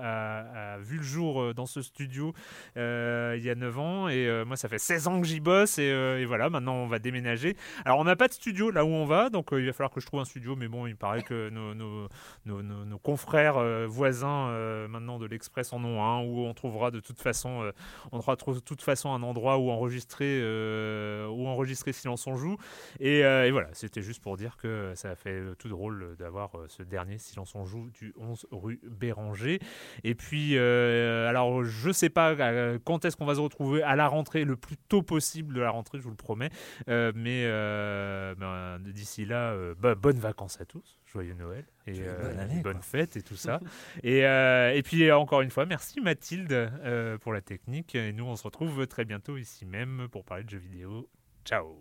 a, vu le jour euh, dans ce studio euh, il y a 9 ans. Et euh, moi ça fait 16 ans que j'y bosse et, euh, voilà maintenant on va déménager. Alors on n'a pas de studio là où on va donc euh, il va falloir que je trouve un studio mais bon il paraît que nos, confrères euh, voisins euh, maintenant de l'Express en ont un où on trouvera de toute façon euh, on trouvera de toute façon un endroit où enregistrer euh, Silence on Joue. Euh, et voilà, c'était juste pour dire que ça a fait euh, tout drôle d'avoir euh, ce dernier Silence on joue du 11 rue Béranger. Et puis, euh, alors je sais pas euh, quand est-ce qu'on va se retrouver à la rentrée, le plus tôt possible de la rentrée, je vous le promets. Euh, mais euh, ben, d'ici là, euh, bah, bonnes vacances à tous, joyeux Noël et euh, bonne année, bonnes quoi. fêtes et tout ça. *laughs* et, euh, et puis encore une fois, merci Mathilde euh, pour la technique. Et nous, on se retrouve très bientôt ici même pour parler de jeux vidéo. Ciao.